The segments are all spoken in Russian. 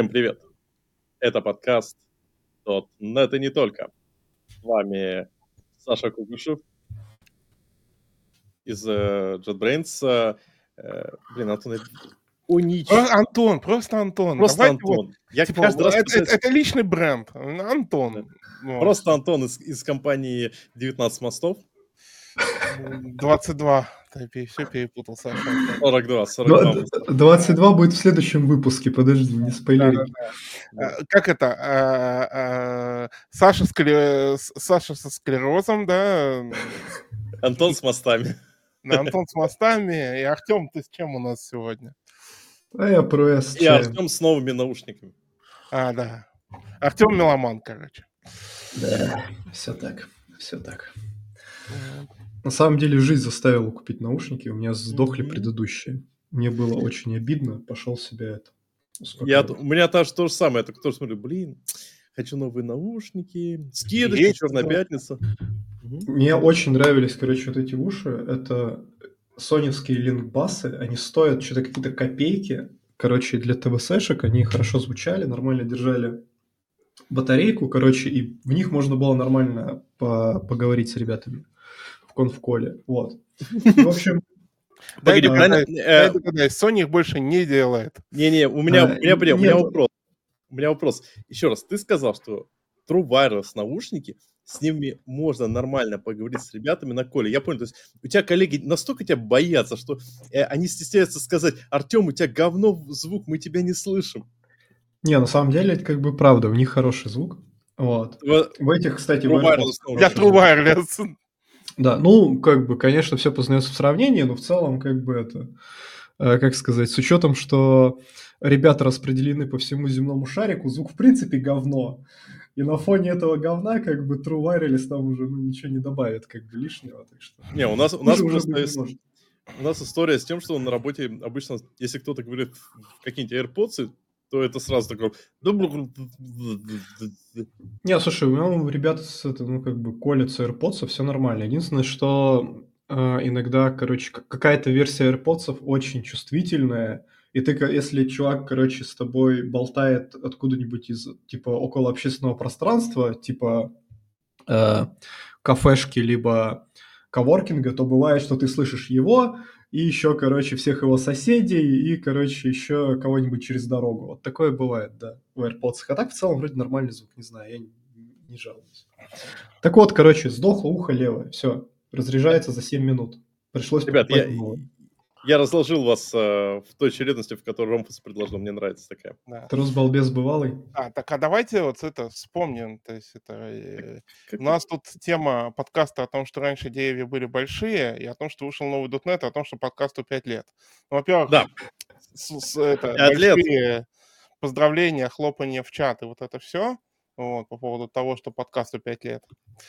Всем привет! Это подкаст .NET и не только. С вами Саша Кугушев из uh, JetBrains. Uh, блин, Антон. Просто Антон, просто Антон. Просто Давайте Антон. Вот, я типа, каждый раз... Это, это, это личный бренд. Антон. Да. Вот. Просто Антон из, из компании 19 мостов. 22. Ты все перепутал, Саша. 42, 42. 22 будет в следующем выпуске, подожди, не спойлери. Да, да, да. Как это? А, а, Саша, скле... Саша со склерозом, да? Антон с мостами. Да, Антон с мостами. И Артем, ты с чем у нас сегодня? А я про СЧ. И Артем с новыми наушниками. А, да. Артем Меломан, короче. Да, все так, все так. На самом деле жизнь заставила купить наушники, у меня сдохли mm-hmm. предыдущие. Мне было очень обидно, пошел себя это. Я, у меня тоже то же самое, я тоже смотрю, блин, хочу новые наушники, скидочки, черная пятница. Мне очень нравились, короче, вот эти уши. Это соневские лингбасы, они стоят что-то какие-то копейки. Короче, для ТВСшек они хорошо звучали, нормально держали батарейку, короче, и в них можно было нормально по поговорить с ребятами в конфколе. Вот. в общем, Погоди, правильно? Sony их больше не делает. Не-не, у меня, у меня, у меня вопрос. У меня вопрос. Еще раз, ты сказал, что True Wireless наушники, с ними можно нормально поговорить с ребятами на коле. Я понял, то есть у тебя коллеги настолько тебя боятся, что э, они стесняются сказать, Артем, у тебя говно звук, мы тебя не слышим. Не, на самом деле это как бы правда, у них хороший звук. Вот. В, в этих, кстати, True Wireless. Я True Wireless. Да, ну, как бы, конечно, все познается в сравнении, но в целом, как бы это, э, как сказать, с учетом, что ребята распределены по всему земному шарику, звук в принципе говно. И на фоне этого говна, как бы, True Wireless там уже ну, ничего не добавит, как бы, лишнего. Так что... Не, у нас, у нас уже просто... У нас история с тем, что на работе обычно, если кто-то говорит какие-нибудь AirPods, то это сразу такое... Не, слушай, у меня ребята с это, ну, как бы колятся AirPods, все нормально. Единственное, что э, иногда, короче, какая-то версия AirPods очень чувствительная, и ты, если чувак, короче, с тобой болтает откуда-нибудь из, типа, около общественного пространства, типа э, кафешки, либо коворкинга, то бывает, что ты слышишь его, и еще, короче, всех его соседей, и, короче, еще кого-нибудь через дорогу. Вот такое бывает, да, в AirPods. А так в целом вроде нормальный звук, не знаю, я не, не жалуюсь. Так вот, короче, сдохло ухо левое, все, разряжается за 7 минут. Пришлось Ребят, я, я разложил вас э, в той очередности, в которой Ромпус предложил. Мне нравится такая. Да. Трус балбес бывалый. А, так а давайте вот это вспомним. То есть это, э, как... У нас тут тема подкаста о том, что раньше деревья были большие, и о том, что вышел новый .NET, и о том, что подкасту 5 лет. Ну, во-первых, да. с, с, это, большие лет. поздравления, хлопанье в чат и вот это все вот, по поводу того, что подкасту 5 лет.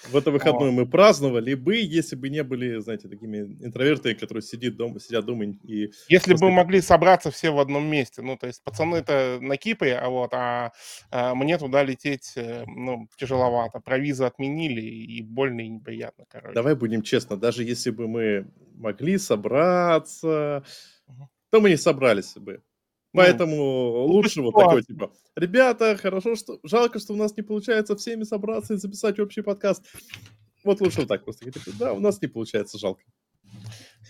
В это выходной вот. мы праздновали бы, если бы не были, знаете, такими интровертами, которые сидят дома, сидят дома и... Если после... бы могли собраться все в одном месте, ну, то есть пацаны это на Кипре, а вот, а, а мне туда лететь, э, ну, тяжеловато. Про визу отменили, и больно, и неприятно, короче. Давай будем честно, даже если бы мы могли собраться, угу. то мы не собрались бы. Ну, Поэтому ну, лучше вот такой, типа, ребята, хорошо, что... Жалко, что у нас не получается всеми собраться и записать общий подкаст. Вот лучше вот так просто. Да, у нас не получается, жалко.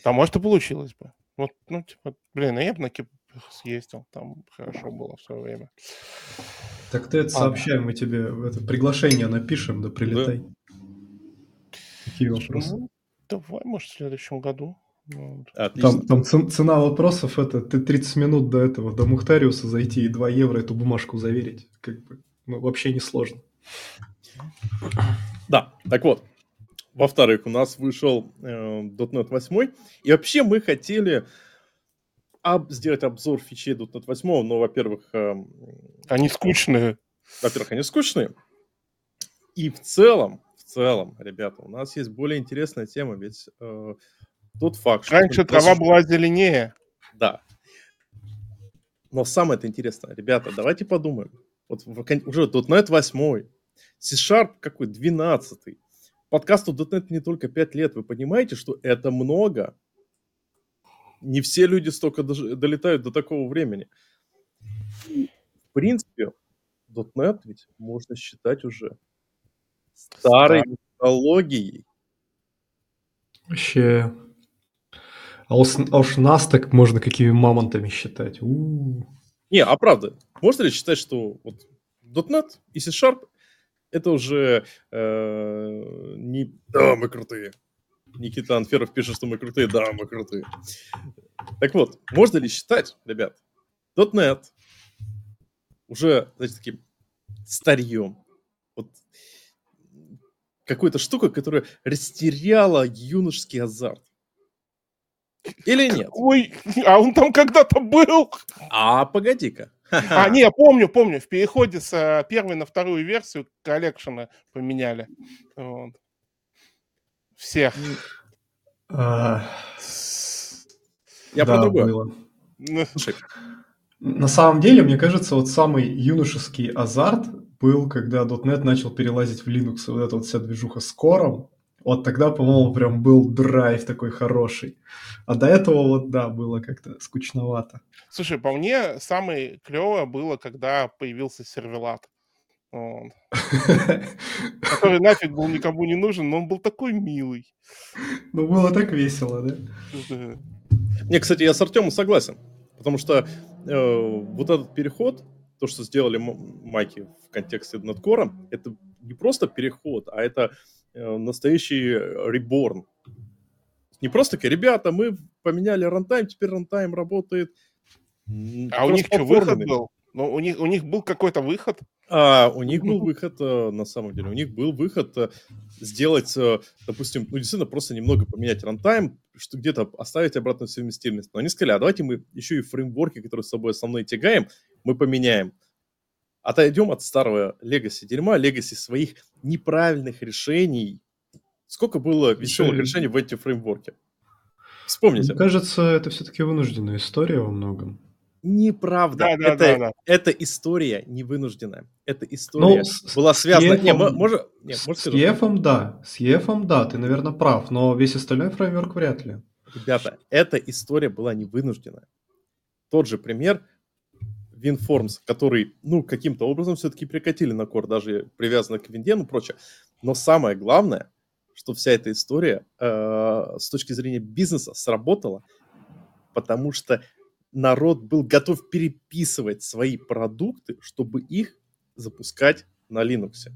А может и получилось бы. Вот, ну, типа, блин, я бы на Кип съездил, там хорошо было в свое время. Так ты это сообщаем, мы тебе это приглашение напишем, да прилетай. Да. Какие вопросы? Ну, давай, может, в следующем году. Там, там цена вопросов это ты 30 минут до этого, до Мухтариуса зайти и 2 евро эту бумажку заверить. Как бы, ну, вообще не сложно. Да, так вот. Во-вторых, у нас вышел э, .NET 8. И вообще мы хотели об, сделать обзор фичей .NET 8, но, во-первых... Э, они скучные. Во-первых, они скучные. И в целом, в целом, ребята, у нас есть более интересная тема, ведь э, тот факт, что... Раньше трава была зеленее. Да. Но самое это интересное, ребята, давайте подумаем. Вот уже .NET 8, C-Sharp какой, 12 Подкасту .NET не только 5 лет. Вы понимаете, что это много? Не все люди столько долетают до такого времени. В принципе, .NET ведь можно считать уже старой технологией. Вообще. А уж, а уж нас так можно какими мамонтами считать. У-у-у. Не, а правда, можно ли считать, что вот .NET и C-Sharp это уже э, не... Да, мы крутые. Никита Анферов пишет, что мы крутые. Да, мы крутые. Так вот, можно ли считать, ребят, .NET уже, знаете, таким старьем? Вот какой-то штука, которая растеряла юношеский азарт. Или нет? Ой, а он там когда-то был. А, погоди-ка. А, не, помню, помню. В переходе с э, первой на вторую версию коллекшена поменяли. Вот. Всех. А, Я да, было. Ну, Слушай, На самом деле, мне кажется, вот самый юношеский азарт был, когда .NET начал перелазить в Linux, вот эта вот вся движуха с кором. Вот тогда, по-моему, прям был драйв такой хороший. А до этого вот, да, было как-то скучновато. Слушай, по мне, самое клевое было, когда появился сервелат. Вот. Который нафиг был никому не нужен, но он был такой милый. Ну, было так весело, да? Не, кстати, я с Артемом согласен. Потому что э, вот этот переход, то, что сделали майки в контексте .NET Core, это не просто переход, а это настоящий reborn. Не просто такие, ребята, мы поменяли runtime, теперь runtime работает. А у них что, выход был? Ну, у них, у них был какой-то выход. А, у них был выход, э, на самом деле, у них был выход э, сделать, э, допустим, ну, действительно, просто немного поменять рантайм, что где-то оставить обратную совместимость. Но они сказали, а давайте мы еще и фреймворки, которые с собой основные тягаем, мы поменяем. Отойдем от старого легаси дерьма, легаси своих неправильных решений. Сколько было веселых Слушай, решений в эти фреймворке? Вспомните. Мне кажется, это все-таки вынужденная история во многом. Неправда. Да, да, это, да, да. это история не вынужденная. Эта история Ну, с- была с связана... Не, мо- можно... Не, С, может с? EF да. С EF да, ты, наверное, прав, но весь остальной фреймворк вряд ли. Ребята, эта история была не вынужденная. Тот же пример WinForms, который, ну, каким-то образом все-таки прикатили на кор, даже привязанный к винде, ну, прочее. Но самое главное, что вся эта история э, с точки зрения бизнеса сработала, потому что народ был готов переписывать свои продукты, чтобы их запускать на Linux.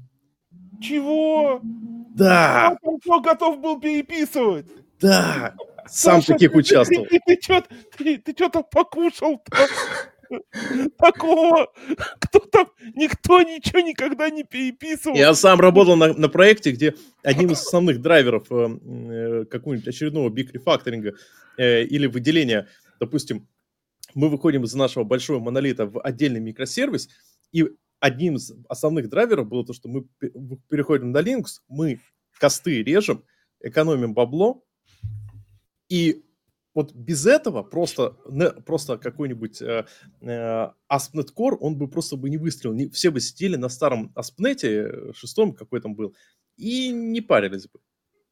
Чего? Да, Кто готов был переписывать? да, сам Саша, таких ты- участвовал. Ты, ты, ты, ты чё там покушал Такого? Кто там? Никто ничего никогда не переписывал. Я сам работал на, на проекте, где одним из основных драйверов э, э, какого-нибудь очередного биг рефакторинга э, или выделения, допустим, мы выходим из нашего большого монолита в отдельный микросервис, и одним из основных драйверов было то, что мы переходим на Linux, мы косты режем, экономим бабло, и вот без этого просто, просто какой-нибудь э, э, ASP.NET Core, он бы просто бы не выстрелил. Не- все бы сидели на старом ASP.NET, э, шестом какой там был, и не парились бы.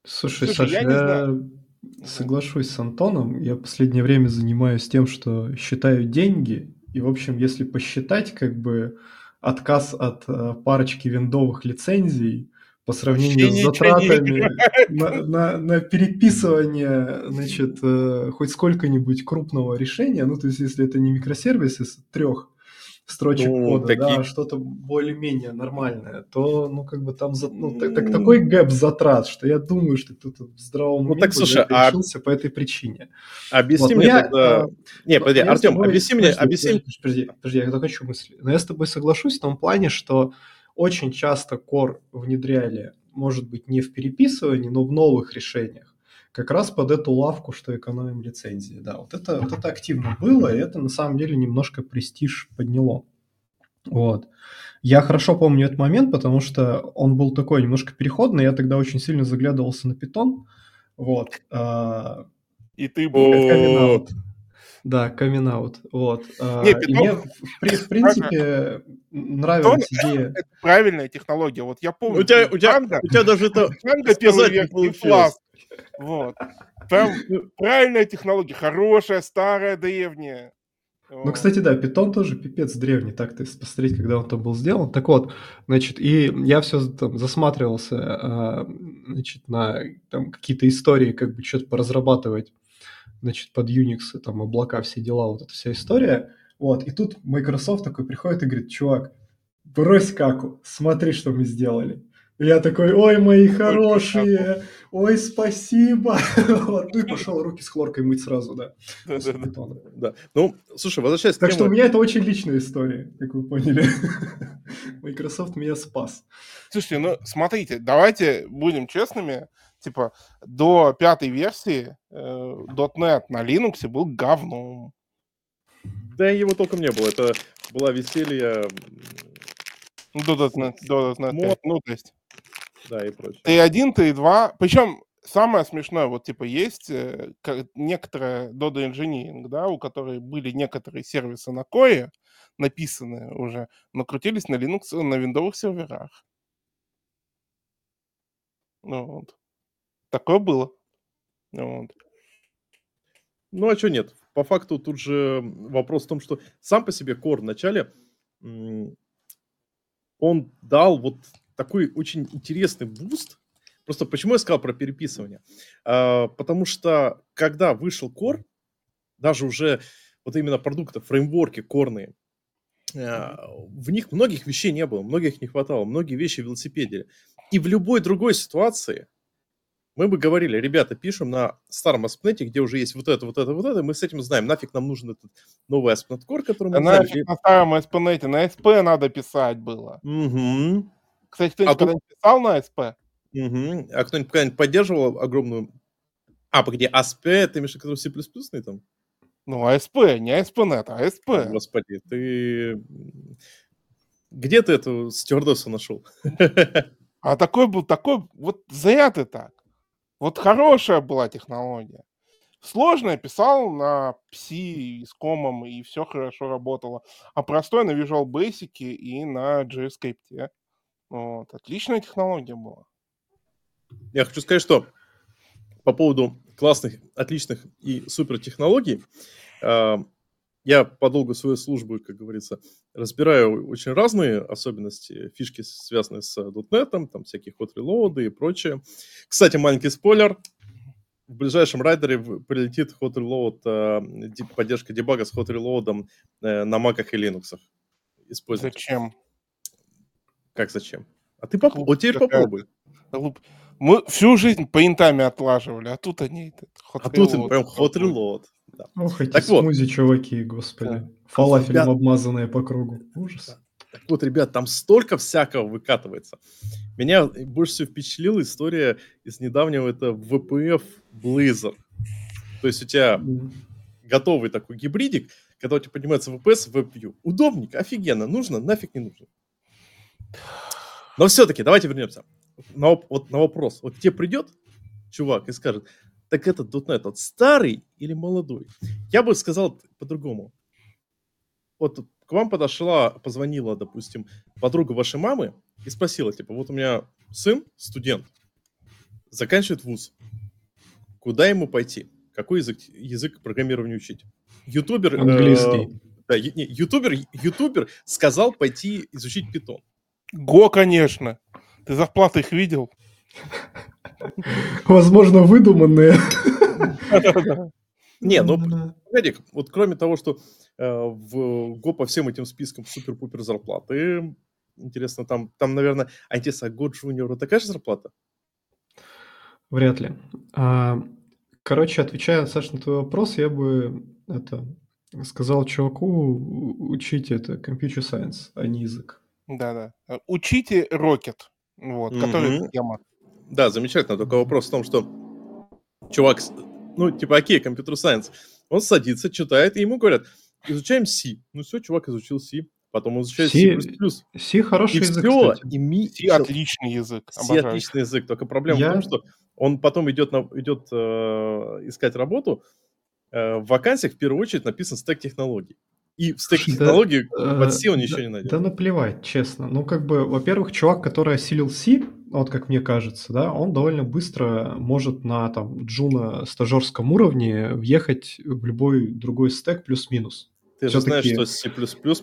Слушай, Слушай, Саша, я я, не знаю. соглашусь с Антоном. Я в последнее время занимаюсь тем, что считаю деньги. И, в общем, если посчитать, как бы отказ от э, парочки виндовых лицензий по сравнению Вообще с затратами на, на- на переписывание, значит, э, хоть сколько-нибудь крупного решения, ну, то есть, если это не микросервис из трех строчек Ну, кода, такие- да, что-то более-менее нормальное, то, ну, как бы там за- ну, так- так- такой гэп затрат, что я думаю, что кто-то в здравом Ну, так, слушай, а- по этой причине. Объясни Вот, мне я, тогда... а, Не, подожди, Артем, тобой- объясни мне, подожди, объясни... Подожди, подожди, подожди, я докончу мысль. Но я с тобой соглашусь в том плане, что очень часто Core внедряли, может быть, не в переписывании, но в новых решениях. Как раз под эту лавку, что экономим лицензии. Да, вот это, вот это активно было, и это на самом деле немножко престиж подняло. Вот. Я хорошо помню этот момент, потому что он был такой немножко переходный. Я тогда очень сильно заглядывался на Python. Вот. А, И ты был. Да, камин-аут. Вот. А, Не, Python- мне, в, в принципе, нравилась идея. Это правильная технология. Вот я помню. У тебя, у тебя, Django- у тебя даже это... Django первый не век получилось. Flask. Вот. Прям правильная технология. Хорошая, старая, древняя. Ну, кстати, да, питон тоже пипец древний, так то посмотреть, когда он там был сделан. Так вот, значит, и я все там засматривался, а, значит, на там какие-то истории, как бы что-то поразрабатывать, значит, под Unix, там, облака, все дела, вот эта вся история. Вот, и тут Microsoft такой приходит и говорит, чувак, брось каку, смотри, что мы сделали. Я такой, ой, мои хорошие, ой, спасибо. Вот, ну и пошел руки с хлоркой мыть сразу, да. Да, да, да. да. Ну, слушай, возвращаясь Так что у меня это очень личная история, как вы поняли. Microsoft меня спас. Слушайте, ну, смотрите, давайте будем честными. Типа, до пятой версии э, .NET на Linux был говном. Да его толком не было. Это была веселье... Ну, до .NET, до .NET ну, то есть да, и прочее. Т1, Т2. Причем самое смешное, вот типа есть э, некоторая Dodo Engineering, да, у которой были некоторые сервисы на Core, написанные уже, но крутились на Linux, на виндовых серверах. Ну, вот. Такое было. Ну вот. Ну, а что нет? По факту тут же вопрос в том, что сам по себе Core в начале он дал вот такой очень интересный boost. Просто почему я сказал про переписывание? А, потому что когда вышел Core, даже уже вот именно продукты, фреймворки корные, а, в них многих вещей не было, многих не хватало, многие вещи велосипедили. И в любой другой ситуации мы бы говорили, ребята, пишем на старом ASP.NET, где уже есть вот это, вот это, вот это, мы с этим знаем, нафиг нам нужен этот новый ASP.NET Core, который мы да нафиг на старом ASP.NET, на SP надо писать было. Угу. Кстати, кто-нибудь а когда-нибудь тут... писал на ASP? Угу. А кто-нибудь когда-нибудь поддерживал огромную... А, погоди, ASP, ты имеешь в виду C++ там? Ну, ASP, не ASP.NET, а ASP. Господи, ты... Где ты эту стюардессу нашел? А такой был, такой, вот зря ты так. Вот хорошая была технология. Сложно я писал на Psi с комом, и все хорошо работало. А простой на Visual Basic и на JavaScript. Вот. Отличная технология была. Я хочу сказать, что по поводу классных, отличных и супер технологий, э, я по долгу своей службы, как говорится, разбираю очень разные особенности, фишки, связанные с .NET, там всякие hot reload и прочее. Кстати, маленький спойлер. В ближайшем райдере прилетит hot reload, э, поддержка дебага с hot reload э, на Mac и Linux. Зачем? Как зачем? А ты поп... вот теперь попробуй. Мы всю жизнь по интами отлаживали, а тут они... А тут им прям hot reload. Да. Ох, эти так смузи, вот. чуваки, господи. Да. Фалафелем ребят... обмазанные по кругу. Ужас. Да. Так вот, ребят, там столько всякого выкатывается. Меня больше всего впечатлила история из недавнего, это VPF Blazor. То есть у тебя mm. готовый такой гибридик, когда у тебя поднимается VPS WebView. Удобненько, офигенно, нужно, нафиг не нужно. Но все-таки давайте вернемся. На, вот на вопрос. Вот тебе придет чувак и скажет, так этот .NET, вот старый или молодой? Я бы сказал по-другому. Вот к вам подошла, позвонила, допустим, подруга вашей мамы и спросила, типа, вот у меня сын, студент, заканчивает вуз. Куда ему пойти? Какой язык, язык программирования учить? Ютубер... Э, Английский. Э, да, не, ютубер, ютубер сказал пойти изучить питон. Го, конечно. Ты зарплаты их видел? Возможно, выдуманные. Не, ну, погоди, вот кроме того, что э, в Го по всем этим спискам супер-пупер зарплаты, интересно, там, там, наверное, а интересно, а Го Джуниору такая же зарплата? Вряд ли. А, короче, отвечая, Саша, на твой вопрос, я бы это сказал чуваку учить это computer science, а не язык. Да-да. Э, учите Rocket, вот, который тема. Да, замечательно. Только вопрос в том, что чувак, ну, типа, окей, компьютер сайенс, он садится, читает, и ему говорят, изучаем C. Ну все, чувак изучил C. Потом он изучает C++. C, C хороший и язык, все, кстати. И ми... C отличный язык. C отличный язык. Только проблема Я... в том, что он потом идет, на, идет э, искать работу, э, в вакансиях в первую очередь написан стек технологий. И в стек технологий да, под C он ничего да, не найдет. Да наплевать, честно. Ну, как бы, во-первых, чувак, который осилил C, вот как мне кажется, да, он довольно быстро может на там джуна стажерском уровне въехать в любой другой стек плюс-минус. Ты же знаешь, что C++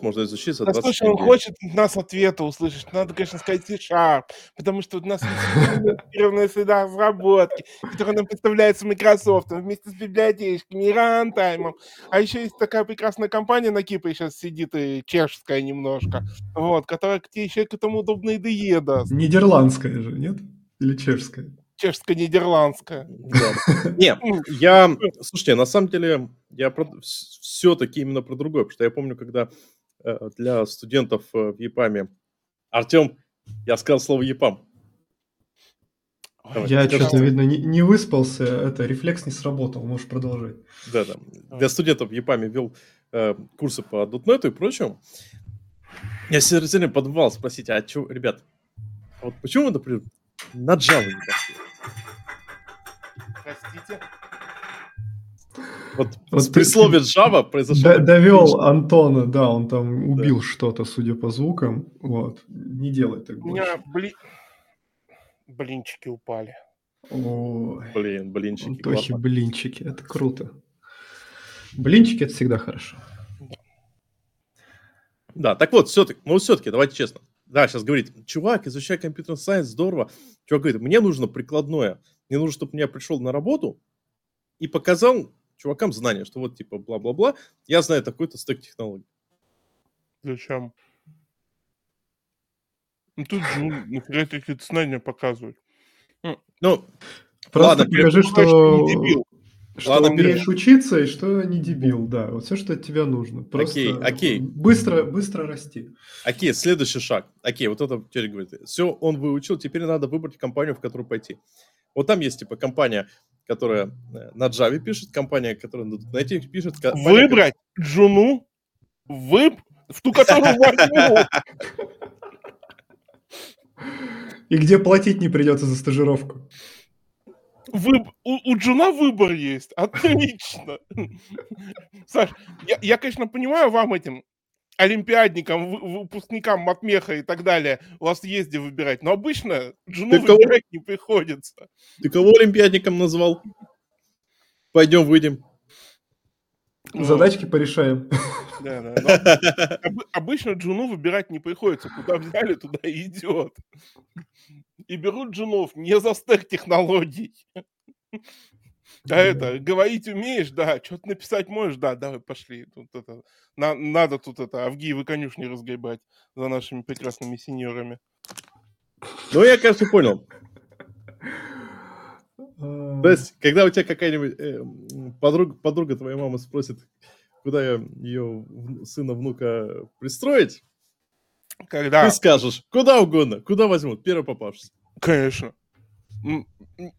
можно изучить за Да 20 слушай, он хочет от нас ответа услышать. Надо, конечно, сказать C-Sharp, потому что у нас интегрированная среда разработки, которая нам представляется Microsoft вместе с библиотечками и рантаймом. А еще есть такая прекрасная компания на Кипре сейчас сидит, и чешская немножко, вот, которая к тебе еще к этому удобно IDE даст. Нидерландская же, нет? Или чешская? Чешско-нидерландская. Да. Не, я, слушайте, на самом деле, я все-таки именно про другое, потому что я помню, когда э, для студентов э, в ЕПАМе Артем, я сказал слово ЕПАМ. Давай, я что-то, видно, не, не выспался, это рефлекс не сработал, можешь продолжать. Да, да. Для студентов в ЕПАМе вел э, курсы по .NET и прочему. Я серьезно подвал спросить, а что, ребят, а вот почему вы, например, на Java не пошли? Простите? Вот, вот с присловия Java произошло... довел Антона, да, он там убил да. что-то, судя по звукам. Вот. Не делай так У меня бли... блинчики упали. Ой. Блин, блинчики. Антохи, блинчики, это круто. Блинчики это всегда хорошо. Да, так вот, все-таки, ну все-таки, давайте честно. Да, сейчас говорит, чувак, изучай компьютер сайенс, здорово. Чувак говорит, мне нужно прикладное. Мне нужно, чтобы я пришел на работу и показал чувакам знания, что вот типа бла-бла-бла, я знаю такой-то стек технологий. Зачем? Ну тут же нафига какие-то знания показывают. Ну, Просто ладно, покажи, что, что ладно, умеешь учиться и что не дебил, да. Вот все, что от тебя нужно. Просто окей, окей. Быстро, быстро расти. Окей, следующий шаг. Окей, вот это теперь говорит. Все, он выучил, теперь надо выбрать компанию, в которую пойти. Вот там есть типа компания, которая на Java пишет, компания, которая на .NET пишет. Компания, Выбрать Джуну, выб... в ту, которую возьму. И где платить не придется за стажировку. Вы... У, у Джуна выбор есть. Отлично. Саш, я, я, конечно, понимаю вам этим олимпиадникам, выпускникам матмеха и так далее, у вас где выбирать. Но обычно Джуну Ты выбирать кого? не приходится. Ты кого олимпиадником назвал? Пойдем выйдем. Задачки порешаем. Да, да. Об, обычно джуну выбирать не приходится. Куда взяли, туда и идет. И берут джунов не за стек технологий. А это, говорить умеешь, да, что-то написать можешь, да, давай пошли. Тут это, на, надо тут это, Авгиевы конюшни разгребать за нашими прекрасными сеньорами. Ну, я, кажется, понял. То есть, когда у тебя какая-нибудь э, подруга, подруга твоей мамы спросит, куда ее сына, внука пристроить, когда... ты скажешь, куда угодно, куда возьмут, первый попавшийся. Конечно.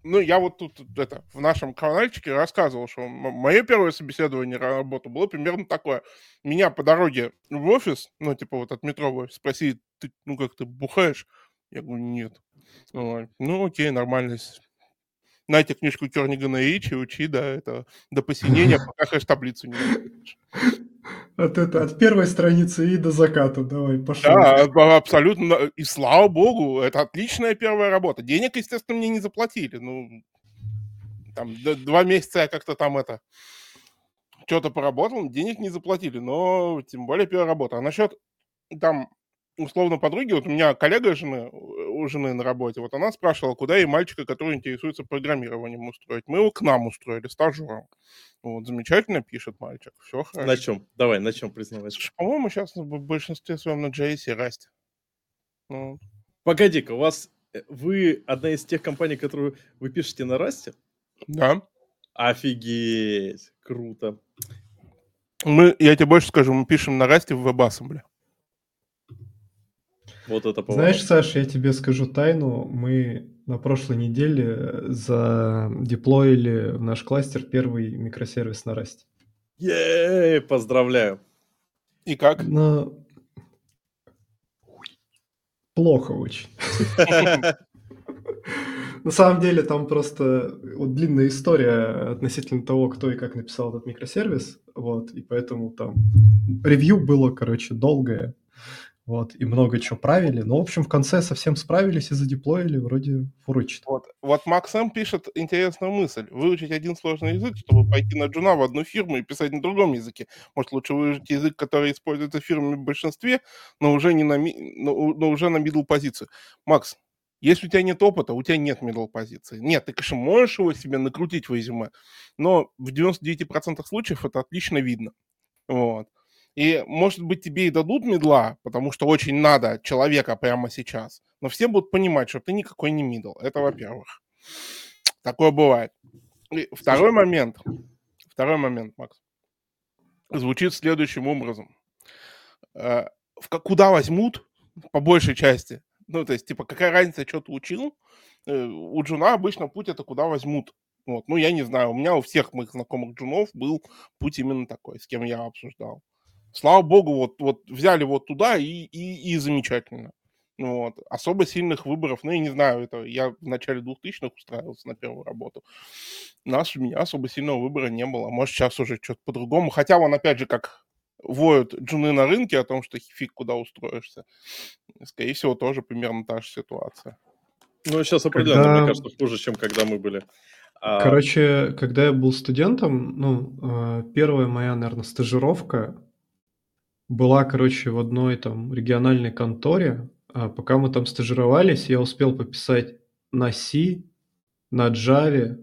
Ну, я вот тут это, в нашем каналчике рассказывал, что мое первое собеседование на работу было примерно такое. Меня по дороге в офис, ну, типа вот от метро в офис, спросили, ты, ну, как ты бухаешь? Я говорю, нет. Ну, окей, нормально Найте книжку Кернигана и Ричи, учи, да, это до посинения, пока хэш-таблицу не напишешь. От, это, от первой страницы и до заката, давай, пошел. Да, абсолютно, и слава богу, это отличная первая работа. Денег, естественно, мне не заплатили, ну, там, два месяца я как-то там это, что-то поработал, денег не заплатили, но тем более первая работа. А насчет там условно подруги, вот у меня коллега жены, жены на работе, вот она спрашивала, куда ей мальчика, который интересуется программированием, устроить. Мы его к нам устроили, стажером. Вот, замечательно пишет мальчик, все хорошо. На чем? Давай, на чем признавайся? По-моему, сейчас в большинстве своем на JS и Rust. Ну. Погоди-ка, у вас, э, вы одна из тех компаний, которую вы пишете на Rust? Да. Офигеть, круто. Мы, я тебе больше скажу, мы пишем на Rust в WebAssembly. Вот это поворот. Знаешь, Саша, я тебе скажу тайну. Мы на прошлой неделе задеплоили в наш кластер первый микросервис на Rust. Ей, поздравляю. И как? Но... Плохо очень. На самом деле там просто вот длинная история относительно того, кто и как написал этот микросервис, вот, и поэтому там ревью было, короче, долгое, вот, и много чего правили. Но, в общем, в конце совсем справились и задеплоили, вроде фурычит. Вот, вот Макс М пишет интересную мысль. Выучить один сложный язык, чтобы пойти на джуна в одну фирму и писать на другом языке. Может, лучше выучить язык, который используется фирмами в большинстве, но уже, не на, но, но уже на middle позицию. Макс, если у тебя нет опыта, у тебя нет middle позиции. Нет, ты, конечно, можешь его себе накрутить в резюме, но в 99% случаев это отлично видно. Вот. И, может быть, тебе и дадут медла, потому что очень надо человека прямо сейчас. Но все будут понимать, что ты никакой не мидл. Это во-первых. Такое бывает. И второй момент. Второй момент, Макс. Звучит следующим образом. Э, куда возьмут, по большей части, ну, то есть, типа, какая разница, что ты учил? Э, у Джуна обычно путь это куда возьмут. Вот. Ну, я не знаю, у меня у всех моих знакомых джунов был путь именно такой, с кем я обсуждал. Слава богу, вот, вот взяли вот туда и, и, и замечательно. Вот. Особо сильных выборов, ну, я не знаю, это я в начале 2000-х устраивался на первую работу. У нас, у меня особо сильного выбора не было. Может, сейчас уже что-то по-другому. Хотя он, опять же, как воют джуны на рынке о том, что фиг куда устроишься. Скорее всего, тоже примерно та же ситуация. Ну, сейчас определенно, когда... мне кажется, хуже, чем когда мы были. А Короче, когда я был студентом, ну, а, первая моя, наверное, стажировка была, короче, в одной там региональной конторе. А пока мы там стажировались, я успел пописать на C, на Java,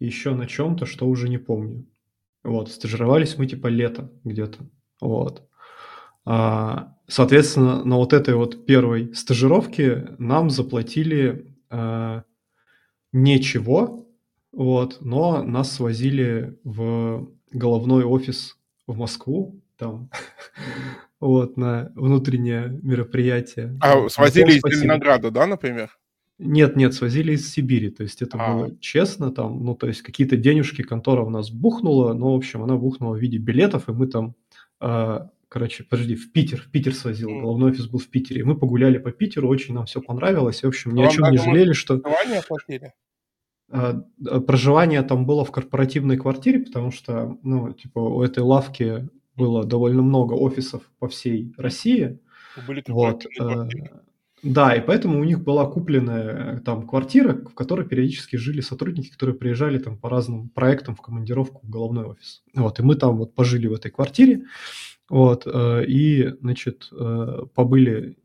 еще на чем-то, что уже не помню. Вот, стажировались мы типа лето где-то. Вот. А, соответственно, на вот этой вот первой стажировке нам заплатили а, ничего, вот, но нас свозили в головной офис в Москву, там, вот, на внутреннее мероприятие. А свозили из Зеленограда, да, например? Нет, нет, свозили из Сибири, то есть это а. было честно там, ну, то есть какие-то денежки контора у нас бухнула, но, в общем, она бухнула в виде билетов, и мы там, э, короче, подожди, в Питер, в Питер свозил, mm. головной офис был в Питере, мы погуляли по Питеру, очень нам все понравилось, и, в общем, ни Вам о чем не жалели, что... Оплатили? Проживание там было в корпоративной квартире, потому что, ну, типа, у этой лавки было довольно много офисов по всей России. Были вот. Э, да, и поэтому у них была купленная там квартира, в которой периодически жили сотрудники, которые приезжали там по разным проектам в командировку в головной офис. Вот, и мы там вот пожили в этой квартире, вот, э, и, значит, э, побыли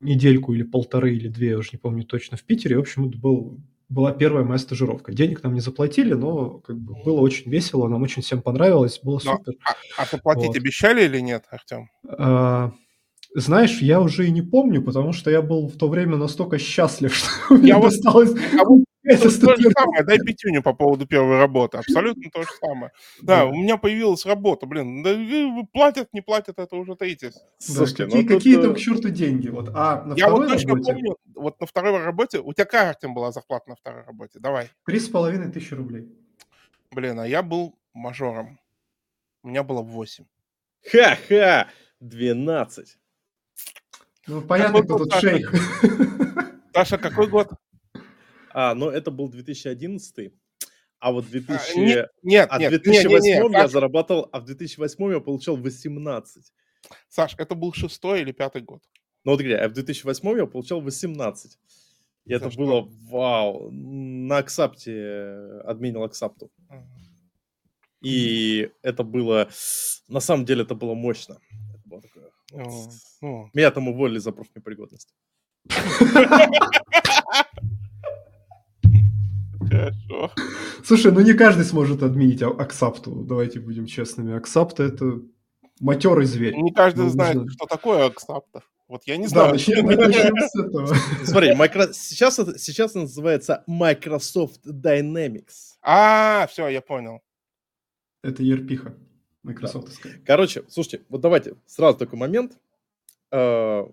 недельку или полторы или две, я уже не помню точно, в Питере. В общем, это был была первая моя стажировка. Денег нам не заплатили, но как бы было очень весело, нам очень всем понравилось, было но, супер. А, а заплатить вот. обещали или нет, Артем? А, знаешь, я уже и не помню, потому что я был в то время настолько счастлив, что я мне вот, досталось... А вот это то же самое, дай пятюню по поводу первой работы. Абсолютно то же самое. Да, у меня появилась работа, блин. Да, платят, не платят, это уже третье. Слушайте, какие, ну, какие там к черту деньги? Вот, а на Я вот точно работе... помню, вот на второй работе, у тебя какая, Артем, была зарплата на второй работе? Давай. Три с половиной тысячи рублей. Блин, а я был мажором. У меня было восемь. Ха-ха! 12. Ну, понятно, кто тут шейх. Саша, какой год? А, ну это был 2011, а вот 2000... А, нет, нет, а в 2008 нет, нет, я Саш... зарабатывал, а в 2008 я получал 18. Саш, это был шестой или пятый год? Ну вот где, а в 2008 я получал 18. И За это что? было вау. На Аксапте э, админил Аксапту. Uh-huh. И это было, на самом деле, это было мощно. Это было такое, вот. uh-huh. Меня там уволили за профнепригодность. Хорошо. Слушай, ну не каждый сможет админить Аксапту, давайте будем честными. Аксапта это матерый зверь. Не каждый ну, знает, нужно... что такое Аксапта. Вот я не знаю. Да, начнем, начнем с этого. Смотри, микро... сейчас, сейчас называется Microsoft Dynamics. А, все, я понял. Это ерпиха. Microsoft. Да. Короче, слушайте, вот давайте сразу такой момент э,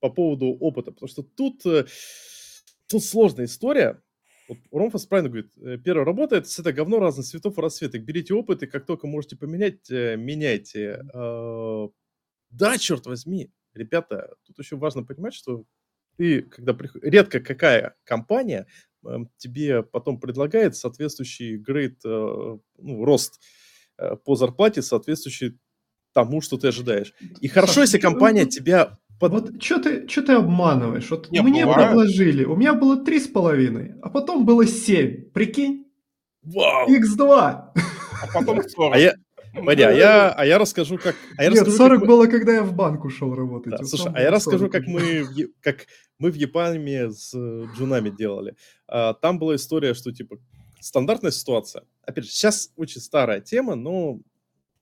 по поводу опыта, потому что тут, э, тут сложная история. Вот Ромфас правильно говорит, э, первая работа – это, это говно разных цветов и расцветок. Берите опыт, и как только можете поменять, э, меняйте. А, да, черт возьми, ребята, тут еще важно понимать, что ты, когда приход... редко какая компания эм, тебе потом предлагает соответствующий грейд, э, ну, рост по зарплате, соответствующий тому, что ты ожидаешь. И хорошо, если компания тебя Под... Вот что ты, что ты обманываешь? Вот Не, мне бывает. предложили, у меня было три с половиной, а потом было семь. Прикинь? Вау! X2! А потом 40. А я, Погоди, а я, а я расскажу, как... А я Нет, расскажу, 40 как было, когда я в банк ушел работать. Да, слушай, а я расскажу, как мы, в, как мы в Японии с э, джунами делали. А, там была история, что, типа, стандартная ситуация. Опять же, сейчас очень старая тема, но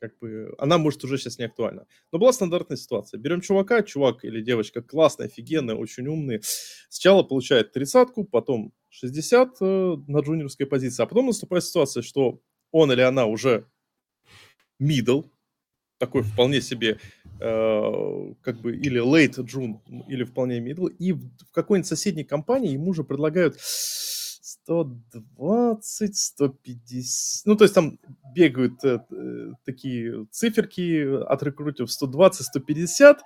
как бы она может уже сейчас не актуальна. Но была стандартная ситуация. Берем чувака, чувак или девочка классный, офигенный, очень умный. Сначала получает тридцатку, потом 60 э, на джуниорской позиции, а потом наступает ситуация, что он или она уже middle, такой вполне себе э, как бы или late June, или вполне middle, и в, в какой-нибудь соседней компании ему уже предлагают 120, 150, ну то есть там бегают э, э, такие циферки от рекрутеров 120, 150,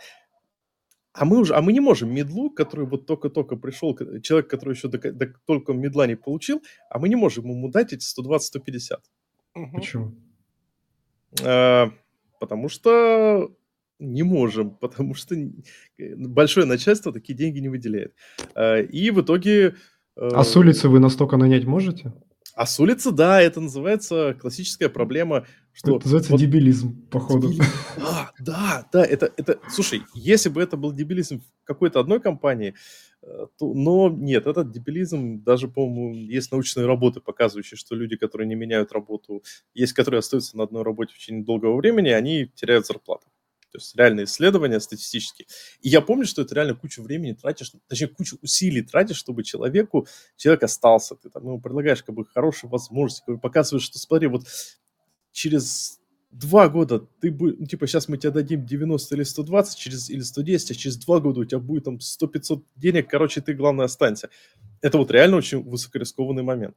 а мы уже, а мы не можем медлу, который вот только-только пришел, человек, который еще до, до, только медла не получил, а мы не можем ему дать эти 120-150. Почему? А, потому что не можем, потому что большое начальство такие деньги не выделяет. А, и в итоге... А с улицы вы настолько нанять можете? А с улицы, да, это называется классическая проблема, что... Это называется вот... дебилизм, походу. Да, да, да, это, это... Слушай, если бы это был дебилизм в какой-то одной компании, Э, но нет, этот дебилизм, даже, по-моему, есть научные работы, показывающие, что люди, которые не меняют работу, есть, которые остаются на одной работе в течение долгого времени, они теряют зарплату. То есть реальные исследования статистические. И я помню, что это реально кучу времени тратишь, точнее, кучу усилий тратишь, чтобы человеку, человек остался. Ты там ему предлагаешь как бы хорошие возможности, как бы показываешь, что смотри, вот через два года ты будешь, ну, типа, сейчас мы тебе дадим 90 или 120 через, или 110, а через два года у тебя будет там 100-500 денег, короче, ты, главное, останься. Это вот реально очень высокорискованный момент.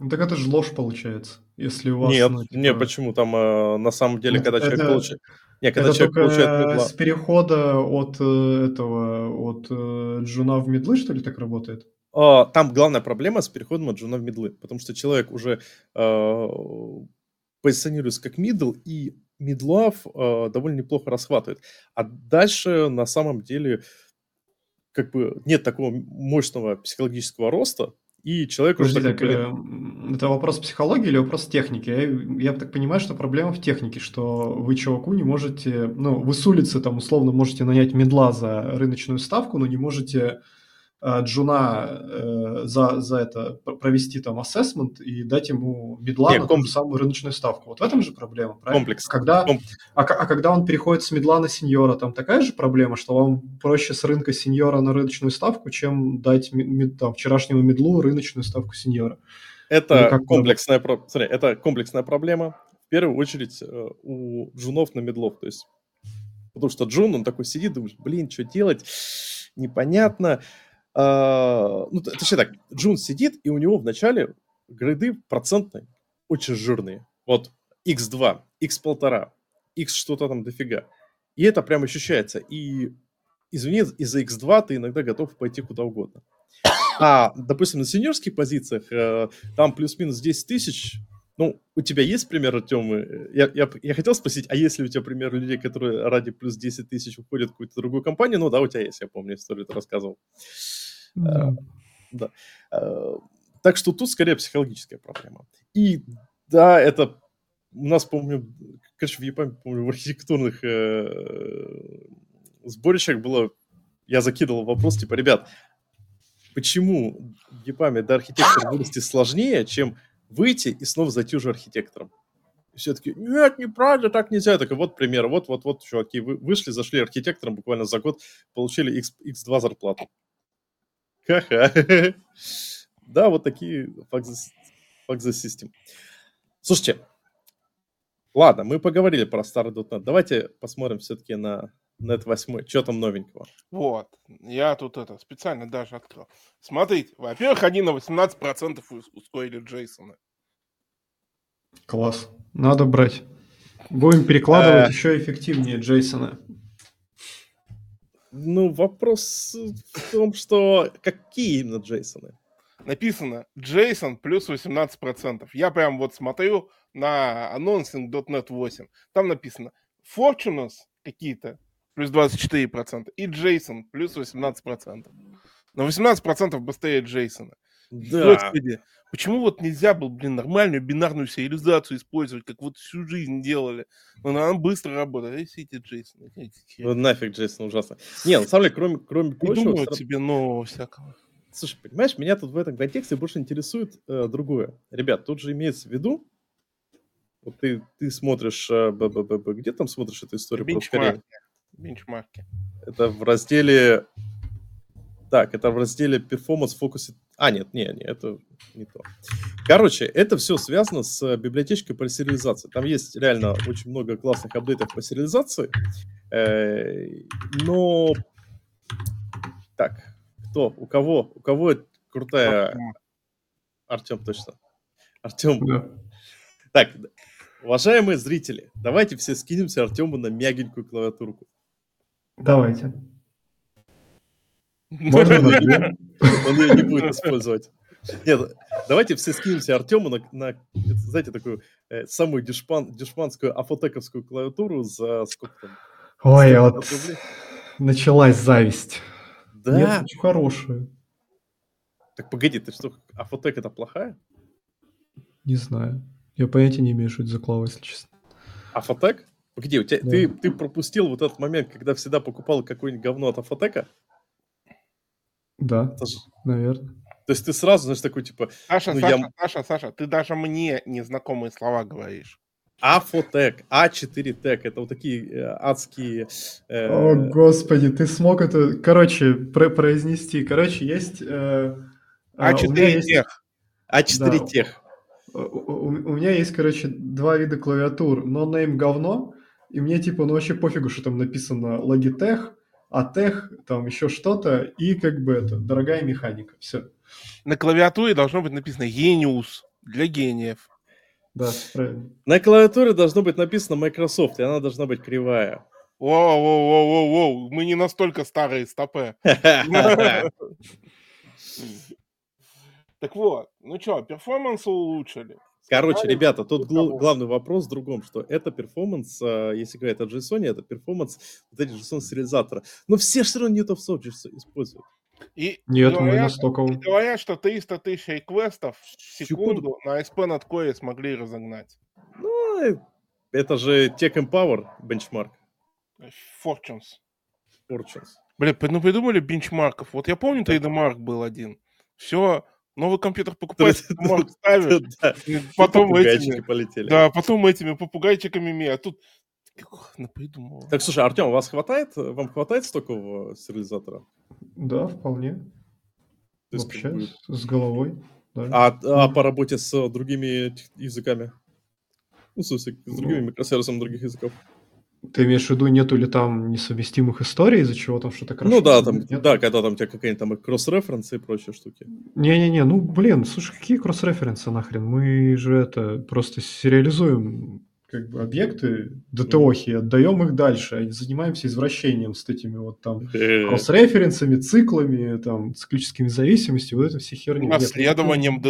Ну, так это же ложь получается, если у вас... Нет, ну, типа... нет, почему? Там э, на самом деле, когда это, человек получает... Нет, когда это человек получает мидла... с перехода от э, этого, от э, джуна в мидлы, что ли, так работает? А, там главная проблема с переходом от джуна в мидлы, потому что человек уже э, позиционируется как мидл, и мидлов э, довольно неплохо расхватывает. А дальше на самом деле как бы нет такого мощного психологического роста, и человек Подожди, уже... Так, э, это вопрос психологии или вопрос техники? Я, я так понимаю, что проблема в технике, что вы чуваку не можете... Ну, вы с улицы там условно можете нанять медла за рыночную ставку, но не можете джуна э, за, за это провести там ассессмент и дать ему медла Нет, на комп... ту самую рыночную ставку. Вот в этом же проблема, правильно? Комплекс. Когда, Комп... а, а когда он переходит с медла на сеньора, там такая же проблема, что вам проще с рынка сеньора на рыночную ставку, чем дать мед, там, вчерашнему медлу рыночную ставку сеньора. Это комплексная, про... Смотри, это комплексная проблема. В первую очередь э, у джунов на медлов. То есть, потому что джун, он такой сидит, думает, блин, что делать, непонятно. А, ну, точнее так, Джун сидит, и у него в начале грейды процентные, очень жирные. Вот x2, x1,5, x что-то там дофига. И это прям ощущается. И, извини, из-за x2 ты иногда готов пойти куда угодно. А, допустим, на сеньорских позициях э, там плюс-минус 10 тысяч, ну, у тебя есть пример, Артем? Я, я, я хотел спросить, а есть ли у тебя пример людей, которые ради плюс 10 тысяч уходят в какую-то другую компанию? Ну да, у тебя есть, я помню историю, ты рассказывал. Да. да. Э, так что тут скорее психологическая проблема. И да, это у нас, помню, конечно, в Японии, помню, в архитектурных э, сборищах было, я закидывал вопрос, типа, ребят, почему в Япаме до архитектора вырасти сложнее, чем выйти и снова зайти уже архитектором? И все таки нет, неправда, так нельзя. Я такой, вот пример, вот-вот-вот, чуваки, вы вышли, зашли архитектором буквально за год, получили X, X2 зарплату. Ха-ха. Да, вот такие the System. Слушайте, ладно, мы поговорили про старый .NET. Давайте посмотрим все-таки на Net 8. Что там новенького? Вот, я тут это специально даже открыл. Смотрите, во-первых, они на 18% ускорили Джейсона. Класс. Надо брать. Будем перекладывать э. еще эффективнее Джейсона. Ну, вопрос в том, что какие именно Джейсоны? Написано Джейсон плюс 18%. Я прям вот смотрю на announcing.net 8. Там написано Fortunes какие-то плюс 24%, и Джейсон плюс 18%. На 18% быстрее Джейсона. Да. Господи, почему вот нельзя было, блин, нормальную бинарную сериализацию использовать, как вот всю жизнь делали? Но она быстро работает. Если эти Джейсоны? Ну, нафиг Джейсон ужасно. Не, на самом деле, кроме, кроме прочего... Придумывают себе нового всякого. Слушай, понимаешь, меня тут в этом контексте больше интересует э, другое. Ребят, тут же имеется в виду, вот ты, ты смотришь, э, б, б, б, б, где там смотришь эту историю? Бенчмарки. Бенчмарки. Это в разделе... Так, это в разделе Performance Focus... А, нет, не, не, это не то. Короче, это все связано с библиотечкой по сериализации. Там есть реально очень много классных апдейтов по сериализации. Э, но... Так, кто? У кого? У кого крутая... Артем. Артем точно. Артем. Да. Так, уважаемые зрители, давайте все скинемся Артему на мягенькую клавиатурку. Давайте. Можно на? Он ее не будет использовать. Нет, давайте все скинемся Артему на, на знаете, такую э, самую дешпан, дешманскую афотековскую клавиатуру за сколько там? Ой, 150 вот рублей? началась зависть. Да. Нет, очень хорошая. Так погоди, ты что, афотек это плохая? Не знаю. Я понятия не имею, что это за клава, если честно. Афотек? Погоди, у тебя, Да. ты, ты пропустил вот этот момент, когда всегда покупал какое-нибудь говно от афотека? Да, Это же- наверное. То есть ты сразу, знаешь, такой, типа, Саша, Ну, Саша, я- Саша, Саша, ты даже мне незнакомые слова говоришь. Афотек, А4Тек, это вот такие э, адские... э, О, господи, ты смог это, короче, про- произнести. Короче, есть... э, А э, у меня четыре есть- тех. А4 Да. тех. У, у- у меня есть, короче, два вида клавиатур. Но name говно, и мне типа, ну вообще пофигу, что там написано Logitech, Атех, там еще что-то, и как бы это, дорогая механика. Все. На клавиатуре должно быть написано «Гениус» для гениев. Да, правильно. На клавиатуре должно быть написано Microsoft, и она должна быть кривая. Воу-воу-воу-воу-воу, мы не настолько старые стопы. Так вот, ну что, performance улучшили. Короче, Сказали, ребята, тут кого? главный вопрос в другом, что это performance, а, если говорить о JSON, это performance вот этих JSON сериализатора. Но все все равно нет of Source используют. И Нет, мы говорят, настолько... и говорят, что 300 тысяч реквестов в Секунду. секунду на над Core смогли разогнать. Ну, э, это же TechEmpower benchmark. Fortunes. Fortunes. Блин, при- ну придумали бенчмарков. Вот я помню, 3D Mark был один. Все, новый компьютер покупаешь, 3D Mark ставишь, Да, и потом этими, полетели. да, потом этими попугайчиками ми, а тут напридумывал. Так, слушай, Артем, у вас хватает, вам хватает стокового сериализатора? Да, вполне. Вообще, с, головой. да. А, а по работе с э, другими языками? Ну, в смысле, с другими Ну. микросервисами других языков. Ты имеешь в виду, нету ли там несовместимых историй, из-за чего там что-то Ну да, крашится? там, Нет? да, когда там у тебя какая-нибудь там кросс-референсы и прочие штуки. Не-не-не, ну блин, слушай, какие кросс-референсы нахрен? Мы же это просто сериализуем как бы объекты ДТОхи, отдаем их дальше, а не занимаемся извращением с этими вот там Э, кросс-референсами, циклами, там, циклическими зависимостями, вот это все херни. Наследованием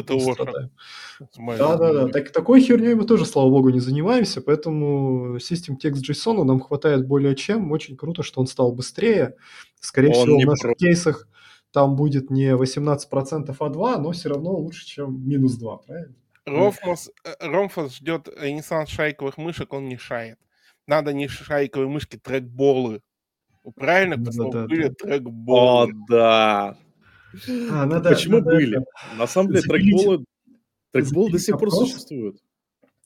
моей Да-да-да, так, такой херней мы тоже, слава богу, не занимаемся, поэтому System Text JSON нам хватает более чем. Очень круто, что он стал быстрее. Скорее Он всего, в наших про- кейсах там будет не 18% А2, но все равно лучше, чем минус 2, правильно? Ромфос, э, Ромфос ждет ренессанс шайковых мышек, он не шает. Надо не шайковые мышки, трекболы. Правильно, пацаны, Да-да-да. были О, трекболы. да. А, надо, Почему надо были? это, На самом деле трекболы, трекболы до сих пор существуют.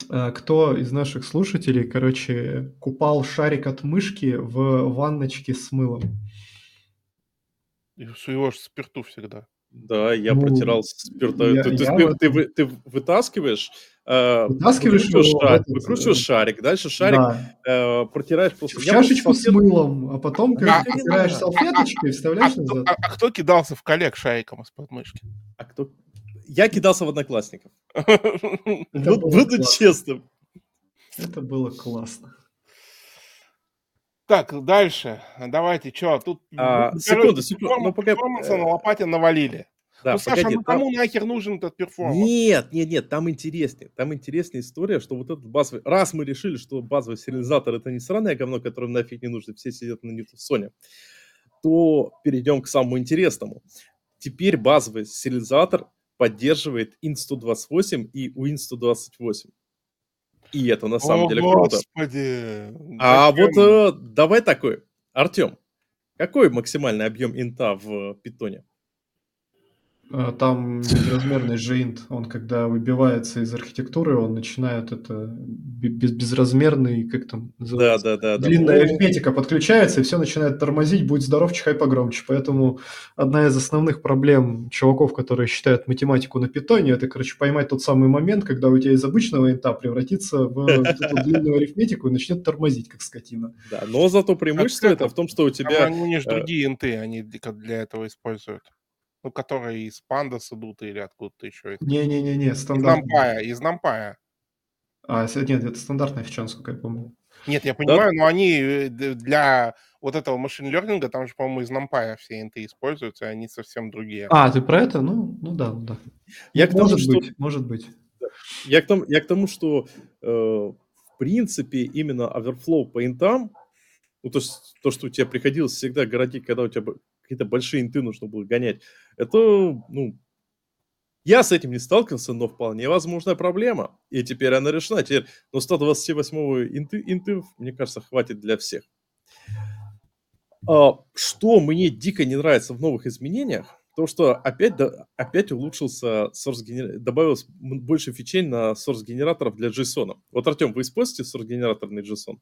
а, кто из наших слушателей, короче, купал шарик от мышки в ванночке с мылом? И в спирту всегда. Да, я Ну, протирал спирта. я- ты, ты- я ты- вот- ты вы- ты вытаскиваешь, э, Вытаскиваешь выкручиваешь, его шарик, этот, выкручиваешь э, шарик, дальше шарик Да, э, протираешь просто. в чашечку с салфет- мылом, а потом А, протираешь а, салфеточкой и А вставляешь кто, назад. а- а кто кидался в коллег шариком из-под мышки? А кто? Я кидался в одноклассников. Буду честным. Это было классно. Так, дальше. Давайте, что, тут... А, ну, секунду, короче, секунду, performance- ну, пока- перформанса э, на лопате навалили. Да, ну, Саша, погоди, ну кому там... нахер нужен этот performance? Нет, нет, нет, там интереснее. Там интереснее история, что вот этот базовый... Раз мы решили, что базовый сериализатор это не сраное говно, которое нафиг не нужно, все сидят на Sony, то перейдем к самому интересному. Теперь базовый сериализатор поддерживает Win128 и Win128. И это на самом О, деле круто. Господи! А Зачем? вот э, давай такой, Артем, какой максимальный объем инта в питоне? А, там безразмерный жейнт, он когда выбивается из архитектуры, он начинает это без, безразмерный, как там называется? Да, да, да. Длинная да. арифметика подключается, и все начинает тормозить, будь здоров, чихай погромче. Поэтому одна из основных проблем чуваков, которые считают математику на питоне, это, короче, поймать тот самый момент, когда у тебя из обычного инта превратится в эту длинную арифметику и начнет тормозить, как скотина. Да, но зато преимущество это в том, что у тебя... Они же э, другие инты, они для этого используют. Ну, которые из Pandas идут или откуда-то еще. Не-не-не, стандартные. Из NumPy, из NumPy. А, нет, это стандартная фича, насколько я помню. Нет, я понимаю, да? но они э, для вот этого машин лернинга, там же, по-моему, из NumPy все инты используются, и они совсем другие. А, ты про это? Ну, ну да, да. Я ну, может тому, быть, что... может быть. Я к тому, я к тому что э, в принципе именно оверфлоу по интам, ну, то, есть, то, что у тебя приходилось всегда городить, когда у тебя какие-то большие инты нужно было гонять. Это, ну, я с этим не сталкивался, но вполне возможная проблема. И теперь она решена. Теперь, ну, 128 инты, инты, мне кажется, хватит для всех. А, что мне дико не нравится в новых изменениях, то, что опять, опять улучшился source генератор, добавилось больше фичей на source генераторов для JSON. Вот, Артем, вы используете source генератор на JSON?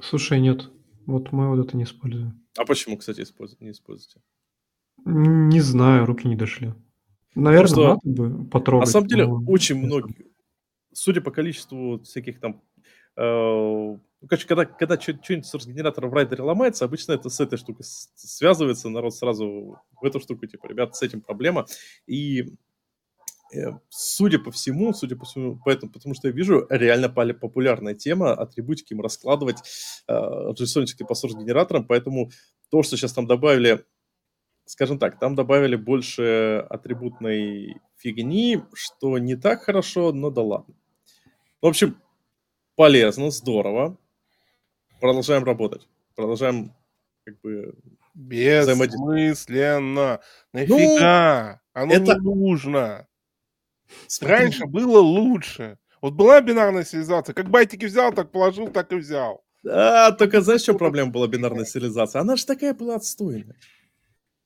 Слушай, нет. Вот мы вот это не используем. А почему, кстати, не используете? Не знаю, руки не дошли. Наверное, Просто, надо бы потрогать. На самом деле, но... очень многие, судя по количеству всяких там... Э, ну, короче, когда, когда что-нибудь с генератора в райдере ломается, обычно это с этой штукой связывается, народ сразу в эту штуку, типа, ребят, с этим проблема. И судя по всему, судя по всему, поэтому, потому что я вижу реально популярная тема атрибутики им раскладывать э, json по source-генераторам, поэтому то, что сейчас там добавили, скажем так, там добавили больше атрибутной фигни, что не так хорошо, но да ладно. В общем, полезно, здорово. Продолжаем работать. Продолжаем как бы Бессмысленно. Нафига? Ну, Оно это... не нужно. Раньше было лучше. Вот была бинарная сериализация. Как байтики взял, так положил, так и взял. Да, только знаешь, что проблема была бинарной сериализации? Она же такая была отстойная.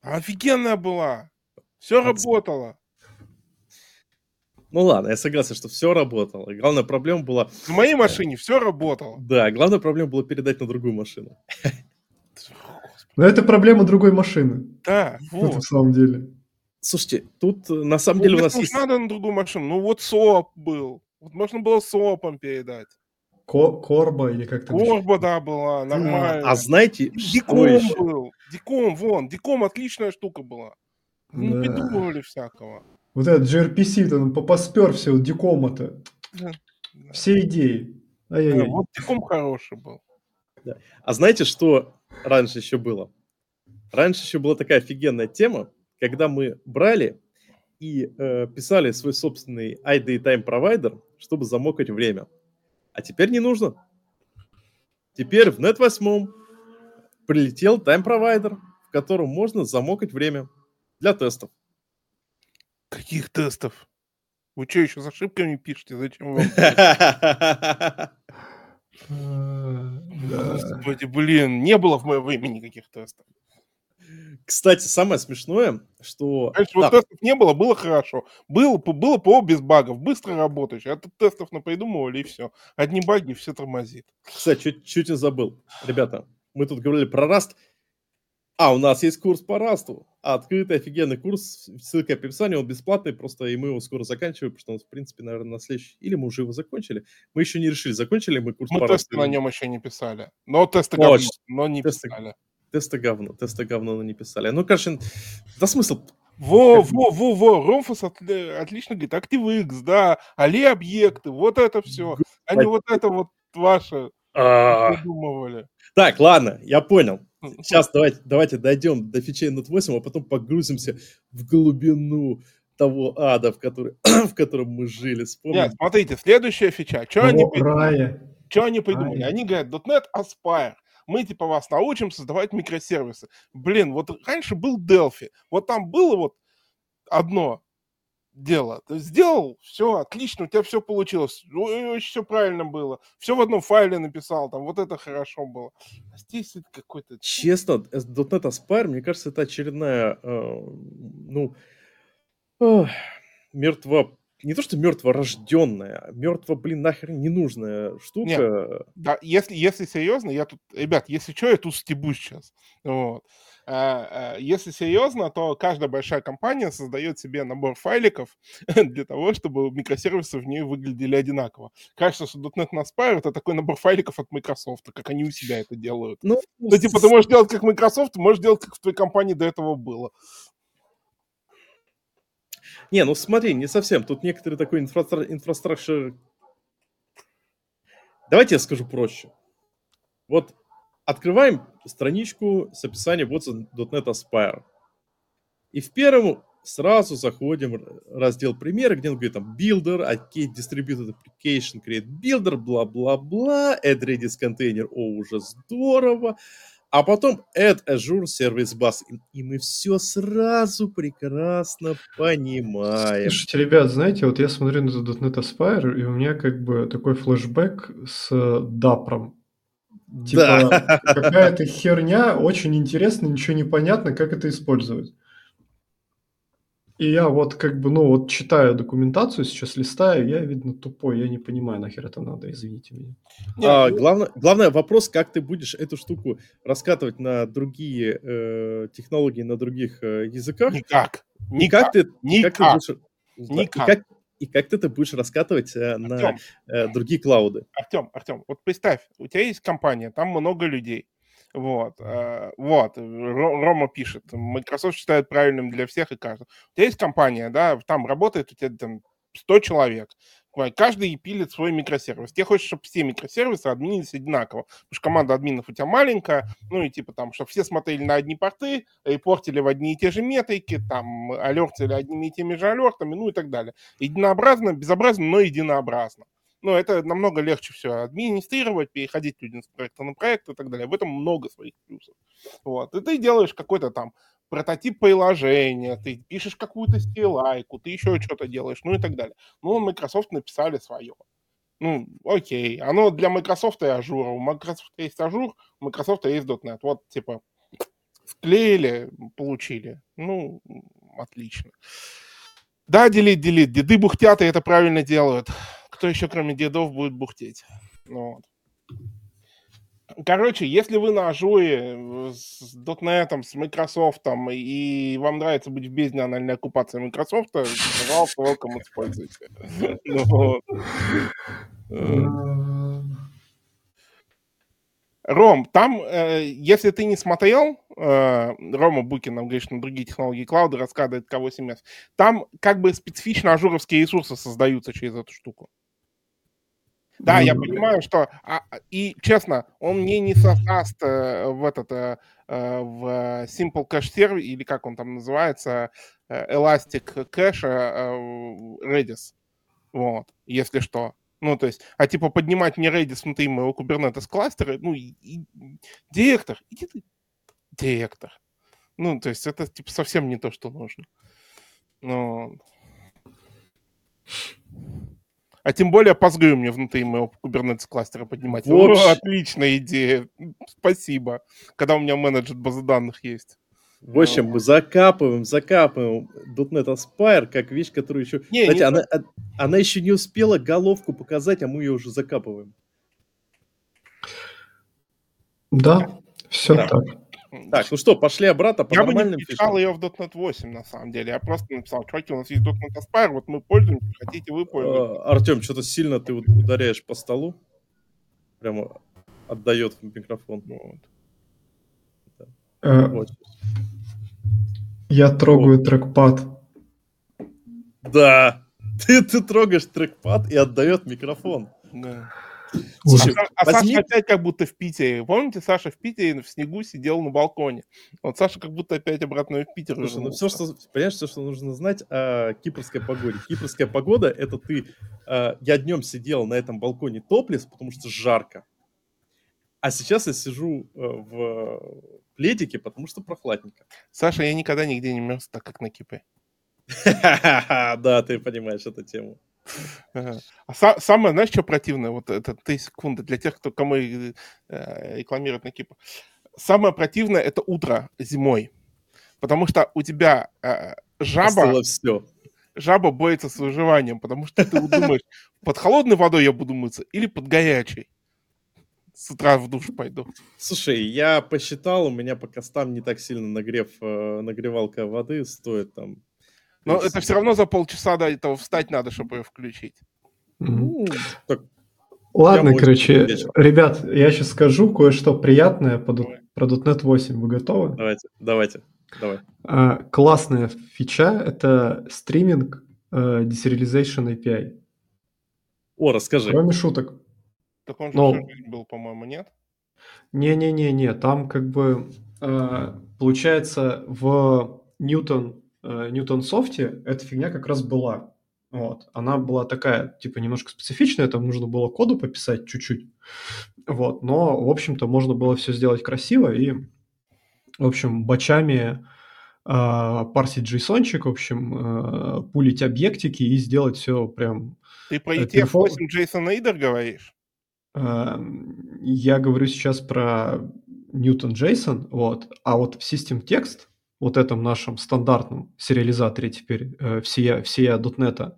Офигенная была. Все работало. Ну ладно, я согласен, что все работало. Главная проблема была... В моей машине все работало. Да, главная проблема была передать на другую машину. Но это проблема другой машины. Да, вот. На самом деле. Слушайте, тут э, на самом ну, деле у нас есть... надо на другую машину. Ну вот СОП был. Вот можно было СОПом передать. Ко Корба или как-то... Корба, да, была, нормально. А, а знаете, Диком еще? был. Диком, вон. Диком отличная штука была. Ну, да. придумывали всякого. Вот этот gRPC-то, он поспер все, Дикома-то. Да. Все идеи. Да, вот Диком хороший был. Да. А знаете, что раньше еще было? Раньше еще была такая офигенная тема, когда мы брали и э, писали свой собственный ID Time провайдер, чтобы замокать время. А теперь не нужно. Теперь в Net 8 прилетел Time провайдер, в котором можно замокать время для тестов. Каких тестов? Вы что, еще с ошибками пишете? Зачем вам? Господи, блин, не было в моем времени никаких тестов. Кстати, самое смешное, что... Да. вот тестов не было, было хорошо. Было, было ПО без багов, быстро работаешь. А тут тестов напридумывали, и все. Одни баги, все тормозит. Кстати, чуть, чуть не забыл. Ребята, мы тут говорили про Rust. А, у нас есть курс по Расту. Открытый офигенный курс. Ссылка в описании, он бесплатный, просто и мы его скоро заканчиваем, потому что он, в принципе, наверное, на следующий... Или мы уже его закончили. Мы еще не решили, закончили мы курс мы по тесты на нем еще не писали. Но тесты говно, но не тесты... писали тесты говно, тесты говно не писали. Ну, короче, да смысл... Во, во, во, во, Ромфос от, отлично говорит, ActiveX, да, али объекты, вот это все, а не вот это вот ваше придумывали. Так, ладно, я понял. Сейчас давайте, давайте дойдем до фичей Note 8, а потом погрузимся в глубину того ада, в, который, в котором мы жили. Вспомним. Нет, смотрите, следующая фича. Что они, придумали? Что они придумали? Они говорят, .NET Aspire. Мы типа вас научим создавать микросервисы. Блин, вот раньше был Delphi. Вот там было вот одно дело. Ты сделал, все, отлично, у тебя все получилось. Очень все правильно было. Все в одном файле написал, там вот это хорошо было. А здесь это какой-то... Честно, э, .NET Aspire, мне кажется, это очередная, э, ну, ох, мертво... Не то, что мертворожденная, а мертво, блин, нахер ненужная штука. Да, если, если серьезно, я тут, ребят, если что, я тут стебусь сейчас. Вот. А, а, Если серьезно, то каждая большая компания создает себе набор файликов для того, чтобы микросервисы в ней выглядели одинаково. Кажется, что .NET на Aspire это такой набор файликов от Microsoft, как они у себя это делают. Ну, Ну, типа, ты можешь делать как Microsoft, можешь делать, как в твоей компании до этого было. Не, ну смотри, не совсем. Тут некоторые такой инфраструк- инфраструктур... Давайте я скажу проще. Вот открываем страничку с описанием вот .NET Aspire. И в первом сразу заходим в раздел примеры, где он говорит там Builder, Arcade Distributed Application, Create Builder, бла-бла-бла, Add Redis Container, о, уже здорово. А потом Add Azure Service Bus. И- мы все сразу прекрасно понимаем. Слушайте, ребят, знаете, вот я смотрю на этот .NET Aspire, и у меня как бы такой флешбэк с Дапром. Типа, Да. какая-то херня, очень интересно, ничего не понятно, как это использовать. И я вот как бы, ну вот читаю документацию, сейчас листаю, я, видно, тупой, я не понимаю, нахер это надо, извините меня. А, ну, главное, главное вопрос, как ты будешь эту штуку раскатывать на другие э, технологии, на других э, языках. Никак. И Никак. как ты, как ты Никак. будешь, да, и Никак. как, и как ты это будешь раскатывать э, на Артем, э, другие клауды. Артем, Артем, вот представь, у тебя есть компания, там много людей. Вот, э, вот, Ро- Рома пишет, Microsoft считает правильным для всех и каждого. У тебя есть компания, да, там работает у тебя там 100 человек. Каждый пилит свой микросервис. Тебе хочешь, чтобы все микросервисы админились одинаково. Потому что команда админов у тебя маленькая, ну и типа там, чтобы все смотрели на одни порты, репортили в одни и те же метрики, там, алертили одними и теми же алертами, ну и так далее. Единообразно, безобразно, но единообразно. Ну, это намного легче все администрировать, переходить людям с проекта на проект и так далее. В этом много своих плюсов. Вот. И ты делаешь какой-то там прототип приложения, ты пишешь какую-то CLI, ты еще что-то делаешь, ну и так далее. Ну, Microsoft написали свое. Ну, окей. Оно для Microsoft и Azure. У Microsoft есть Azure, у Microsoft есть .NET. Вот, типа, вклеили, получили. Ну, отлично. Да, делить, делить. Деды бухтят, и это правильно делают. Кто еще, кроме дедов, будет бухтеть? Ну, вот. Короче, если вы на Ажуре с .NET, с Microsoft, и вам нравится быть в бездне анальной оккупации Microsoft, пожалуйста, welcome, используйте. Ну. Э, Ром, там, э, если ты не смотрел, э, Рома Букин нам говорит, что на другие технологии клауда раскатывает K8s, там как бы специфично ажуровские ресурсы создаются через эту штуку. Да, я понимаю, что... а, а, и, честно, он мне не создаст э, в этот... э, э, в Simple Cache Server, или как он там называется, э, ElastiCache э, Redis. Вот, если что. Ну, то есть, а типа поднимать мне Redis внутри моего Kubernetes кластера, ну, и, и- директор, иди ты, директор. Ну, то есть, это типа совсем не то, что нужно. Ну, а тем более Postgre мне внутри моего Kubernetes кластера поднимать. О, Вообще. отличная идея. Спасибо. Когда у меня менеджер базы данных есть. В общем, мы закапываем, закапываем .NET Aspire как вещь, которую еще... Не, Знаете, не она, она еще не успела головку показать, а мы ее уже закапываем. Да, все Да. так. Так, ну что, пошли обратно по Я бы не включал фишкам. ее в .NET 8, на самом деле. Я просто написал, чуваки, у нас есть .NET Aspire, вот мы пользуемся, хотите вы пользуетесь. Артем, что-то сильно ты вот ударяешь по столу. Прямо отдает в микрофон. Вот. Э, Вот. Я трогаю трекпад. Да, ты, ты трогаешь трекпад и отдает микрофон. Да. Слушай, а, а возьми... Саша опять как будто в Питере. Помните, Саша в Питере в снегу сидел на балконе. Вот Саша как будто опять обратно в Питер Слушай, ну все, что, понимаешь, все, что нужно знать о кипрской погоде. Кипрская погода, это ты... Э, я днем сидел на этом балконе топлес, потому что жарко. А сейчас я сижу э, в пледике, потому что прохладненько. Саша, я никогда нигде не мерз так, как на Кипре. Да, ты понимаешь эту тему. А са- самое, знаешь, что противное? Вот это 3 секунды для тех, кто кому э, рекламирует на Кипр. Самое противное это утро зимой. Потому что у тебя э, жаба... все. Жаба борется с выживанием, потому что ты думаешь, под холодной водой я буду мыться или под горячей. С утра в душ пойду. Слушай, я посчитал, у меня по костам не так сильно нагрев, э, нагревалка воды стоит там но это все равно за полчаса до этого встать надо, чтобы ее включить. Ну, так Ладно, короче, вечер. ребят, я сейчас скажу кое-что приятное по, про .NET 8. Вы готовы? Давайте, давайте, давай. А, классная фича — это стриминг э, Deserialization API. О, расскажи. Кроме шуток. Так он же Но... был, по-моему, нет? Не-не-не-не, там как бы э, получается в Newton Newton Софте эта фигня как раз была. Вот. Она была такая, типа, немножко специфичная, там нужно было коду пописать чуть-чуть. Вот. Но, в общем-то, можно было все сделать красиво и, в общем, бачами э, парсить JSON, в общем, э, пулить объектики и сделать все прям... Ты про ETF8 JSON Aider говоришь? Э, я говорю сейчас про Newton JSON, вот. А вот в System Text вот этом нашем стандартном сериализаторе теперь э, всея, всея .NET,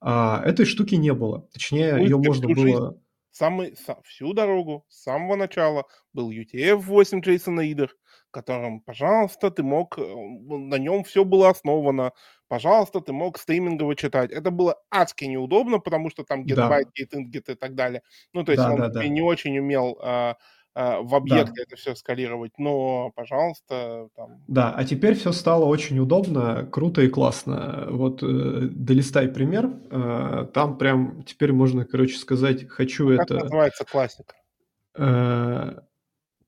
а, этой штуки не было. Точнее, ее можно было... Самый, сам, всю дорогу, с самого начала был UTF-8 JSON Reader, которым, пожалуйста, ты мог, э, на нем все было основано, пожалуйста, ты мог стримингово читать. Это было адски неудобно, потому что там get да. in, get и так далее. Ну, то есть да, он да, да. не очень умел а, в объекте да. это все скалировать, но, пожалуйста, там... Да, а теперь все стало очень удобно, круто и классно. Вот э, долистай пример, э, там прям теперь можно, короче, сказать, хочу как это... Как называется классик? Э,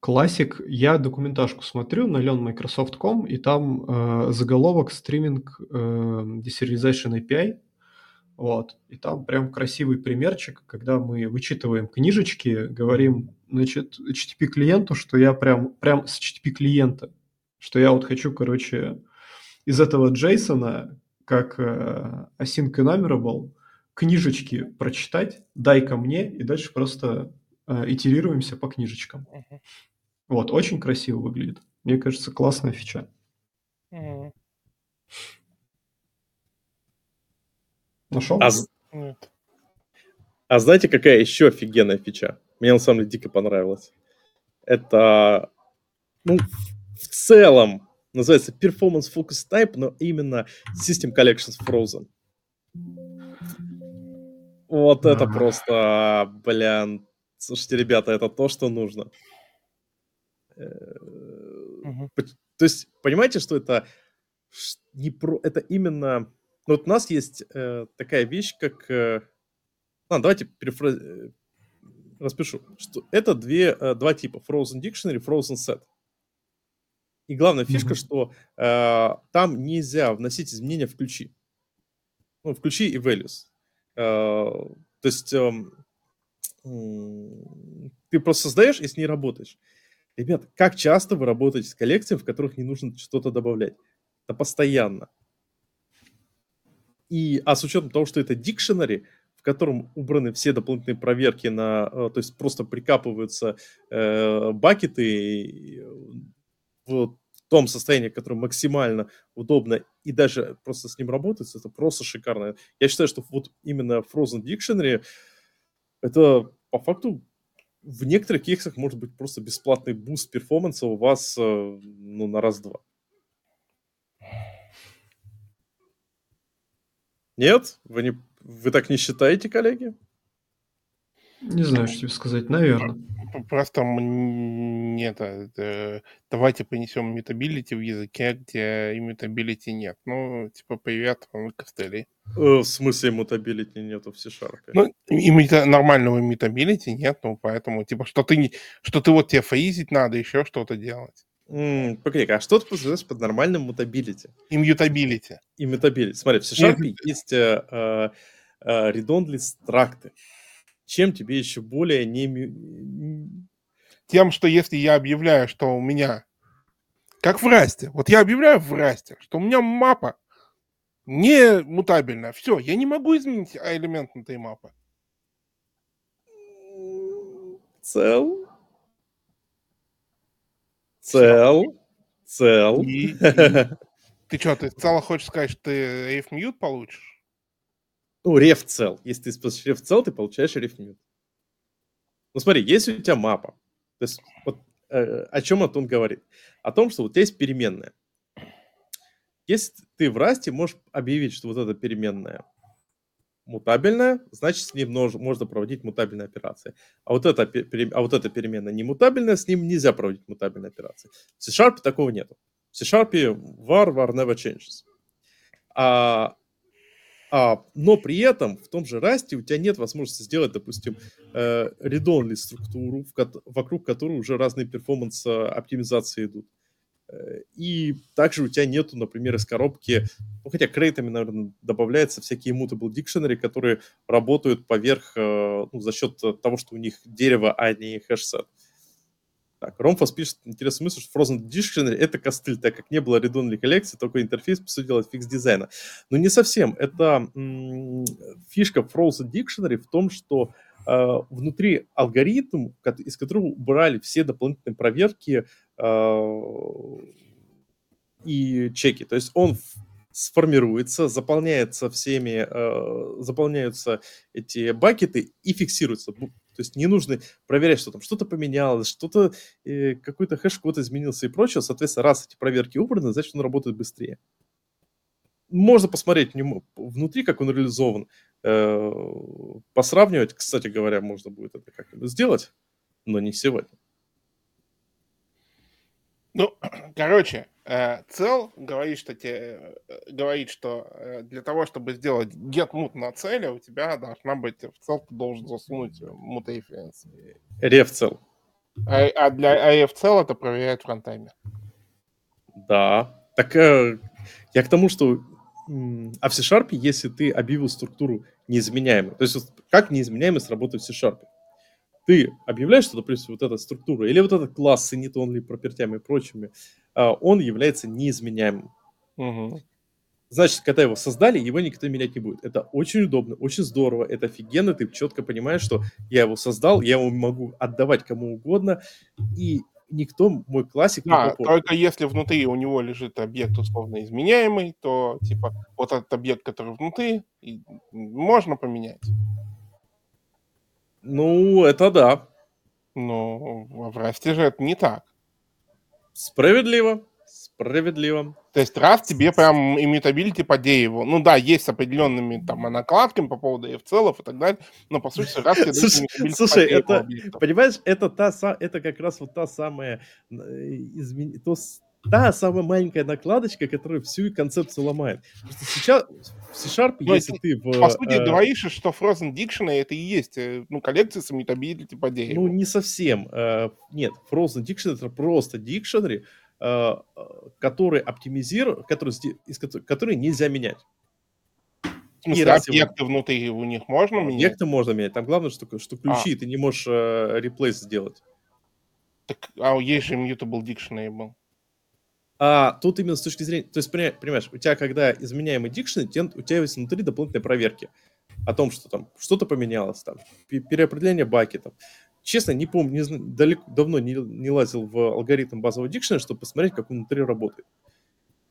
классик, я документажку смотрю на Learn Microsoft.com, и там э, заголовок стриминг э, Deserialization API, вот. И там прям красивый примерчик, когда мы вычитываем книжечки, говорим, значит, HTTP клиенту, что я прям, прям с HTTP клиента, что я вот хочу, короче, из этого Джейсона, как э, async enumerable, книжечки прочитать, дай ко мне, и дальше просто э, итерируемся по книжечкам. Uh-huh. Вот, очень красиво выглядит. Мне кажется, классная фича. Uh-huh. Нашел? А, Нет. а знаете, какая еще офигенная фича? Мне на самом деле дико понравилось. Это, ну, в целом называется Performance Focus Type, но именно System Collections Frozen. Вот это просто, блин. Слушайте, ребята, это то, что нужно. Угу. То есть, понимаете, что это не про, это именно ну, вот у нас есть э, такая вещь, как... Э, а, давайте перефраз... Распишу. Что это две, э, два типа. Frozen Dictionary, Frozen Set. И главная фишка, mm-hmm. что э, там нельзя вносить изменения в ключи. Ну, в ключи и values. Э, то есть э, э, ты просто создаешь и с ней работаешь. Ребят, как часто вы работаете с коллекциями, в которых не нужно что-то добавлять? Да постоянно. И, а с учетом того, что это дикшенари, котором убраны все дополнительные проверки на, э, то есть просто прикапываются э, бакеты в том состоянии, которое максимально удобно, и даже просто с ним работать, это просто шикарно. Я считаю, что вот именно Frozen Dictionary это по факту в некоторых кейсах может быть просто бесплатный boost перформанса у вас э, ну, на раз-два. Нет? Вы, не, вы так не считаете, коллеги? Не знаю, что тебе сказать, наверное. Просто нет, это, давайте принесем immutability в языке, где immutability нет. Ну, типа, привет, мы костыли. Э, В смысле immutability нету в C-Sharp? Ну, immuta- нормального immutability нет, ну, поэтому, типа, что ты, не, что ты вот тебе фризить надо, еще что-то делать. М, Погоди, а что ты подразумеваешь под нормальным immutability? Immutability. Immutability. Смотри, в C-Sharp есть э, э, readonly стракты. Чем тебе еще более не... Тем, что если я объявляю, что у меня, как в расте, вот я объявляю в расте, что у меня мапа не мутабельная, все, я не могу изменить элемент этой мапы. Cell? Cell? Cell? И- и ты что, ты Cell хочешь сказать, что ты ref mut получишь? Ну, RefCell. Если ты используешь RefCell, ты получаешь ref mut. Ну смотри, если у тебя мапа, то есть вот э, о чем Антон говорит? О том, что у тебя есть переменная. Если ты в расте можешь объявить, что вот эта переменная мутабельная, значит, с ним можно проводить мутабельные операции. А вот, эта, а вот эта переменная не мутабельная, с ним нельзя проводить мутабельные операции. В C-Sharp такого нету. В C-Sharp var, var never changes. А, а, но при этом в том же расте у тебя нет возможности сделать, допустим, э, read-only структуру, в кот- вокруг которой уже разные перформанс-оптимизации идут. Э, И также у тебя нету, например, из коробки, ну хотя крейтами, наверное, добавляются всякие immutable dictionary, которые работают поверх, э, ну, за счет того, что у них дерево, а не hash set. Так, Ромфас пишет интересную мысль, что Frozen Dictionary — это костыль, так как не было read-only коллекции, только интерфейс, по сути дела, фикс дизайна. Но не совсем. Это м, фишка Frozen Dictionary в том, что э, внутри алгоритм, из которого убрали все дополнительные проверки э, и чеки. То есть он сформируется, заполняется всеми, э, заполняются эти бакеты и фиксируются. То есть не нужно проверять, что там что-то поменялось, что-то, э, какой-то хэш-код изменился и прочее. Соответственно, раз эти проверки убраны, значит, он работает быстрее. Можно посмотреть внутри, как он реализован, э, посравнивать. Кстати говоря, можно будет это как-нибудь сделать, но не сегодня. Ну, короче, э, цел говорит, что те, э, говорит, что э, для того, чтобы сделать get mut на цели, у тебя должна быть в цел ты должен засунуть мутейфенс. Рефцел. А, а для AF цел это проверяет в фронтайме. Да. Так э, я к тому, что а в C-Sharp, если ты объявил структуру неизменяемой, то есть как неизменяемость работает в C-Sharp? Ты объявляешь, что, допустим, вот эта структура или вот этот класс с init-only пропертями и прочими, а, он является неизменяемым. Мгм. Значит, когда его создали, его никто менять не будет. Это очень удобно, очень здорово, это офигенно, ты четко понимаешь, что я его создал, я его могу отдавать кому угодно, и никто мой классик не Да, попортит. только если внутри у него лежит объект условно изменяемый, то типа вот этот объект, который внутри, можно поменять. Ну, это да. Но в расте же это не так. Справедливо. Справедливо. То есть раз тебе прям иммутабилити по дереву. Ну да, есть с определенными там накладками по поводу f-целов и так далее, но по сути раз тебе Слушай, слушай, это-. Понимаешь, это, та, это как раз вот та самая э, измен- то та самая маленькая накладочка, которая всю концепцию ломает. Что сейчас в C-Sharp, Ну, если ты в... По сути, э, говоришь, что Frozen Dictionary это и есть э, ну, коллекция с по дереву. Ну, не совсем. э, Нет, Frozen Dictionary это просто дикшенери, э, э, который оптимизирует, который, из кото- который нельзя менять. в смысле, раз его- объекты внутри у них можно менять? Объекты можно менять. Там главное, что, что ключи ты не можешь э, реплейс сделать. Так, а есть же immutable Dictionary был. А тут именно с точки зрения... То есть, понимаешь, у тебя, когда изменяемый дикшн, у тебя есть внутри дополнительные проверки о том, что там что-то поменялось, там, пе- переопределение бакетов. Честно, не помню, не далеко, давно не, не лазил в алгоритм базового дикшена, чтобы посмотреть, как он внутри работает.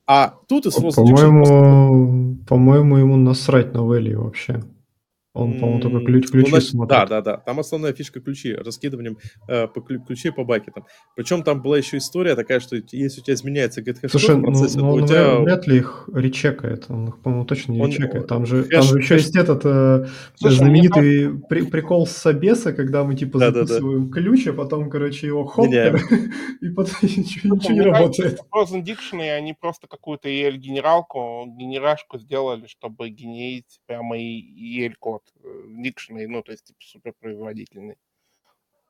А тут и с Frozen Dictionary просто- По-моему, по-моему, ему насрать на value вообще. Он, по-моему, только ключ, ну, ключи значит, смотрит. да, да, да. Там основная фишка ключи, раскидыванием э, по клю- ключей по бакетам. Причем там была еще история такая, что если у тебя изменяется get Слушай, в ну, процессе, ну то он у вряд, тебя... вряд ли их речекает. Он их, по-моему, точно не Он, речекает. Там же, хэш- там же еще хэш- есть этот э, Слушай, знаменитый при- прикол с Собеса, когда мы типа Да-да-да. записываем ключ, а потом, короче, его хоппер, и потом ничего, ничего не работает. Frozen Dictionary, они просто какую-то EL-генералку, генерашку сделали, чтобы генерить прямо EL-код в Dictionary, ну, то есть, типа, суперпроизводительный.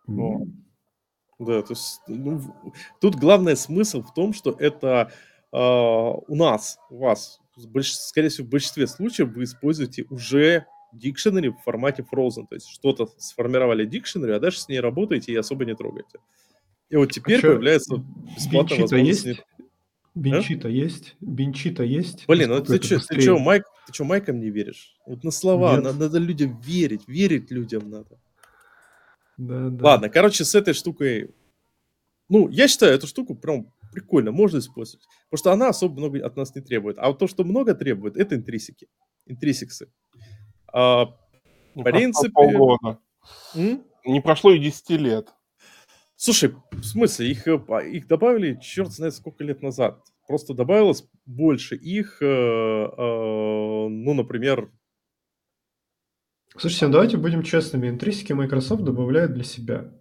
Вот. Да, то есть, ну, тут главный смысл в том, что это э, у нас, у вас, больш- скорее всего, в большинстве случаев вы используете уже дикшенери в формате Frozen. То есть что-то сформировали дикшенери, а дальше с ней работаете и особо не трогаете. И вот теперь А появляется бесплатная возможность... есть? Не- Бинчита есть? Бинчита есть? Блин, ну ты это что, ты что, Майк, ты что, Майкам не веришь? Вот на слова, надо, надо людям верить, верить людям надо. Да, да. Ладно, короче, с этой штукой... Ну, я считаю, эту штуку прям прикольно, можно использовать. Потому что она особо много от нас не требует. А вот то, что много требует, это интрисики. Интрисиксы. А, Не В принципе- полгода. м? Не прошло и 10 лет. Слушай, в смысле, их, э, их добавили черт знает сколько лет назад. Просто добавилось больше их, э, э, ну, например, Слушайте, ну давайте будем честными. Интрисики Microsoft добавляет для себя.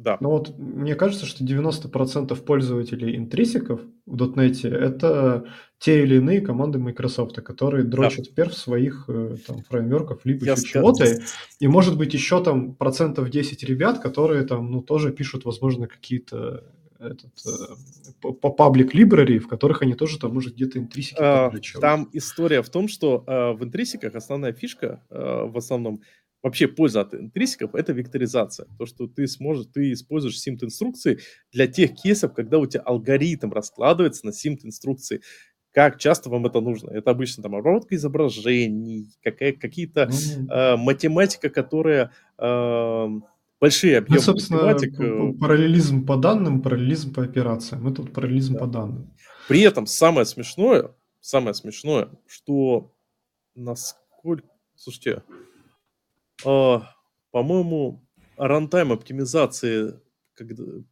Да. Но вот мне кажется, что 90% пользователей интрисиков в .NET это те или иные команды Microsoft, которые дрочат перв своих э, там, фреймворков, либо Я чего-то. И может быть еще там процентов 10 ребят, которые там, ну, тоже пишут, возможно, какие-то этот, э, по паблик library, в которых они тоже там, может, где-то интрисики А. Там история в том, что э, в интрисиках основная фишка, э, в основном, вообще польза от интрисиков, это векторизация. То, что ты сможешь, ты используешь симт-инструкции для тех кейсов, когда у тебя алгоритм раскладывается на симт-инструкции. Как часто вам это нужно? Это обычно там обработка изображений, какая, какие-то Ну, э, математика, которая э, большие Ну, объемы собственно, математик. э, параллелизм по данным, параллелизм по операциям. Мы тут параллелизм Да. по данным. При этом самое смешное, самое смешное, что насколько... Слушайте, по-моему, рантайм оптимизации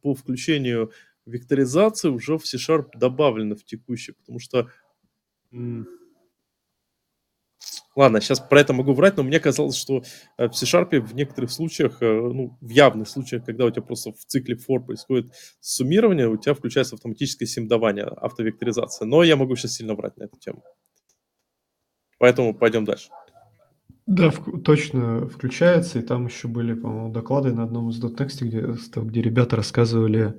по включению векторизации уже в C-Sharp добавлено в текущий, потому что... Ладно, сейчас про это могу врать, но мне казалось, что э, в C-Sharp в некоторых случаях, э, ну, в явных случаях, когда у тебя просто в цикле for происходит суммирование, у тебя включается автоматическое симдование, автовекторизация. Но я могу сейчас сильно врать на эту тему. Поэтому пойдем дальше. Да, в- точно включается, и там еще были, по-моему, доклады на одном из .next, где, где ребята рассказывали,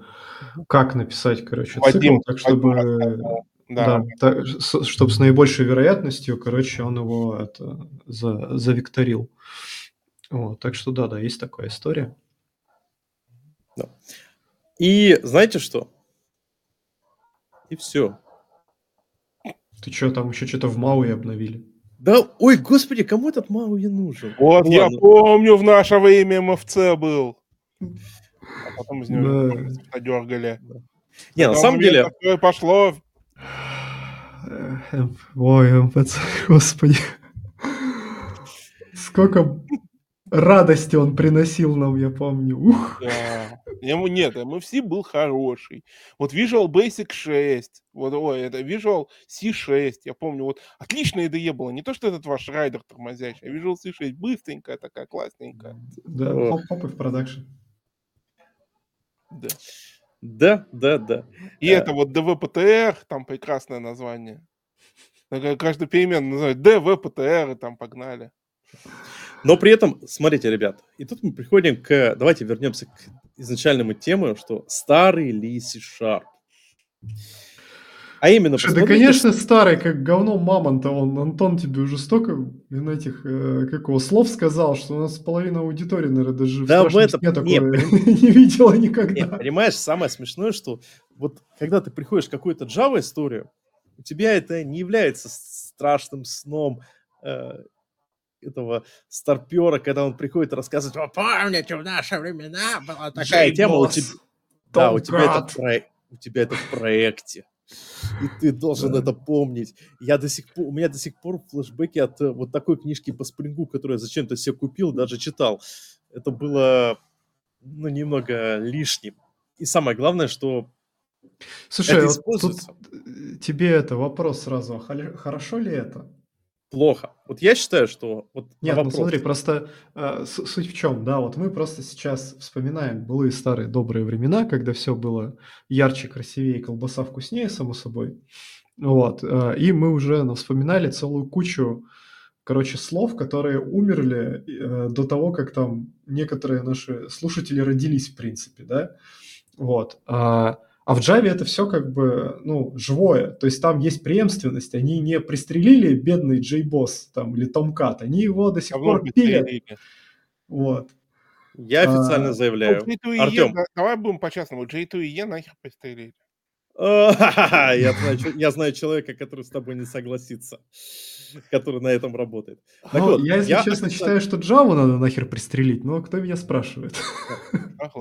как написать, короче, цикл, Вадим, так Вадим чтобы, да, Да. чтобы с наибольшей вероятностью, короче, он его это, за, завекторил. Вот, так что да, да, есть такая история. И знаете что? И все. Ты что, там еще что-то в Мауи обновили? Да, ой, господи, кому этот Мауи нужен? Вот Ну я ладно. помню, в наше время МФЦ был. А потом из него Да. надергали. Не, на самом деле, Такое пошло. Ой, МПЦ, господи. Сколько радости он приносил нам, я помню. Ух. Да. Ему нет, MFC был хороший. Вот Visual Basic 6, вот ой, это Visual C6, я помню, вот отличная IDE была. Не то, что этот ваш райдер тормозящий, а Visual C6 быстренькая такая, классненькая. Да, О. хоп-хоп и в продакшн. Да. да, да, да. И Да. это вот DVPTR, там прекрасное название. Такая Каждую переменную называют DVPTR, и там погнали. Но при этом, смотрите, ребят, и тут мы приходим к... Давайте вернемся к изначальному теме, что старый ли C-Sharp. А именно, Слушай, да, посмотрите, конечно, старый, как говно мамонта. Он, Антон тебе уже столько блин, этих, э, как его, слов сказал, что у нас половина аудитории, наверное, даже Да, в этом- не, не видела никогда. понимаешь, самое смешное, что вот когда ты приходишь в какую-то Java историю, у тебя это не является страшным сном э, этого старпера, когда он приходит рассказывать, вы помните, в наши времена была такая тема, у тебя, да, у тебя, это про- у тебя это в проекте. и ты должен это помнить. Я до сих пор, у меня до сих пор флешбеки от э, вот такой книжки по спрингу, которую я зачем-то себе купил, даже читал. Это было, ну, немного лишним. И самое главное, что Слушай, это вот тут тебе это вопрос сразу. Хорошо ли это? Плохо. Вот я считаю, что... Вот Нет, ну смотри, просто э, суть в чем, да, вот мы просто сейчас вспоминаем былые старые добрые времена, когда все было ярче, красивее, колбаса вкуснее, само собой. Вот, э, и мы уже ну, вспоминали целую кучу, короче, слов, которые умерли э, до того, как там некоторые наши слушатели родились, в принципе, да, вот. А, а в Java это все как бы, ну, живое. То есть там есть преемственность. Они не пристрелили бедный JBoss там или Tomcat, они его до сих а пор пилят. Вот. Я официально а, заявляю. Ну, Артем. давай будем по-честному. J2 и E нахер пристрелили. Я знаю, я знаю человека, который с тобой не согласится, который на этом работает. Так ну, вот, я, если я честно, официально... считаю, что Java надо нахер пристрелить, но кто меня спрашивает?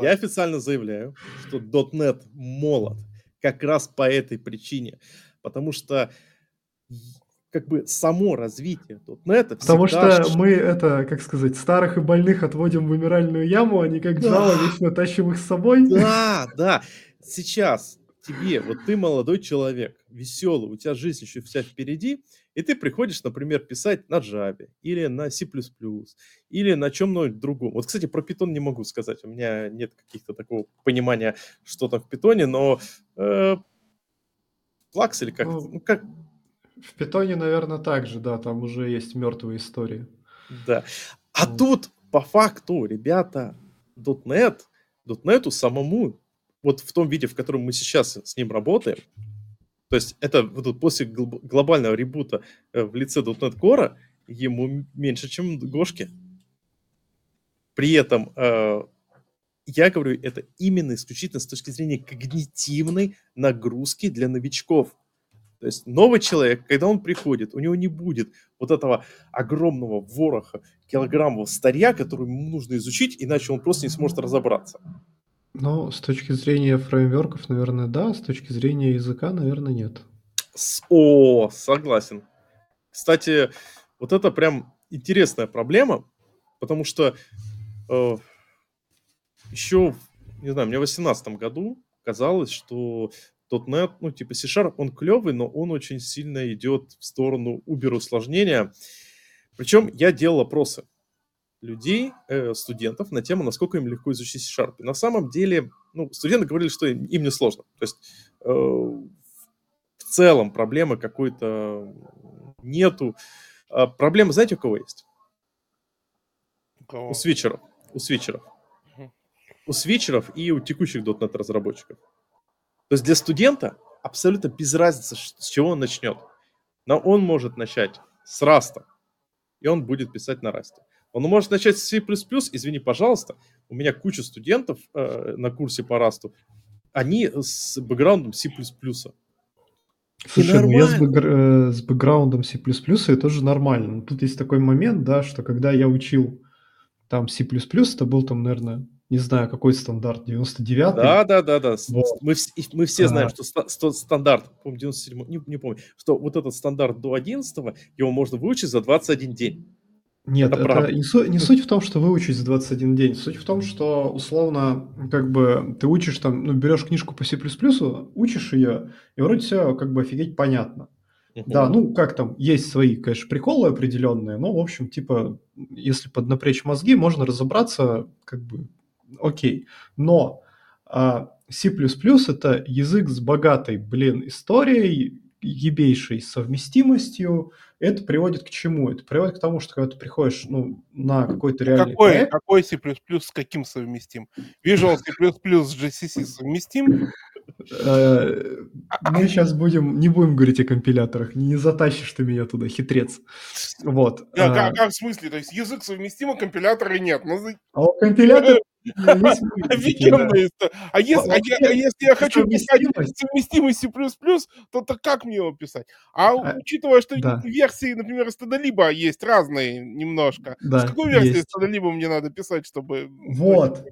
Я официально заявляю, что .NET молод как раз по этой причине, потому что как бы само развитие .NET Потому что мы это, как сказать, старых и больных отводим в вымиральную яму, а не как Java да. вечно тащим их с собой. Да, да. Сейчас тебе, вот ты молодой человек, веселый, у тебя жизнь еще вся впереди, и ты приходишь, например, писать на Java или на C++ или на чем-нибудь другом. Вот, кстати, про Python не могу сказать, у меня нет каких-то такого понимания, что там в Python, но э, Flux или как, ну, ну как... В Питоне, наверное, так же, да, там уже есть мертвые истории. Да. А вот. тут, по факту, ребята, .NET, .NET самому вот в том виде, в котором мы сейчас с ним работаем, то есть это вот после глобального ребута э, в лице .NET Core ему меньше, чем Гошке. При этом э, я говорю это именно исключительно с точки зрения когнитивной нагрузки для новичков. То есть новый человек, когда он приходит, у него не будет вот этого огромного вороха килограммов старья, который ему нужно изучить, иначе он просто не сможет разобраться. Ну, с точки зрения фреймворков, наверное, да, с точки зрения языка, наверное, нет. О, согласен. Кстати, вот это прям интересная проблема, потому что э, еще, не знаю, мне в 2018 году казалось, что .NET, ну, типа C-Sharp, он клевый, но он очень сильно идет в сторону убер-усложнения. Причем я делал опросы людей, э, студентов на тему, насколько им легко изучить C-Sharp. И на самом деле, ну, студенты говорили, что им, им не сложно. То есть э, в целом проблемы какой-то нету. А проблема, знаете, у кого есть? У, кого? у свитчеров. У свитчеров. Угу. У свитчеров и у текущих .NET разработчиков. То есть для студента абсолютно без разницы, с чего он начнет. Но он может начать с раста, и он будет писать на расте. Он может начать с C++, извини, пожалуйста, у меня куча студентов э, на курсе по расту, они с бэкграундом C++. Слушай, ну я с, бэк, э, с бэкграундом C++ и тоже нормально. Но тут есть такой момент, да, что когда я учил там C++, это был там, наверное, не знаю, какой стандарт, 99-й? Да, да, да, да. Вот. Мы, мы все знаем, а. что, что стандарт, помню, 97 не, не помню, что вот этот стандарт до 11 его можно выучить за 21 день. Нет, это, это не, су- не суть в том, что выучить за 21 день. Суть в том, что условно, как бы ты учишь там, ну, берешь книжку по C++, учишь ее, и вроде все как бы офигеть понятно. Uh-huh. Да, ну, как там, есть свои, конечно, приколы определенные, но, в общем, типа, если поднапрячь мозги, можно разобраться, как бы, окей. Но а, C++ это язык с богатой, блин, историей, ебейшей совместимостью, это приводит к чему? Это приводит к тому, что когда ты приходишь ну, на какой-то реальный какой, проект... Какой C++ с каким совместим? Visual C++ с GCC совместим? Э, мы сейчас будем, не будем говорить о компиляторах, не затащишь ты меня туда, хитрец. Вот. А, как в смысле? То есть язык совместим, а компилятора нет? Ну, а у компилятора Офигенная история. А если, а, я, а если я хочу писать совместимый C++, то, то как мне его писать? А, а учитывая, что да. версии, например, стадолиба есть разные немножко, да, с какой версии стадолиба мне надо писать, чтобы... Вот.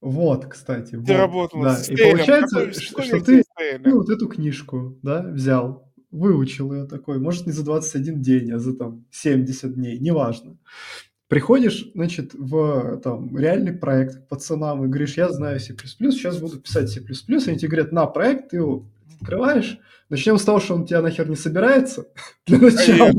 Вот, кстати. Ты вот, работал да. с И получается, какой, что, что ты ты вот эту книжку, да, взял, выучил ее такой, может, не за 21 день, а за там 70 дней, неважно. Приходишь, значит, в там, реальный проект к пацанам и говоришь, я знаю C++, сейчас буду писать C++, они тебе говорят, на, проект, ты его открываешь, начнем с того, что он у тебя нахер не собирается, для начала.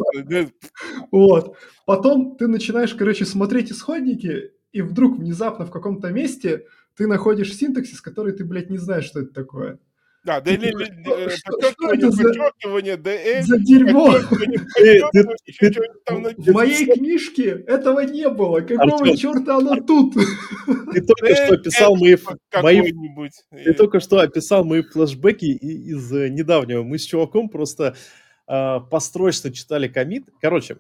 Вот. Потом ты начинаешь, короче, смотреть исходники, и вдруг внезапно в каком-то месте ты находишь синтаксис, который ты, блядь, не знаешь, что это такое. Да, да, или, э, подчеркивание, подчеркивание, ДЛ. За дерьмо. В моей книжке этого не было. Какого черта оно тут? Ты только что описал мои... Ты только что описал мои флешбеки из э, недавнего. Мы с чуваком просто э, построчно читали комит. Короче,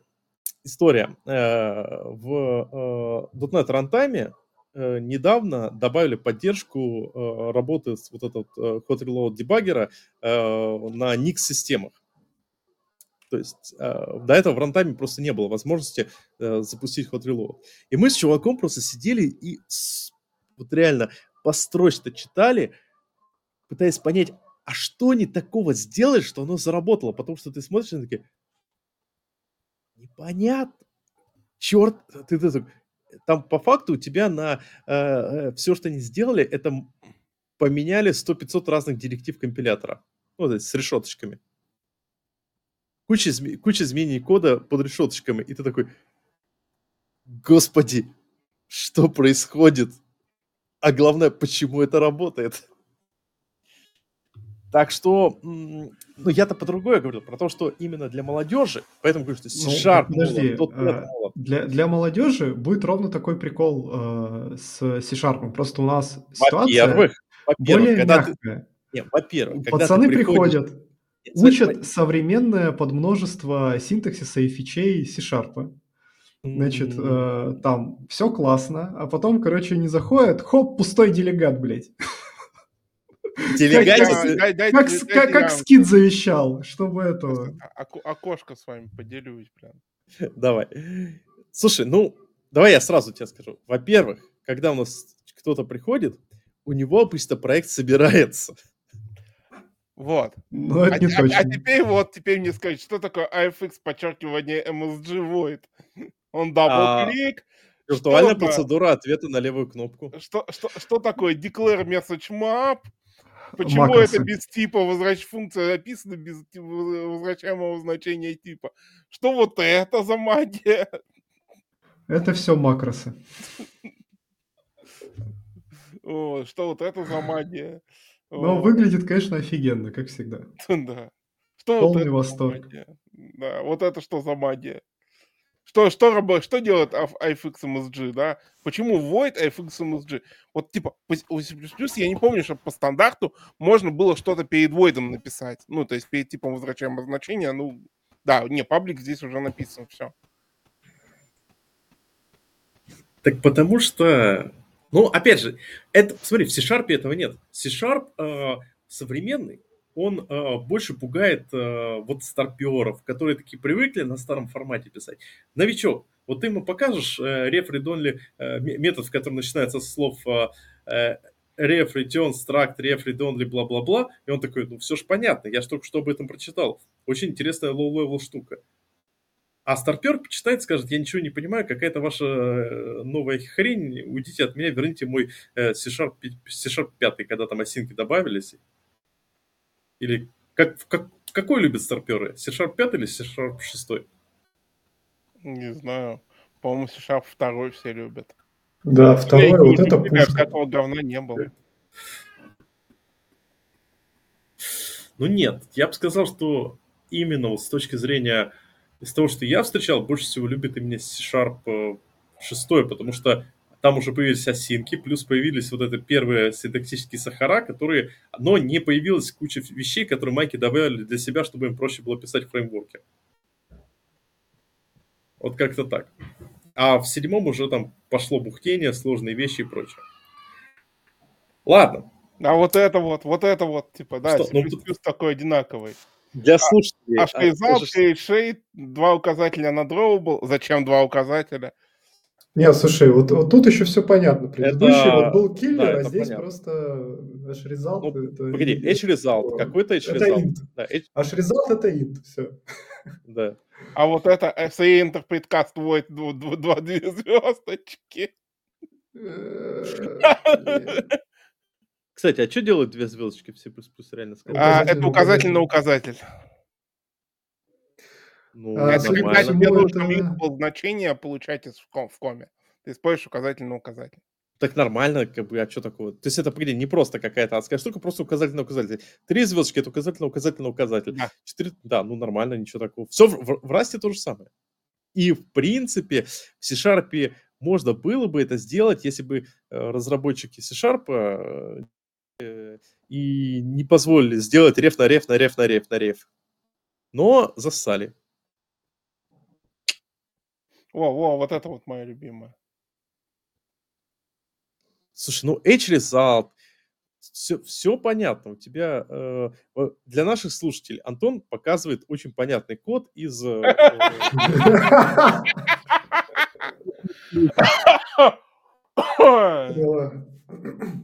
история. В .NET Runtime э, недавно добавили поддержку э, работы с вот этого э, hot reload дебаггера э, на Nix-системах. То есть э, до этого в рантайме просто не было возможности э, запустить hot reload. И мы с чуваком просто сидели и вот реально построчно читали, пытаясь понять, а что они такого сделали, что оно заработало? Потому что ты смотришь и такие, непонятно. Черт, ты, ты, ты там по факту у тебя на э, э все, что они сделали, это поменяли 100-500 разных директив компилятора. Ну, вот с решеточками. Куча, изме- куча изменений кода под решеточками. И ты такой, господи, что происходит? А главное, почему это работает? Так что, ну, я-то по другое говорил, про то, что именно для молодежи, поэтому говорю, что C-Sharp, ну, подожди, молод, а, для, для молодежи будет ровно такой прикол э, с C-Sharp. Просто у нас ситуация во-первых, во-первых, более когда мягкая. Ты... Нет, во-первых, когда Пацаны приходишь... приходят, Нет, учат смотри, современное подмножество синтаксиса и фичей C-Sharp. Значит, э, там все классно, а потом, короче, не заходят, хоп, пустой делегат, блядь. Как, скид завещал, чтобы этого... Окошко с вами поделюсь прям. Давай. Слушай, ну, давай я сразу тебе скажу. Во-первых, когда у нас кто-то приходит, у него обычно проект собирается. Вот. Ну, это а, не а, точно. А, теперь вот, теперь мне скажи, что такое AFX подчеркивание MSG void? On double click, а, Виртуальная процедура ответа на левую кнопку. Что, что, что такое declare message map? Почему Макросы. это без типа возвращ... функция описана без возвращаемого значения типа? Что вот это за магия? Это все макросы. О, что вот это за магия? Но выглядит, конечно, офигенно, как всегда. Да. Что Полный вот это восторг. Да, вот это что за магия? Что, что, что делает ifxmsg, да? Почему void ifxmsg? Вот типа у C++ я не помню, что по стандарту можно было что-то перед void написать. Ну, то есть перед типом возвращаемого значения, ну, да, не, паблик здесь уже написан, все. Так потому что, ну, опять же, это, смотри, в C-Sharp этого нет. C-Sharp э, современный, он э, больше пугает э, вот старперов, которые такие привыкли на старом формате писать. Новичок, вот ты ему покажешь э, ref read э, метод, в котором начинается со слов э, э ref return struct бла-бла-бла, и он такой, ну все же понятно, я же только что об этом прочитал. Очень интересная low-level штука. А старпер почитает, скажет, я ничего не понимаю, какая-то ваша э, новая хрень, уйдите от меня, верните мой э, C-Sharp, C-Sharp 5, когда там осинки добавились, или как, как, какой любят старперы? C-Sharp 5 или C-Sharp 6? Не знаю. По-моему, C-Sharp 2 все любят. Да, второй, вот это пушка. Такого говна не было. Ну нет, я бы сказал, что именно вот с точки зрения из того, что я встречал, больше всего любят именно C-Sharp 6, потому что там уже появились осинки, плюс появились вот это первые синтаксические сахара, которые, но не появилась куча вещей, которые майки добавили для себя, чтобы им проще было писать фреймворки. Вот как-то так. А в седьмом уже там пошло бухтение, сложные вещи и прочее. Ладно. А вот это вот, вот это вот, типа, да, Что? Ну, плюс такой одинаковый. Для слушателей. А, а шейзап, а, шейд, два указателя на drawable. Зачем два указателя? Не, слушай, вот, вот тут еще все понятно. Предыдущий это... вот был киллер, да, а здесь понятно. просто Аж result Ну, это... погоди, edge result, какой-то edge Это result. int. Да, edge- result это int, все. да. А вот это SE Interpret Cast Void дв- дв- два две звездочки. Кстати, а что делают две звездочки в C++ реально сказать? А, это указатель на указатель. Ну, А, Это когда тебе нужно это- значение получать из- в ком- в коме. Ты используешь указатель на указатель. Так нормально, как бы, а что такого? То есть это, погоди, не просто какая-то адская штука, просто указатель на указатель. Три звездочки — это указатель на указатель на указатель. Да. Четыре, да, ну нормально, ничего такого. Все в, в, в Расте то же самое. И, в принципе, в C-Sharp можно было бы это сделать, если бы э, разработчики C-Sharp э, и не позволили сделать реф на реф на реф на реф на реф. Но зассали. О, во, вот это вот моя любимая. Слушай, ну Edge Result, все, все понятно. У тебя э, для наших слушателей Антон показывает очень понятный код из... э.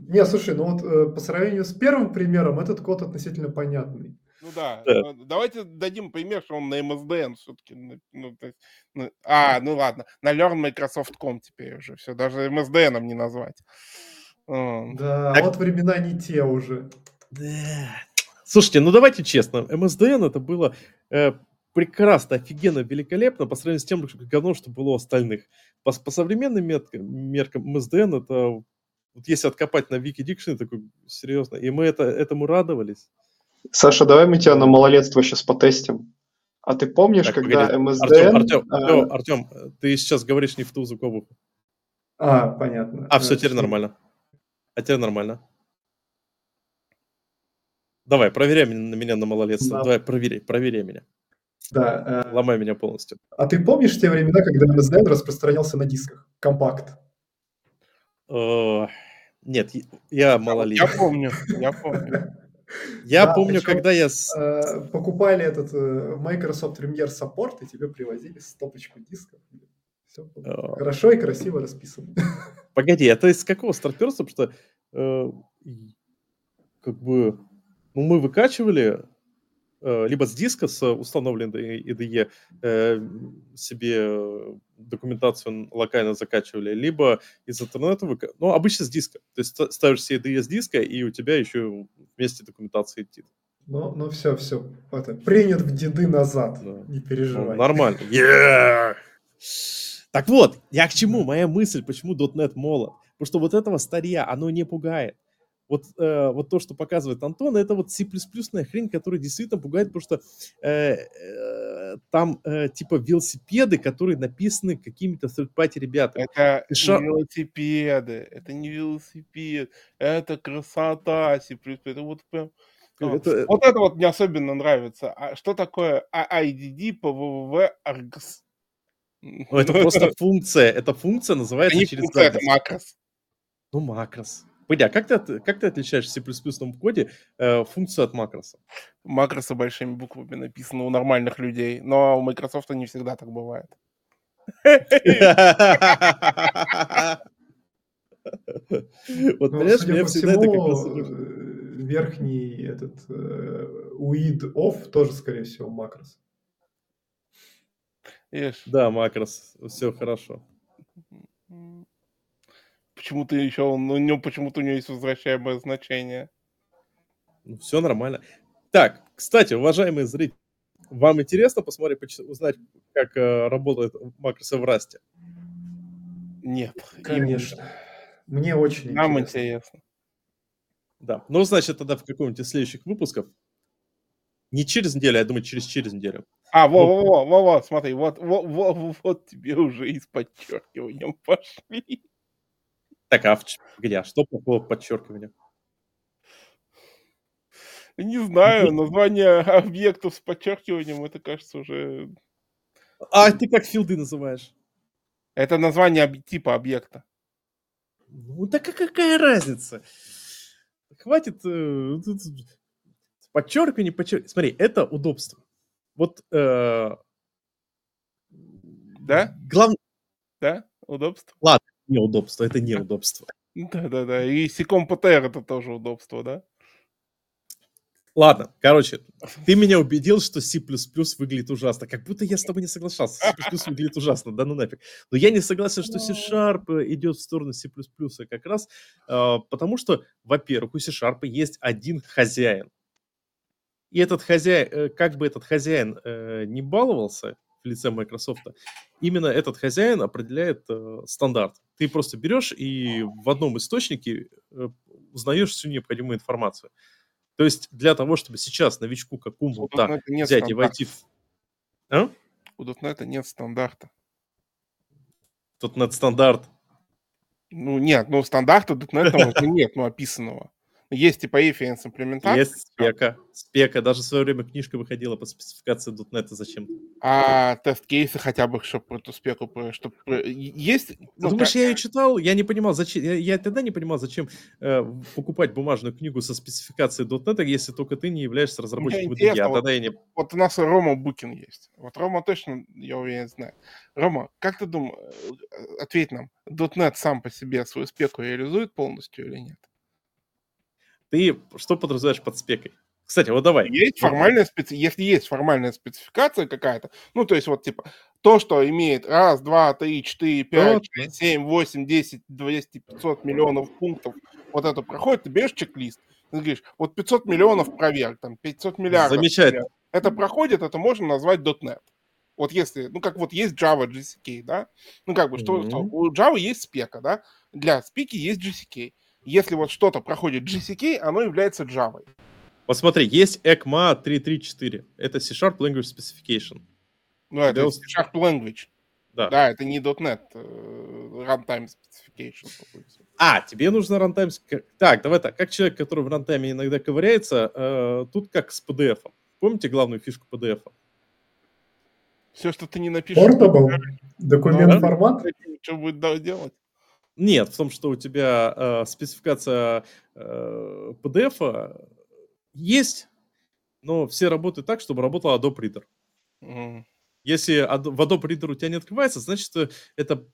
Не, слушай, ну вот э, по сравнению с первым примером этот код относительно понятный. Ну да. Да. ну, Давайте дадим пример, что он на MSDN все-таки. Ну, то есть, ну, а, ну ладно. На Learn Microsoft.com теперь уже. Все, даже MSDN не назвать. Да, Так- вот времена не те уже. Да. Слушайте, ну давайте честно, MSDN это было э, прекрасно, офигенно, великолепно по сравнению с тем что- говном, что было у остальных. По, по современным меткам- меркам MSDN это, вот если откопать на Dictionary, такой, серьезно, и мы это, этому радовались. Саша, давай мы тебя на малолетство сейчас потестим. А ты помнишь, Так, когда погоди. MSDN... Артем, Артем, а, Артем, Артем, э, ты сейчас говоришь не в ту звуковуху. А, понятно. А, все, Э, теперь нормально. А теперь нормально. Давай, проверяй меня- на меня на малолетство. Да. Давай, проверяй, проверяй меня. Да. э, Ломай меня полностью. А ты помнишь те времена, когда MSDN распространялся на дисках? Компакт. Э, Нет, я- я малолетний. Я помню, я помню. Я Да, помню, когда я... Э, Покупали этот э, Microsoft Premier Support, и тебе привозили стопочку дисков. Все э, хорошо и красиво расписано. Погоди, это из какого старперства? Потому что э, как бы ну, мы выкачивали либо с диска с установленной IDE э, себе э, документацию локально закачивали, либо из интернета выка... Ну, обычно с диска. То есть ста- ставишь себе IDE с диска, и у тебя еще вместе документация идти. Ну, ну все, все. Это, принят в деды назад. Да. Не Ну, переживай. нормально. Yeah! Так вот, я к чему? Моя мысль, почему .NET молод? Потому что вот этого старья, оно не пугает. Вот, э, вот то, что показывает Антон, это вот C++ хрень, которая действительно пугает, потому что э, э, там э, типа велосипеды, которые написаны какими-то third-party ребятами. Это шо- не велосипеды, это не велосипед, это красота, C++, это вот прям... а, Это- Вот это вот мне особенно нравится. А что такое IDD по www args? Ну, это просто функция. Эта функция Это называется не через функция, это макрос. Ну, макрос. Погоди, а как ты, как ты отличаешь в C++ коде э, функцию от макроса? Макросы большими буквами написаны у нормальных людей, но у Microsoft не всегда так бывает. Вот, Ну, понимаешь, меня по всегда это как раз... э, верхний этот э, UID off тоже, скорее всего, макрос. Да, макрос, все хорошо. Почему-то еще он, у него почему-то у него есть возвращаемое значение. все нормально. Так, кстати, уважаемые зрители, вам интересно посмотреть, поч- узнать, как э, работает макросы в Расте? Нет. Конечно. Мне очень именно. Нам интересно. интересно. Да. Ну, значит, тогда в каком-нибудь из следующих выпусков, не через неделю, а я думаю, через через неделю. А, во, Ну, во, во, во, во, смотри, вот, во, во, во, вот тебе уже и с подчеркиванием пошли. Так, а в погоди, а что плохого в подчеркивании? Не знаю, название объектов с подчеркиванием, это, кажется, уже... А ты как филды называешь? Это название типа объекта. Ну, так а какая разница? Хватит э, подчеркивание, подчеркивание. Смотри, это удобство. Вот э, Да? главное Да? Удобство? Неудобство, это неудобство. Да-да-да, и Сиком ПТР это тоже удобство, да? Ладно, короче, ты меня убедил, что C++ выглядит ужасно. Как будто я с тобой не соглашался. C++ выглядит ужасно, да ну нафиг. Но я не согласен, что C-Sharp идет в сторону C++ как раз, э, потому что, во-первых, у C-Sharp есть один хозяин. И этот хозяин, э, как бы этот хозяин э, не баловался лице Microsoft, именно этот хозяин определяет э, стандарт. Ты просто берешь и в одном источнике э, узнаешь всю необходимую информацию. То есть для того, чтобы сейчас новичку какому то взять и войти в... А? У .NET нет стандарта. Тут .NET стандарт. Ну нет, ну стандарта .NET нет, ну описанного. Есть типа reference имплементация. Есть спека. Спека. Даже в свое время книжка выходила по спецификации .NET зачем-то. А тест-кейсы хотя бы, чтобы эту спеку... Чтобы... Есть... Ну, думаешь, как... я ее читал? Я не понимал, зачем... Я, я тогда не понимал, зачем э, покупать бумажную книгу со спецификацией .NET, если только ты не являешься разработчиком IDE. А вот, тогда я не... Вот у нас Рома Букин есть. Вот Рома точно, я уверен, знает. Рома, как ты думаешь, э, ответь нам, .NET сам по себе свою спеку реализует полностью или нет? Ты что подразумеваешь под спекой? Кстати, вот давай. Есть формальная специ... Если есть формальная спецификация какая-то, ну, то есть вот типа то, что имеет раз, два, три, четыре, пять, шесть, семь, восемь, десять, двести, пятьсот миллионов пунктов, вот это проходит, ты берешь чек-лист, ты говоришь, вот 500 миллионов проверок, там 500 миллиардов. Замечательно. Проверок. Это проходит, это можно назвать .NET. Вот если, ну, как вот есть Java GCK, да, ну, как бы, что, mm-hmm. что у Java есть спека, да, для спеки есть GCK если вот что-то проходит GCK, оно является Java. Вот смотри, есть ECMA 334. Это C-Sharp Language Specification. Ну, это Для... C-Sharp Language. Да. да, это не .NET uh, Runtime Specification. А, тебе нужно runtime... Так, давай так. Как человек, который в рантайме иногда ковыряется, э, тут как с PDF. -ом. Помните главную фишку PDF? -а? Все, что ты не напишешь... Portable? Документ ну, формат? Что будет делать? Нет, в том, что у тебя э, спецификация э, PDF есть, но все работают так, чтобы работал Adobe Reader. Mm. Если в Adobe Reader у тебя не открывается, значит, э, это...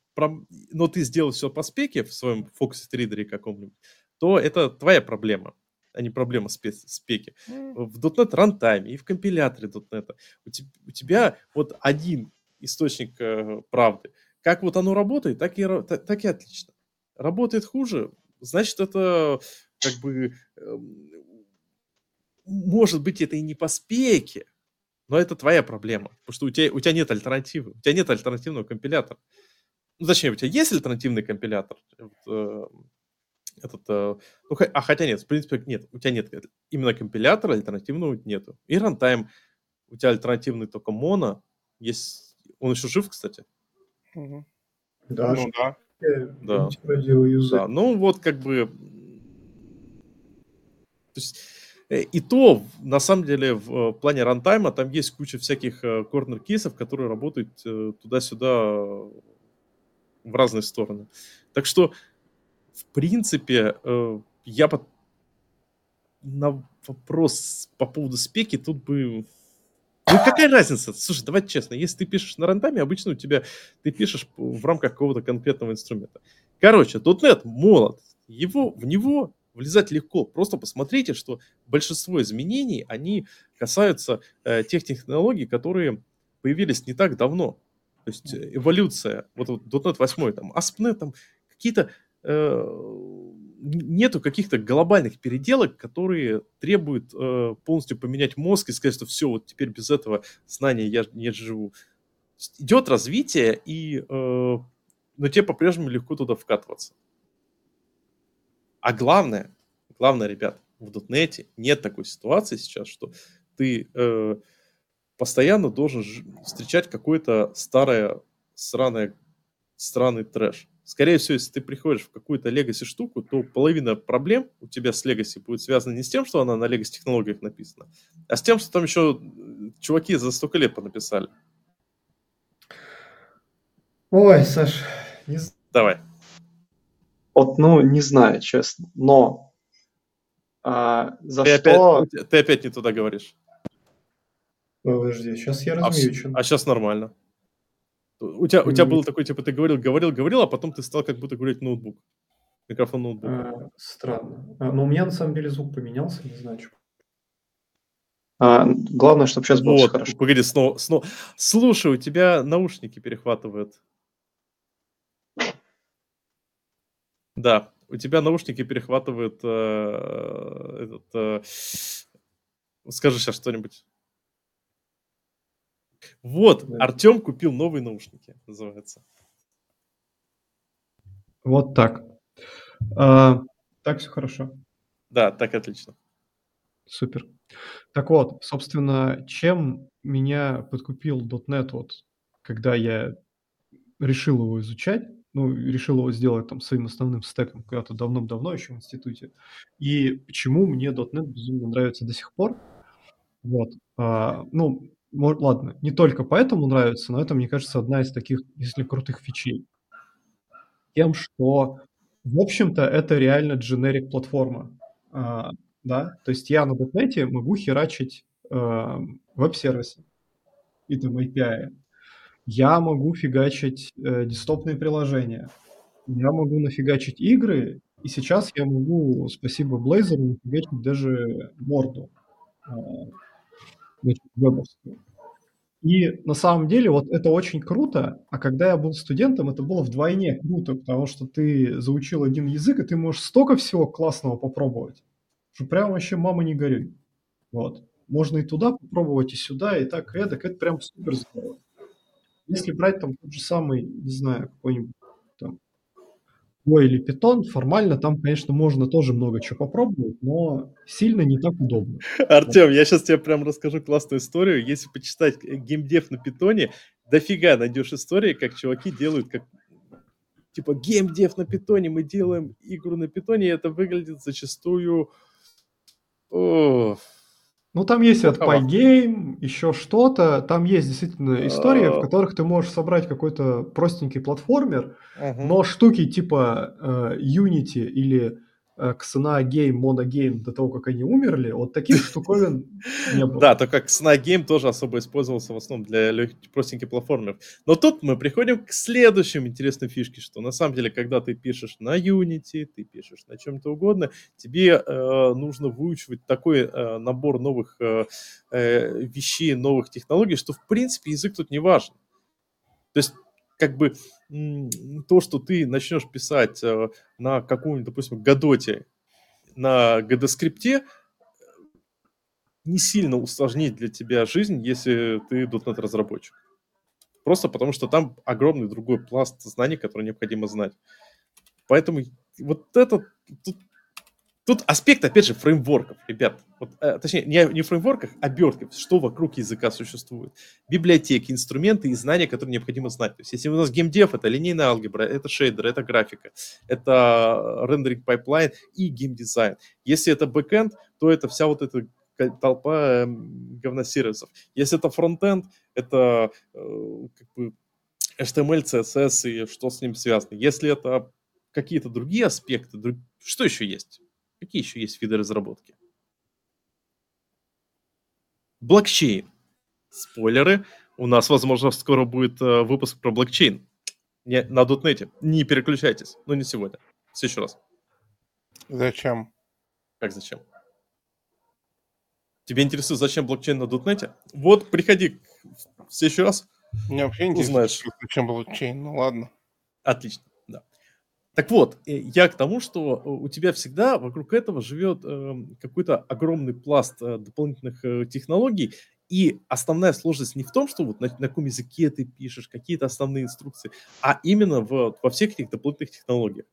Но ты сделал все по спеке в своем Focus Reader каком-нибудь, то это твоя проблема, а не проблема спе- спеки. Mm. В .NET Runtime и в компиляторе .NET у, te- у тебя вот один источник э, правды. Как вот оно работает, так и, так и отлично работает хуже, значит, это как бы эм, может быть, это и не по спеке, но это твоя проблема, потому что у тебя, у тебя нет альтернативы, у тебя нет альтернативного компилятора. Ну, точнее, у тебя есть альтернативный компилятор, вот, э, этот, э, ну, а хотя нет, в принципе, нет, у тебя нет именно компилятора, альтернативного нету. И рантайм, у тебя альтернативный только моно, есть, он еще жив, кстати? Угу. Да, ну, да. Да. да. Ну, вот как бы... То есть, э, и то, на самом деле, в э, плане рантайма там есть куча всяких корнер-кейсов, которые работают э, туда-сюда в разные стороны. Так что, в принципе, я под... на вопрос по поводу спеки тут бы ну какая разница? Слушай, давай честно, если ты пишешь на рантайме, обычно у тебя ты пишешь в рамках какого-то конкретного инструмента. Короче, .NET молод, его, в него влезать легко. Просто посмотрите, что большинство изменений, они касаются э, тех технологий, которые появились не так давно. То есть э, эволюция, вот, вот .NET 8, там, ASP.NET, там какие-то э, нету каких-то глобальных переделок, которые требуют э, полностью поменять мозг и сказать, что все, вот теперь без этого знания я не живу. Идет развитие, и, э, но тебе по-прежнему легко туда вкатываться. А главное, главное, ребят, в дотнете нет такой ситуации сейчас, что ты э, постоянно должен встречать какой-то старое, сраное, странный трэш. Скорее всего, если ты приходишь в какую-то legacy штуку, то половина проблем у тебя с legacy будет связана не с тем, что она на legacy технологиях написана, а с тем, что там еще чуваки за столько лет понаписали. Ой, Саш, не... Давай. Вот, ну, не знаю, честно, но а, за ты что... Опять, ты опять не туда говоришь. Подожди, сейчас я размьючу. А, а сейчас нормально. У тебя, у тебя было такой, типа, ты говорил, говорил, говорил, а потом ты стал как будто говорить ноутбук. Микрофон ноутбука. А, странно. А, но у меня на самом деле звук поменялся, не знаю, что. А, главное, чтобы сейчас было Вот, хорошо. погоди, снова, снова. Слушай, у тебя наушники перехватывают. Да, у тебя наушники перехватывают э, этот. э, скажи сейчас что-нибудь. Вот, Да. Артем купил новые наушники, называется. Вот так. А, так все хорошо. Да, так отлично. Супер. Так вот, собственно, чем меня подкупил .NET, вот, когда я решил его изучать, ну, решил его сделать там своим основным стеком когда-то давным-давно еще в институте, и почему мне .NET безумно нравится до сих пор, вот, а, ну, ладно, не только поэтому нравится, но это, мне кажется, одна из таких, если крутых фичей. Тем, что, в общем-то, это реально generic платформа. А, да, то есть я на .NET могу херачить э, веб-сервисы и там API. Я могу фигачить э, десктопные приложения. Я могу нафигачить игры, и сейчас я могу, спасибо Blazor, нафигачить даже морду э, значит. И на самом деле вот это очень круто, а когда я был студентом, это было вдвойне круто, потому что ты заучил один язык, и ты можешь столько всего классного попробовать, что прям вообще мама не горюй. Вот. Можно и туда попробовать, и сюда, и так, и эдак. Это прям супер здорово. Если брать там тот же самый, не знаю, какой-нибудь Go или Python, формально там, конечно, можно тоже много чего попробовать, но сильно не так удобно. Артем, я сейчас тебе прям расскажу классную историю. Если почитать э, геймдев на питоне, дофига найдешь истории, как чуваки делают, как типа геймдев на питоне, мы делаем игру на питоне, и это выглядит зачастую... О, Ну, там есть Плоховато. Pygame, еще что-то. Там есть действительно истории, в А. которых ты можешь собрать какой-то простенький платформер, но штуки типа э, Unity или э, Xena Game, Mono Game до того, как они умерли, вот таких штуковин не было. Да, то как Снагейм тоже особо использовался в основном для легких, простеньких платформеров. Но тут мы приходим к следующей интересной фишке, что на самом деле, когда ты пишешь на Unity, ты пишешь на чем-то угодно, тебе э, нужно выучивать такой э, набор новых э, вещей, новых технологий, что в принципе язык тут не важен. То есть как бы то, что ты начнешь писать э, на каком-нибудь, допустим, Годоте, на GD-скрипте, не сильно усложнит для тебя жизнь, если ты .NET разработчик. Просто потому, что там огромный другой пласт знаний, который необходимо знать. Поэтому вот это... Тут, тут аспект, опять же, фреймворков, ребят. Вот, э, точнее, не, не фреймворках, а обертков, что вокруг языка существует. Библиотеки, инструменты и знания, которые необходимо знать. То есть, если у нас геймдев, это линейная алгебра, это шейдер, это графика, это rendering pipeline и геймдизайн. Если это бэкэнд, то это вся вот эта толпа эм, говносервисов. Если это фронтенд, это э, как бы HTML, CSS и что с ним связано. Если это какие-то другие аспекты, друг- что еще есть? Какие еще есть виды разработки? Блокчейн. Спойлеры. У нас, возможно, скоро будет э, выпуск про блокчейн. Не, на дотнете. Не переключайтесь. Но не сегодня. В следующий раз. Зачем? Как зачем? Тебе интересует, зачем блокчейн на дотнете? Вот, приходи в следующий раз. Меня вообще не Узнаешь. зачем блокчейн. Ну ладно. Отлично. Так вот, э, я к тому, что э, у тебя всегда вокруг этого живет эм, какой-то огромный пласт э, дополнительных технологий, и основная сложность не в том, что вот на, на каком языке ты пишешь, какие-то основные инструкции, а именно в, во всех этих дополнительных технологиях.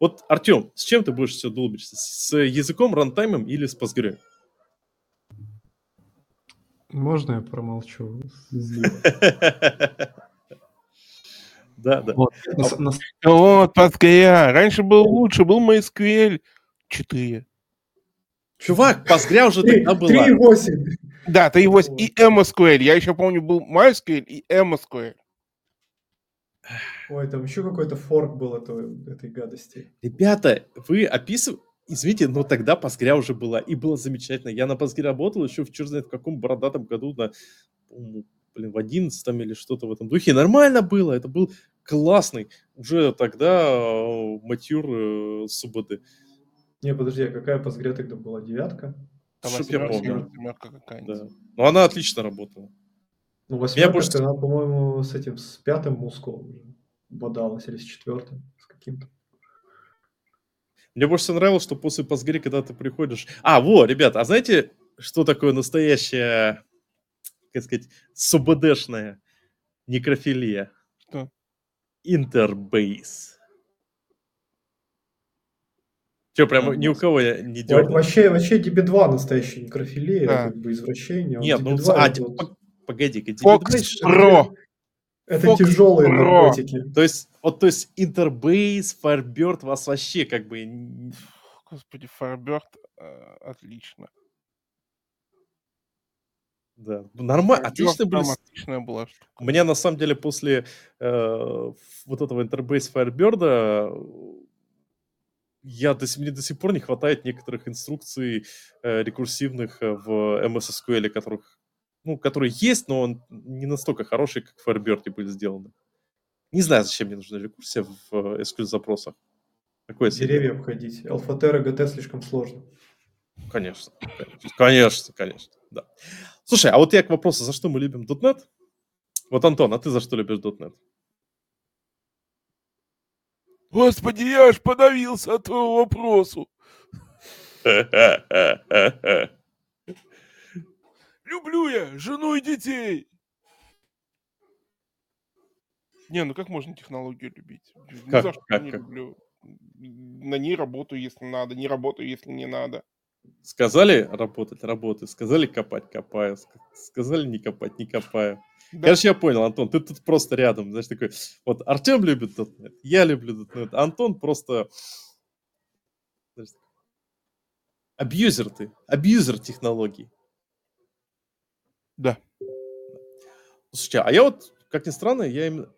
Вот, Артем, с чем ты будешь все долбиться? С языком, рантаймом или с Postgre? Можно я промолчу? Да, да. Вот. На Вот, Паская. Раньше был лучше, был MySQL 4. Чувак, Postgre уже тогда была. 3.8. Да, 3.8 Вот. и MSQL. Я еще помню, был MySQL и MSQL. Ой, там еще какой-то форк был этого- этой гадости. Ребята, вы описываете... Извините, но тогда Postgre уже была, и было замечательно. Я на Postgre работал еще в черт знает в каком бородатом году, на, блин, в одиннадцатом или что-то в этом духе. И нормально было, это был классный, уже тогда э, матюр э, СУБД. Не, подожди, а какая Postgre тогда была? Девятка? Там Чтоб я помню. семерка какая-нибудь. Да. Но она отлично работала. Ну, восьмерка, больше- она, по-моему, с этим, с пятым мускулом уже бодалась, или с четвертым, с каким-то. Мне больше всего нравилось, что после Postgre, когда ты приходишь... А, во, ребята, а знаете, что такое настоящая, как сказать, СУБДшная некрофилия? Интербейс. Че, прям ни у кого я не дернул? Вообще, вообще DB2 настоящая некрофилия, Да. как бы извращение. а Нет, ну, DB2 а, это ди- вот- по- погоди-ка, тебе Фокс знаешь, Про. это Fox тяжелые Pro. наркотики. То есть, вот, то есть, Interbase, Firebird вас вообще как бы... Господи, Firebird, э, отлично. Да, нормально, Firebird отлично были прям отличная была штука. У меня на самом деле после э, вот этого Interbase Firebird я до, сих- мне до сих пор не хватает некоторых инструкций э, рекурсивных э, в MS SQL, которых, ну, которые есть, но он не настолько хорошие, как в Firebird были сделаны. Не знаю, зачем мне нужна рекурсия в э, SQL запросах. Такое себе. Деревья обходить. Alphatera GT слишком сложно. Конечно, конечно, конечно, конечно, да. Слушай, а вот я к вопросу, за что мы любим .NET? Вот, Антон, а ты за что любишь .NET? Господи, я аж подавился от твоего вопросу. Люблю я жену и детей. Не, ну как можно технологию любить? Как- за что как- не как? люблю. На ней работаю, если надо, не работаю, если не надо. Сказали работать, работаю. Сказали копать, копаю. Ск- Сказали не копать, не копаю. Да. Короче, я понял, Антон, ты тут просто рядом. Знаешь, такой, вот Артем любит .NET, я люблю .NET, а Антон просто... Абьюзер ты, абьюзер технологий. Да. Слушайте, а я вот, как ни странно, я именно...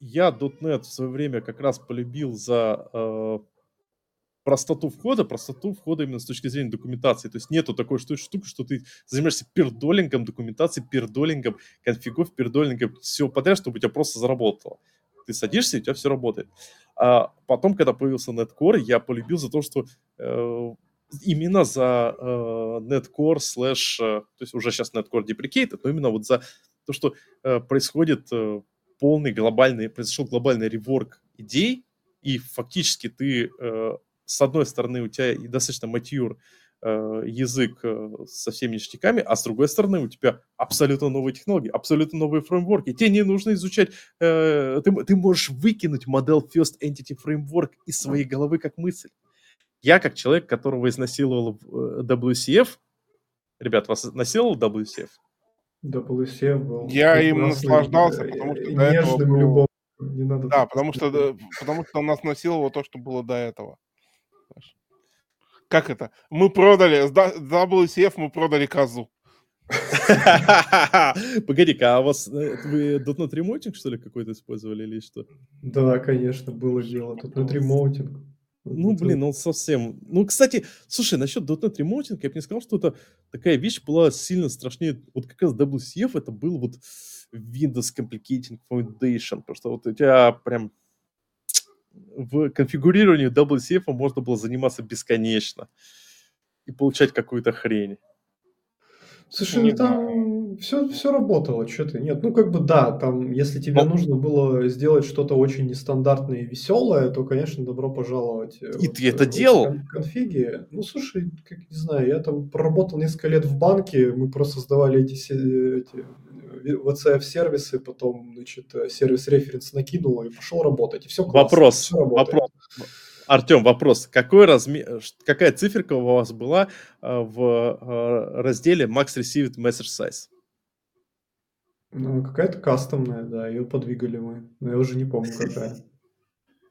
Я .NET в свое время как раз полюбил за э, простоту входа, простоту входа именно с точки зрения документации. То есть нету такой шту- штуки, что ты занимаешься пердолингом документации, пердолингом конфигов, пердолингом всего подряд, чтобы у тебя просто заработало. Ты садишься, и у тебя все работает. А потом, когда появился Netcore, я полюбил за то, что э, именно за э, Netcore слэш, э, то есть уже сейчас Netcore deprecated, но именно вот за то, что э, происходит э, полный глобальный, произошел глобальный реворк идей, и фактически ты, э, с одной стороны, у тебя достаточно матюр э, язык э, со всеми ништяками, а с другой стороны, у тебя абсолютно новые технологии, абсолютно новые фреймворки. Тебе не нужно изучать, э, ты, ты можешь выкинуть модель First Entity Framework из своей головы как мысль. Я, как человек, которого изнасиловал э, WCF, ребят, вас насиловал WCF? WCF был Я им наслаждался, потому что до этого нежным был-. Не надо Да, потому что, потому что нас насиловало то, что было до этого. Знаешь. Как это? Мы продали, с WCF мы продали козу. Погоди-ка, а у вас э, вы .NET ремоутинг, что ли, какой-то использовали или что? Да, конечно, было дело. На ремоутинг. Ну, блин, он совсем... Ну, кстати, слушай, насчет .NET ремоутинга, я бы не сказал, что это такая вещь была сильно страшнее. Вот как раз WCF это был вот Windows Complicating Foundation, потому что вот у тебя прям в конфигурировании WCF можно было заниматься бесконечно и получать какую-то хрень. Слушай, Не ну там все, все работало, что ты, нет, ну как бы да, там, если тебе Ну. нужно было сделать что-то очень нестандартное и веселое, то, конечно, добро пожаловать. э, И вот, ты это э, в делал? кон- конфиги. Ну, слушай, как не знаю, я там проработал несколько лет в банке, мы просто создавали эти, се- эти э, VCF-сервисы, потом, значит, э, сервис-референс накинул и пошел работать, и все классно, Вопрос, всё работает. вопрос. Артем, вопрос. Какой размер, какая циферка у вас была э, в э, разделе Max Received Message Size? Ну, какая-то кастомная, да, ее подвигали мы, но я уже не помню, какая.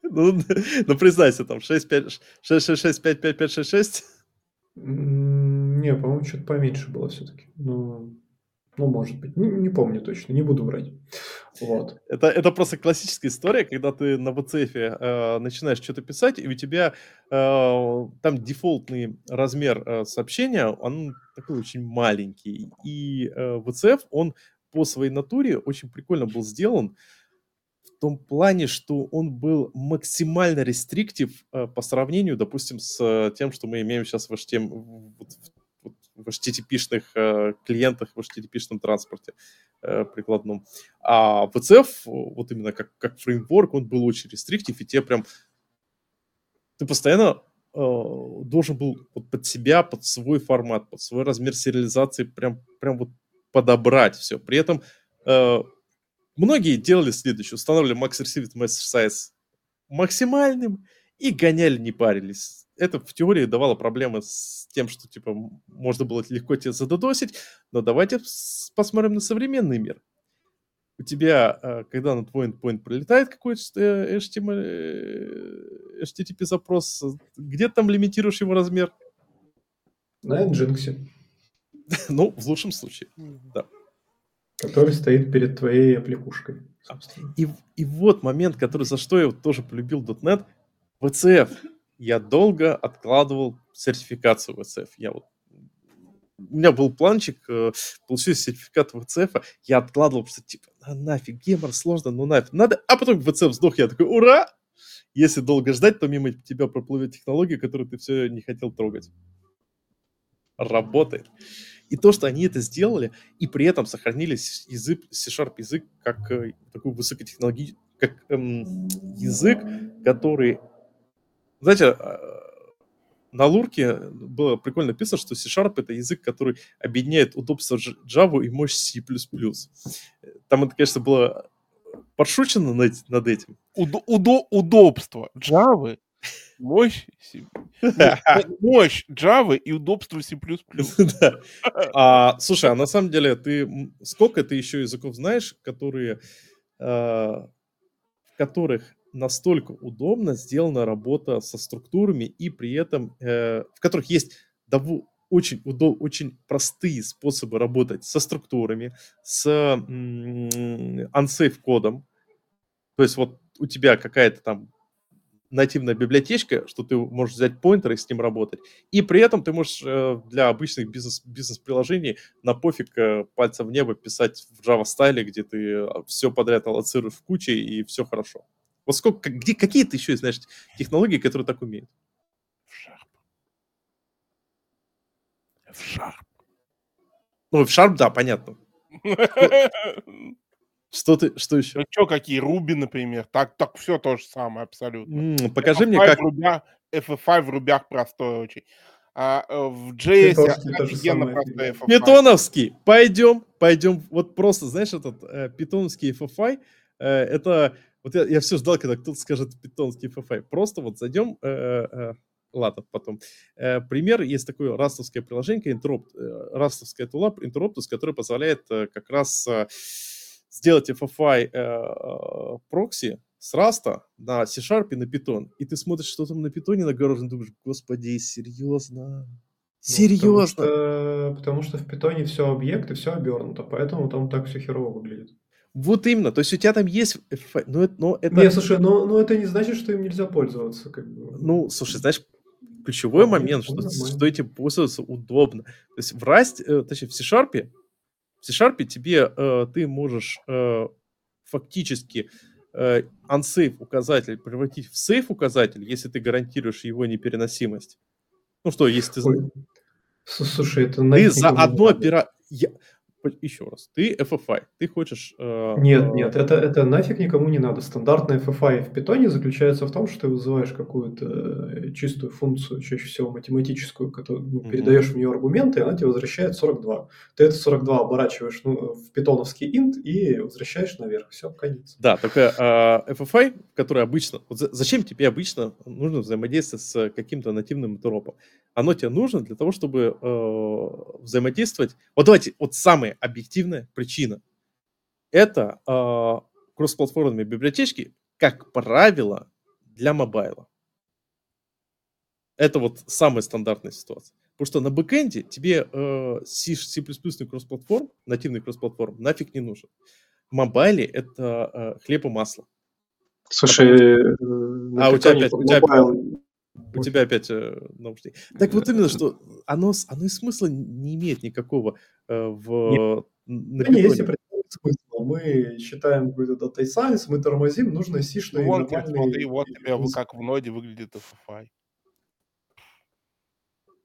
Ну, ну признайся, там 6, 5, 6, 6, 6, 5, 5, 5, 6, 6. М, Не, по-моему, что-то поменьше было все-таки. Ну, ну, может быть. Не, не помню точно, не буду врать. Вот. Это, это просто классическая история, когда ты на VCF э, начинаешь что-то писать, и у тебя э, там дефолтный размер э, сообщения, он такой очень маленький. И э, VCF, он по своей натуре очень прикольно был сделан том плане, что он был максимально рестриктив э, по сравнению, допустим, с тем, что мы имеем сейчас в, HTML, в, в HTTP-шных э, клиентах, в HTTP-шном транспорте э, прикладном. А VCF, вот именно как, как фреймворк, он был очень рестриктив, и тебе прям... Ты постоянно э, должен был вот под себя, под свой формат, под свой размер сериализации прям, прям вот подобрать все. При этом э, многие делали следующее. Устанавливали Max Received Message Size максимальным и гоняли, не парились. Это в теории давало проблемы с тем, что типа можно было легко тебе задодосить, но давайте посмотрим на современный мир. У тебя, э, когда на твой endpoint пролетает какой-то э, HTTP, HTTP запрос, где ты там лимитируешь его размер? На Nginx. ну, в лучшем случае, да. Который стоит перед твоей аппликушкой. И, и вот момент, который, за что я тоже полюбил .NET, VCF. Я долго откладывал сертификацию VCF. Я вот у меня был планчик, э, получился сертификат VCF, я откладывал, просто типа, а нафиг, гемор, сложно, ну нафиг, надо, а потом VCF сдох, я такой, ура! Если долго ждать, то мимо тебя проплывет технология, которую ты все не хотел трогать. Работает. И то, что они это сделали, и при этом сохранили язык, C-Sharp язык как э, такой высокотехнологичный, как эм, язык, который, знаете, э, на Лурке было прикольно написано, что C-Sharp это язык, который объединяет удобство Java и мощь C++. Там это, конечно, было подшучено над, над этим. Удо, удо, удобство Java Мощь, мощь Java и удобство C++. да. а, слушай, а на самом деле ты сколько ты еще языков знаешь, которые, э, в которых настолько удобно сделана работа со структурами и при этом э, в которых есть довольно очень, удоб, очень простые способы работать со структурами, с unsafe кодом. То есть вот у тебя какая-то там нативная библиотечка, что ты можешь взять поинтер и с ним работать. И при этом ты можешь э, для обычных бизнес, бизнес-приложений на пофиг э, пальцем в небо писать в Java стайле, где ты э, все подряд аллоцируешь в куче и все хорошо. Вот сколько, где, какие ты еще знаешь технологии, которые так умеют? В Sharp. В Sharp. Ну, в Sharp, да, понятно. Что ты, что еще? Ну что, какие Руби, например? Так, так все то же самое абсолютно. Покажи мне, как... В рубях, FFI в рубях простой очень. А э, в JS офигенно простой FFI. Питоновский, пойдем, пойдем. Вот просто, знаешь, этот э, питоновский FFI, э, это... Вот я, я все ждал, когда кто-то скажет питонский FFI. Просто вот зайдем... Э, э, э ладно, потом. Э, пример, есть такое растовское приложение, Interopt, э, растовская тула, Interoptopus, которая позволяет э, как раз... Э, сделать FFI э, прокси с Раста на C-Sharp и на Python, и ты смотришь, что там на Python нагорожено, думаешь, господи, серьезно? Серьезно? Ну, потому, что, потому что в питоне все объекты, все обернуто, поэтому там так все херово выглядит. Вот именно, то есть у тебя там есть... Но, но это... Не, слушай, но, но это не значит, что им нельзя пользоваться. Как бы. Ну, слушай, знаешь, ключевой момент, что, что этим пользоваться удобно. То есть в Rust, э, точнее в C-Sharp в C-Sharp тебе э, ты можешь э, фактически э, unsafe указатель превратить в safe указатель, если ты гарантируешь его непереносимость. Ну что, если ты... Ой. Слушай, это... Ты за одно операцию еще раз, ты FFI, ты хочешь... Э, нет, э, нет, это, это нафиг никому не надо. Стандартная FFI в питоне заключается в том, что ты вызываешь какую-то э, чистую функцию, чаще всего математическую, которую ну, mm-hmm. передаешь в нее аргументы, и она тебе возвращает 42. Ты это 42 оборачиваешь ну, в питоновский int и возвращаешь наверх. Все, конец. Да, только э, FFI, который обычно... Вот зачем тебе обычно нужно взаимодействовать с каким-то нативным тропом? Оно тебе нужно для того, чтобы э, взаимодействовать... Вот давайте, вот самый объективная причина. Это э, кроссплатформенные библиотечки, как правило, для мобайла. Это вот самая стандартная ситуация. Потому что на бэкэнде тебе э, C, C++ кроссплатформ, нативный кроссплатформ, нафиг не нужен. В мобайле это э, хлеб и масло. Слушай. Э, а у тебя опять, у тебя, у тебя опять э, наушники. Так вот именно, что оно, оно и смысла не имеет никакого э, в... Нет. На. Есть смысла. Мы считаем какой-то data science, мы тормозим, нужно Ну сишный вон, Кир, нормальный... смотри, вот тебе как в ноде выглядит FFI.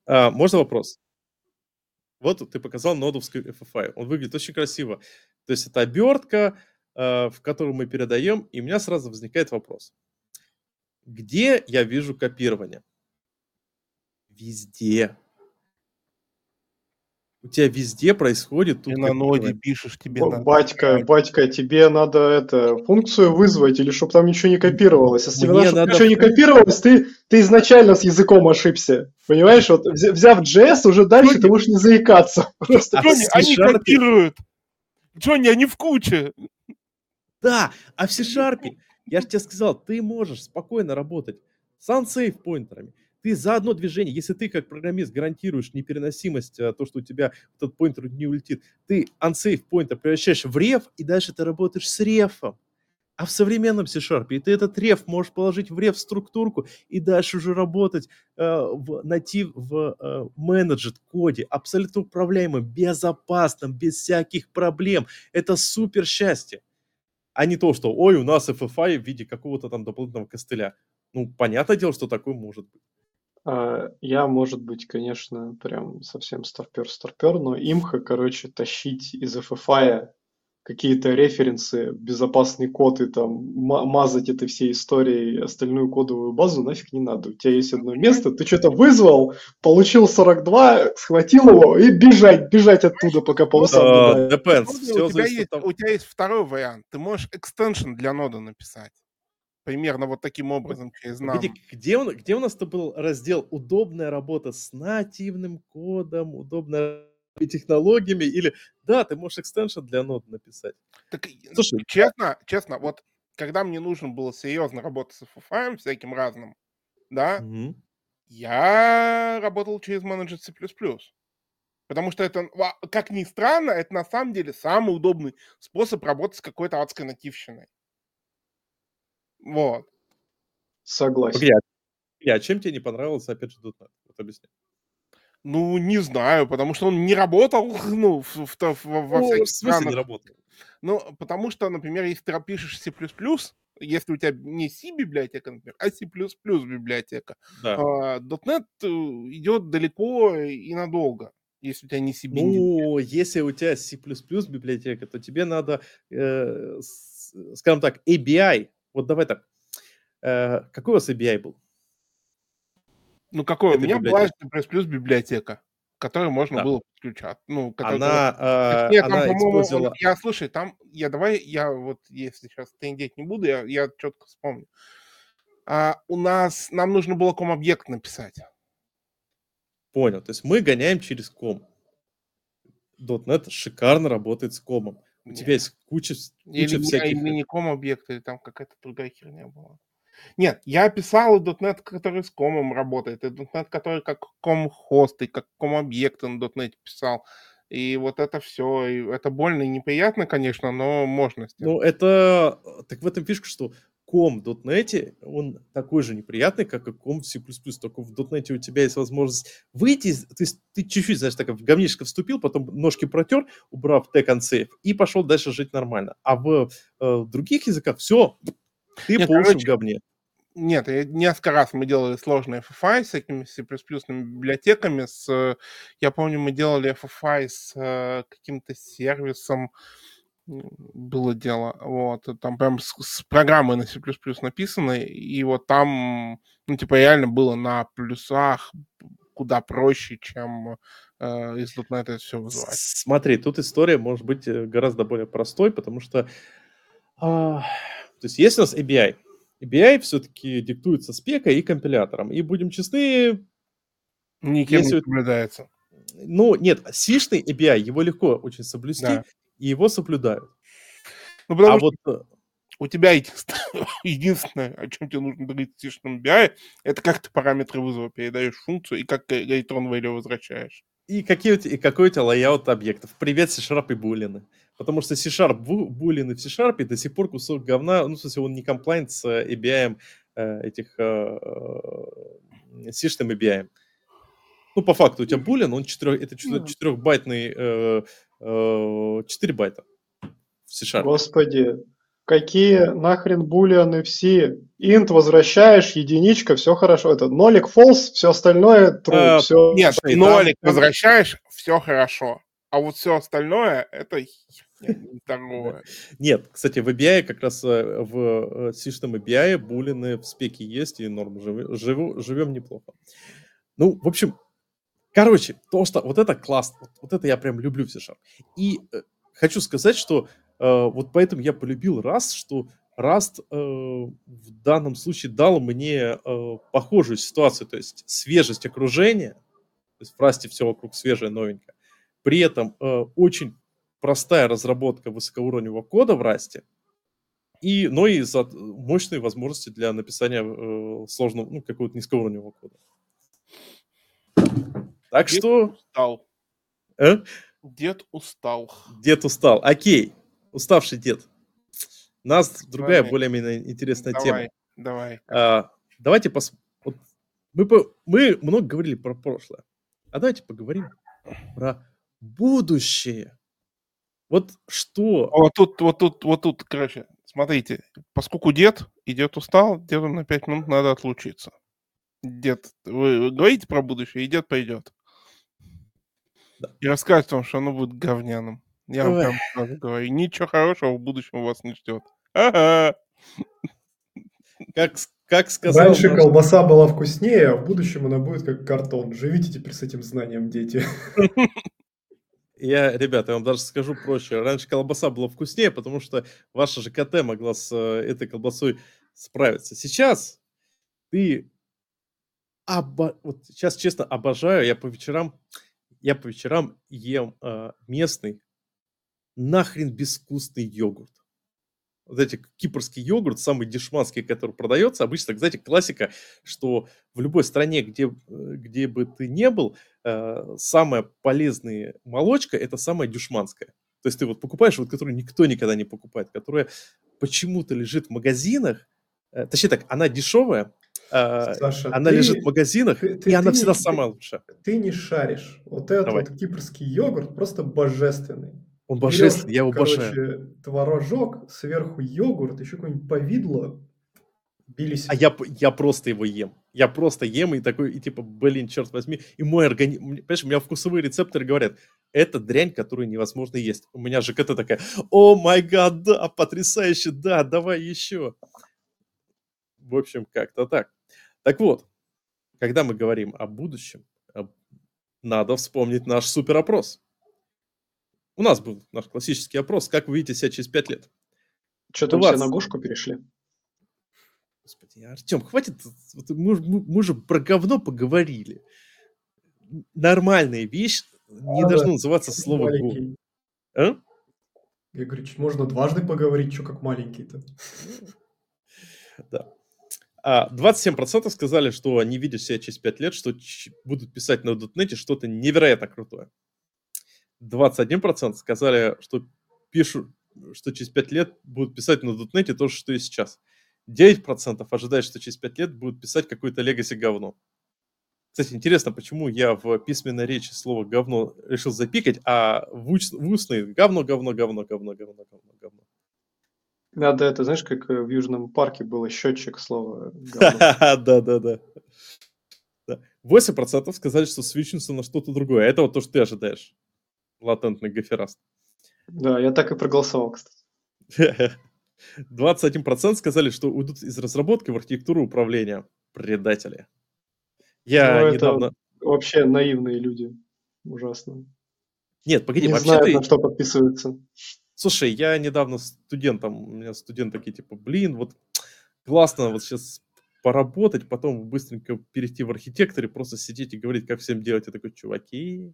А, можно вопрос? Вот ты показал нодовский FFI. Он выглядит очень красиво. То есть это обертка, э, в которую мы передаем, и у меня сразу возникает вопрос. Где я вижу копирование? Везде. У тебя везде происходит тут Ты на ноде пишешь, тебе Б- надо... Батька, батька, тебе надо это функцию вызвать или чтобы там ничего не копировалось. Если Мне надо, ничего не копировалось, ты, ты изначально с языком ошибся. Понимаешь, вот взя- взяв JS, уже дальше ты можешь не заикаться. Просто А Джонни, они копируют! Джонни, они в куче! Да, а в C-Sharp, я же тебе сказал, ты можешь спокойно работать с unsafe поинтерами. Ты за одно движение, если ты как программист гарантируешь непереносимость, а, то, что у тебя этот поинтер не улетит, ты unsafe поинтер превращаешь в реф, и дальше ты работаешь с рефом. А в современном C-Sharp ты этот реф можешь положить в реф структурку и дальше уже работать э, в натив, в э, менеджет коде, абсолютно управляемым, безопасным, без всяких проблем. Это супер счастье а не то, что, ой, у нас FFI в виде какого-то там дополнительного костыля. Ну, понятное дело, что такое может быть. А, Я, может быть, конечно, прям совсем старпер-старпер, но имха, короче, тащить из FFI какие-то референсы, безопасный код и там ма- мазать этой всей историей остальную кодовую базу нафиг не надо. У тебя есть одно место, ты что-то вызвал, получил 42, схватил его и бежать, бежать оттуда, пока полоса А, обладает. Depends. Ноде Все у, тебя есть, у тебя есть второй вариант. Ты можешь экстеншн для нода написать. Примерно вот таким образом через нам. Где, он, где у нас-то был раздел «Удобная работа с нативным кодом», «Удобная технологиями» или «Да, ты можешь экстеншн для нод написать». Так, и, Слушай, честно, честно, вот когда мне нужно было серьезно работать с FFI всяким разным, да, Мгм. я работал через менеджер C++. Потому что это, как ни странно, это на самом деле самый удобный способ работать с какой-то адской нативщиной. Вот. Согласен. Погоди, а- а чем тебе не понравился, опять же, .NET? Вот объясни. Ну, не знаю, потому что он не работал, ну, в, в в- во Ну, всяких в смысле не странах. работал? Ну, потому что, например, если ты пишешь C++, если у тебя не C библиотека, например, а C++ библиотека, Да. а, .NET э, идет далеко и надолго, если у тебя не C. Ну, если у тебя C++ библиотека, то тебе надо, э, скажем так, ABI. Вот давай так. Э, какой у вас ABI был? Ну, какой? У это меня была библиотека. C++ библиотека, к которой можно Да. было подключать. Ну. Она, Так э, Нет, там, она по-моему, использовала... я, слушай, там, я давай, я вот, если сейчас трендеть не буду, я, я четко вспомню. А, у нас, нам нужно было ком-объект написать. Понял. То есть мы гоняем через ком. .NET шикарно работает с комом. У Нет. тебя есть куча, Или, куча не- всяких... или не ком-объект, или там какая-то другая херня была. Нет, я писал .NET, который с комом работает, и .NET, который как ком-хост, и как ком-объект на .NET писал. И вот это все, и это больно и неприятно, конечно, но можно сделать. Ну, это... Так в этом фишка, что ком в .NET, он такой же неприятный, как и ком в C++. Только в .NET у тебя есть возможность выйти, то есть ты чуть-чуть, знаешь, так в говнишко вступил, потом ножки протер, убрав тег and save, и пошел дальше жить нормально. А в э, других языках все, ты Не, по в короче, говне. Нет, я- несколько раз мы делали сложные FFI с этими C++ библиотеками. С, э, я помню, мы делали FFI с э, каким-то сервисом. Было дело. Вот. и Там прям с, с программой на C++ написанной. И вот там, ну, типа, реально было на плюсах куда проще, чем э, из .NET это все вызывать. Смотри, тут история может быть э, гораздо более простой, потому что, а, то есть есть у нас ABI. ABI все-таки диктуется спекой и компилятором. И будем честны, Никем Если не соблюдается. ну нет, сишный ABI, его легко очень соблюсти, Да. и его соблюдают. Ну, потому А что вот э, у тебя единственное, единственное, о чем тебе нужно говорить в C-Sharp ABI, это как ты параметры вызова передаешь функцию и как return value возвращаешь. и, какие у тебя, и какой у тебя layout объектов. Привет, C-Sharp и булины. Потому что C-Sharp, бу- булины в C-Sharp до сих пор кусок говна, ну, в смысле, он не compliant с э, ABI э, этих э, э, C-шным ABI. Ну, по факту, у тебя булин, он 4, это Ну. 4-байтный, 4 байта. в C-Sharp. Господи, какие нахрен булианы все? Int возвращаешь, единичка, все хорошо. Это нолик false, все остальное true. А, все... Нет, нолик возвращаешь, все хорошо. А вот все остальное, это Нет, кстати, в ABI как раз э, в C-штам ABI булины в спеке есть, и норм живу- живем неплохо. Ну, в общем, короче, то, что вот это классно, вот, вот это я прям люблю в C-Sharp. И э, хочу сказать, что э, вот поэтому я полюбил Rust, что Rust э, в данном случае дал мне э, похожую ситуацию, то есть свежесть окружения, то есть в Rust все вокруг свежее, новенькое. При этом э, очень простая разработка высокоуровневого кода в Rust, и, но и за мощные возможности для написания э, сложного, ну, какого-то низкоуровневого кода. Так Дед что, устал. э? Дед устал. дед устал. Окей, уставший дед. У нас другая, Давай. более-менее интересная тема. Давай, давай. А, давайте пос... вот мы, по- мы много говорили про прошлое, а давайте поговорим про будущее. Вот что... Вот тут, вот тут, вот тут, короче, смотрите, поскольку дед, и дед устал, деду на 5 минут надо отлучиться. Дед, вы, говорите про будущее, и дед пойдет. Да. И расскажет вам, что оно будет говняным. Я вам Ой. прям сразу говорю, ничего хорошего в будущем вас не ждет. Ага. Как, как сказал Раньше наш- колбаса была вкуснее, а в будущем она будет как картон. Живите теперь с этим знанием, дети. Я, ребята, я вам даже скажу проще. Раньше колбаса была вкуснее, потому что ваша ЖКТ могла с э, этой колбасой справиться. Сейчас ты... обо- Вот сейчас, честно, обожаю. Я по вечерам, я по вечерам ем э, местный нахрен безвкусный йогурт. Эти кипрский йогурт, самый дешманский, который продается, обычно, знаете, классика, что в любой стране, где, э, где бы ты не был, э, самая полезная молочка – это самая дюшманская. То есть ты вот покупаешь, вот которую никто никогда не покупает, которая почему-то лежит в магазинах, э, точнее так, она дешевая, э, Саша, она ты- лежит в магазинах, ты- и ты- она ты всегда не- самая лучшая. Ты не шаришь. Вот этот Давай. вот кипрский йогурт просто божественный. Он божественный, я его обожаю. короче, творожок, сверху йогурт, еще какое-нибудь повидло. Бились. А я, я просто его ем. Я просто ем и такой, и типа, блин, черт возьми. И мой организм, понимаешь, у меня вкусовые рецепторы говорят, это дрянь, которую невозможно есть. У меня ЖКТ такая, о май гад, да, потрясающе, да, давай еще. В общем, как-то так. Так вот, когда мы говорим о будущем, надо вспомнить наш супер опрос. У нас был наш классический опрос, как вы видите себя через 5 лет. Что там все 20. на Гошку перешли? Господи, Артем, хватит, мы, мы- мы же про говно поговорили. Нормальная вещь не Ладно, должно называться слово маленький. А? Я говорю, можно дважды поговорить, что как маленький-то. Да. А 27% сказали, что они видят себя через 5 лет, что будут писать на .NET что-то невероятно крутое. 21% сказали, что пишут, что через 5 лет будут писать на .NET то же, что и сейчас. 9% ожидают, что через 5 лет будут писать какое-то легаси говно. Кстати, интересно, почему я в письменной речи слово говно решил запикать, а в, уч- в устной говно, говно, говно, говно, говно, говно, говно. Надо это, знаешь, как э, в Южном парке был счетчик слова говно. Да, да, да. Да. 8% сказали, что свичнутся на что-то другое. Это вот то, что ты ожидаешь. Латентный гофераст. Да, я так и проголосовал, кстати. 21% сказали, что уйдут из разработки в архитектуру управления. Предатели. Я Ну, это недавно... Вообще наивные люди. Ужасно. Нет, погоди, Не вообще знают, ты... на что подписываются. Слушай, я недавно студентом, у меня студенты такие, типа, блин, вот классно вот сейчас поработать, потом быстренько перейти в архитекторе, просто сидеть и говорить, как всем делать. Я такой, чуваки...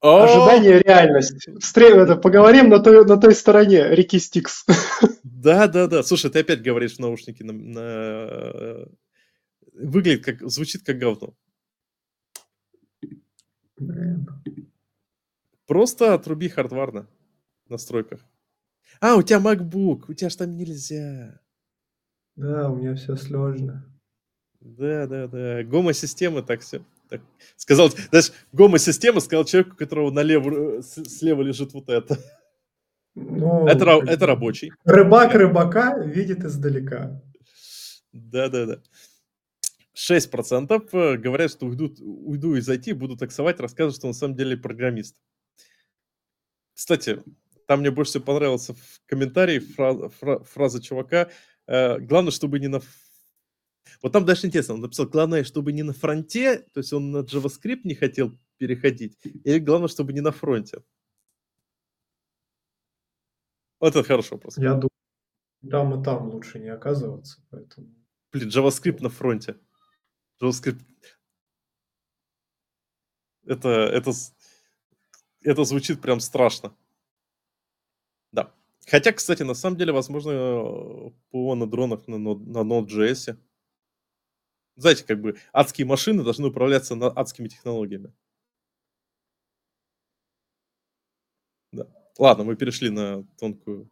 Ожидание реальность. Встре- это, поговорим на той, на той стороне реки Стикс. Да, да, да. Слушай, ты опять говоришь в наушники на, на- Выглядит как... Звучит как говно. Блин. Просто отруби хардварно в настройках. А, у тебя MacBook, у тебя ж там нельзя. Да, у меня все сложно. Да, да, да. Гомо-системы так все. Так, сказал, знаешь, гомо-система сказал человеку, у которого налево, э, слева лежит вот это. Ну, это, это рабочий. Рыбак рыбака видит издалека. Да-да-да. 6% э, говорят, что уйдут, уйду из IT, буду таксовать, рассказывать, что на самом деле программист. Кстати, там мне больше всего понравился в комментарии фраза, фраза чувака. Э, главное, чтобы не на... Вот там дальше интересно, он написал, главное, чтобы не на фронте, то есть он на JavaScript не хотел переходить, или главное, чтобы не на фронте. Вот это хороший вопрос. Я думаю, там и там лучше не оказываться, поэтому... Блин, JavaScript на фронте. JavaScript... Это, это, это звучит прям страшно. Да. Хотя, кстати, на самом деле, возможно, ПО на дронах на, на Node.js. Знаете, как бы адские машины должны управляться на адскими технологиями. Да. Ладно, мы перешли на тонкую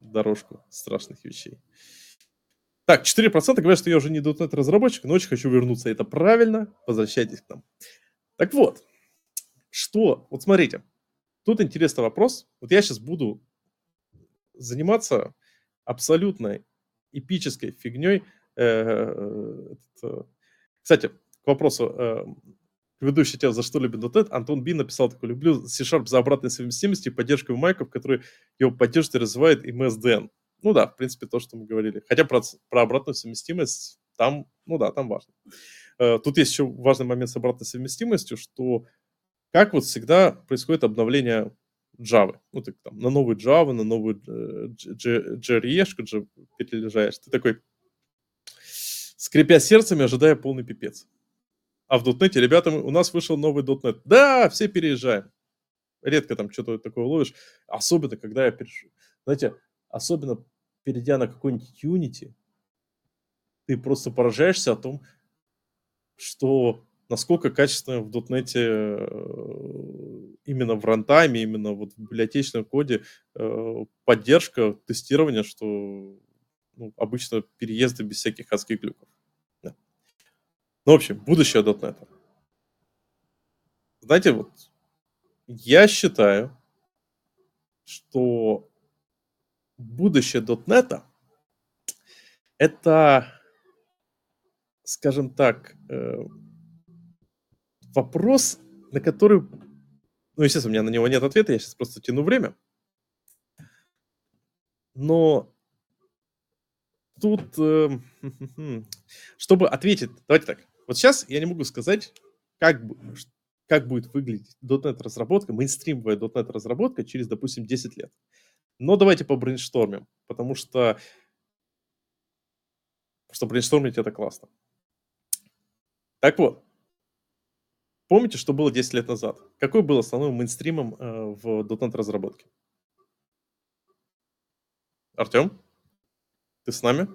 дорожку страшных вещей. Так, 4% говорят, что я уже не .NET разработчик, но очень хочу вернуться. Это правильно. Возвращайтесь к нам. Так вот, что? Вот смотрите. Тут интересный вопрос. Вот я сейчас буду заниматься абсолютно эпической фигней. Э, э, кстати, к вопросу, э, ведущий тебя за что любит .NET, Антон Би написал такой, люблю C-Sharp за обратной совместимостью и поддержкой майков, которые его поддерживают и развивают и MSDN. Ну да, в принципе, то, что мы говорили. Хотя про, про обратную совместимость там, ну да, там важно. Тут есть еще важный момент с обратной совместимостью, что как вот всегда происходит обновление Java. Ну, ты там на новую Java, на новую JRE перележаешь. Ты такой, скрипя сердцами, ожидая полный пипец. А в .NET, ребята, у нас вышел новый .NET. Да, все переезжаем. Редко там что-то такое ловишь. Особенно, когда я перешу. Знаете, особенно перейдя на какой-нибудь Unity, ты просто поражаешься о том, что насколько качественно в .NET э, именно в рантайме, именно вот в библиотечном коде э, поддержка тестирования, что ну, обычно переезды без всяких адских глюков. Ну, в общем, будущее .NET. Знаете, вот я считаю, что будущее .NET это, скажем так, э, вопрос, на который... Ну, естественно, у меня на него нет ответа, я сейчас просто тяну время. Но тут, э, чтобы ответить, давайте так. Вот сейчас я не могу сказать, как, как будет выглядеть .NET разработка, мейнстримовая .NET разработка через, допустим, 10 лет. Но давайте побрейнштормим, потому что, что брейнштормить это классно. Так вот, Помните, что было 10 лет назад? Какой был основным мейнстримом э, в .NET разработке? Артем, ты с нами?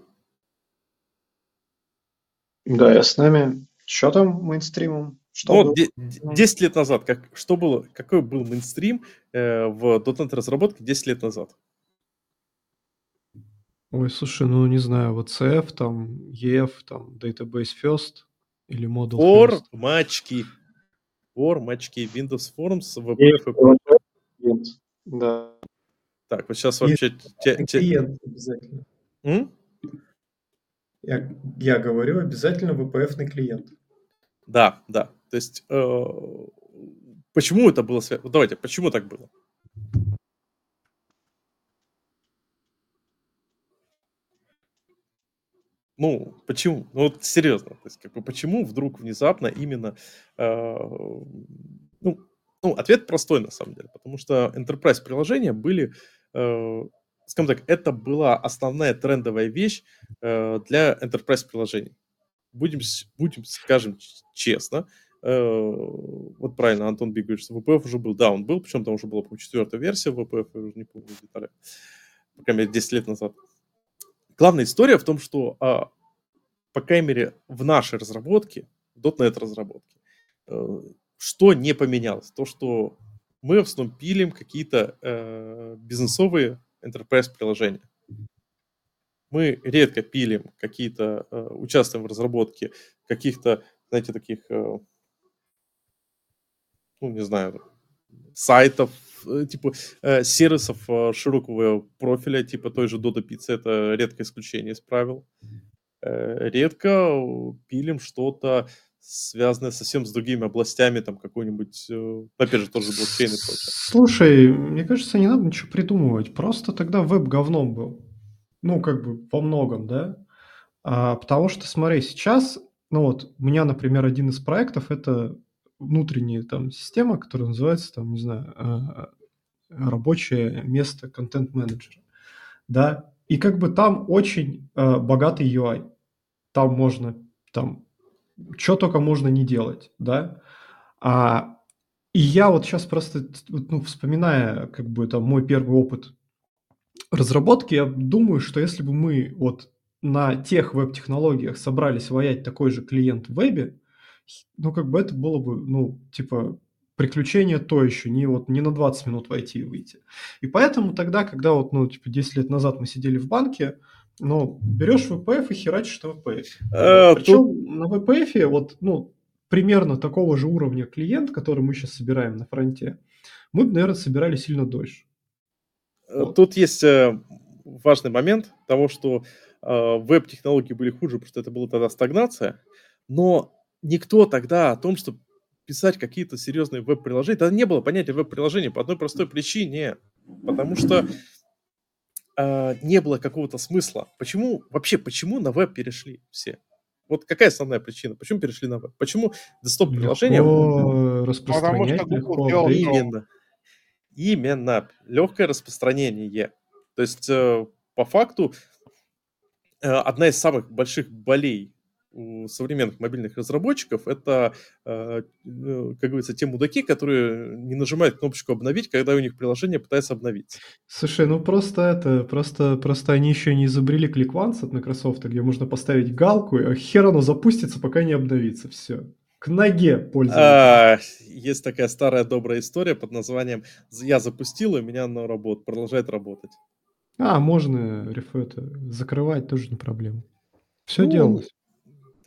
Да, я с нами. Что там мейнстримом? Что ну, было? 10 лет назад, как, что было, какой был мейнстрим э, в .NET разработке 10 лет назад? Ой, слушай, ну не знаю, вот CF, там, EF, там, Database First или Model Or First. мачки. Form, очки, Windows Forms, VPF. Да. Так, вот сейчас вообще... Клиент обязательно. М? Я, я говорю, обязательно VPF-ный клиент. Да, да. То есть, э, почему это было связано? Давайте, почему так было? Ну, почему? Ну, вот серьезно, то есть, как бы, почему вдруг внезапно именно, э, ну, ну, ответ простой на самом деле, потому что enterprise приложения были, э, скажем так, это была основная трендовая вещь э, для enterprise приложений. Будем, будем, скажем честно, э, вот правильно Антон Би говорит, что VPF уже был, да, он был, причем там уже была, по четвертая версия VPF, я уже не помню детали, по крайней мере, 10 лет назад главная история в том, что, а, по крайней мере, в нашей разработке, .NET разработке, э, что не поменялось? То, что мы в основном пилим какие-то э, бизнесовые enterprise приложения. Мы редко пилим какие-то, э, участвуем в разработке каких-то, знаете, таких ну, не знаю, сайтов, э, типа э, сервисов э, широкого профиля, типа той же Dodo Pizza, это редкое исключение из правил. Э, редко пилим что-то связанное совсем с другими областями, там какой-нибудь, э, опять же, тоже блокчейн и прочее. Слушай, мне кажется, не надо ничего придумывать. Просто тогда веб говном был. Ну, как бы во многом, да? А, потому что, смотри, сейчас, ну вот, у меня, например, один из проектов это внутренняя там система, которая называется, там, не знаю, а, рабочее место контент-менеджера, да, и как бы там очень э, богатый UI, там можно, там, что только можно не делать, да, а, и я вот сейчас просто, ну, вспоминая, как бы, там, мой первый опыт разработки, я думаю, что если бы мы вот на тех веб-технологиях собрались воять такой же клиент в вебе, ну, как бы это было бы, ну, типа, приключение то еще, не вот не на 20 минут войти и выйти. И поэтому тогда, когда вот, ну, типа, 10 лет назад мы сидели в банке, ну, берешь VPF и херачишь на VPF. А, Причем тут... на VPF вот, ну, примерно такого же уровня клиент, который мы сейчас собираем на фронте, мы бы, наверное, собирали сильно дольше. Э, тут есть э, важный момент того, что э, веб-технологии были хуже, потому что это была тогда стагнация, но никто тогда о том, что писать какие-то серьезные веб-приложения, тогда не было понятия веб-приложения по одной простой причине, потому что э, не было какого-то смысла. Почему, вообще, почему на веб перешли все? Вот какая основная причина? Почему перешли на веб? Почему распространять, легко Именно. Именно. Легкое распространение. То есть, э, по факту, э, одна из самых больших болей у современных мобильных разработчиков это, э, э, как говорится, те мудаки, которые не нажимают кнопочку обновить, когда у них приложение пытается обновиться. Слушай, ну просто это, просто, просто они еще не изобрели ClickOnce от Microsoft, где можно поставить галку, а хер оно запустится, пока не обновится. Все. К ноге пользователя. А, есть такая старая добрая история под названием «Я запустил, и у меня оно работает, продолжает работать». А, можно это, закрывать, тоже не проблема. Все ну, делалось.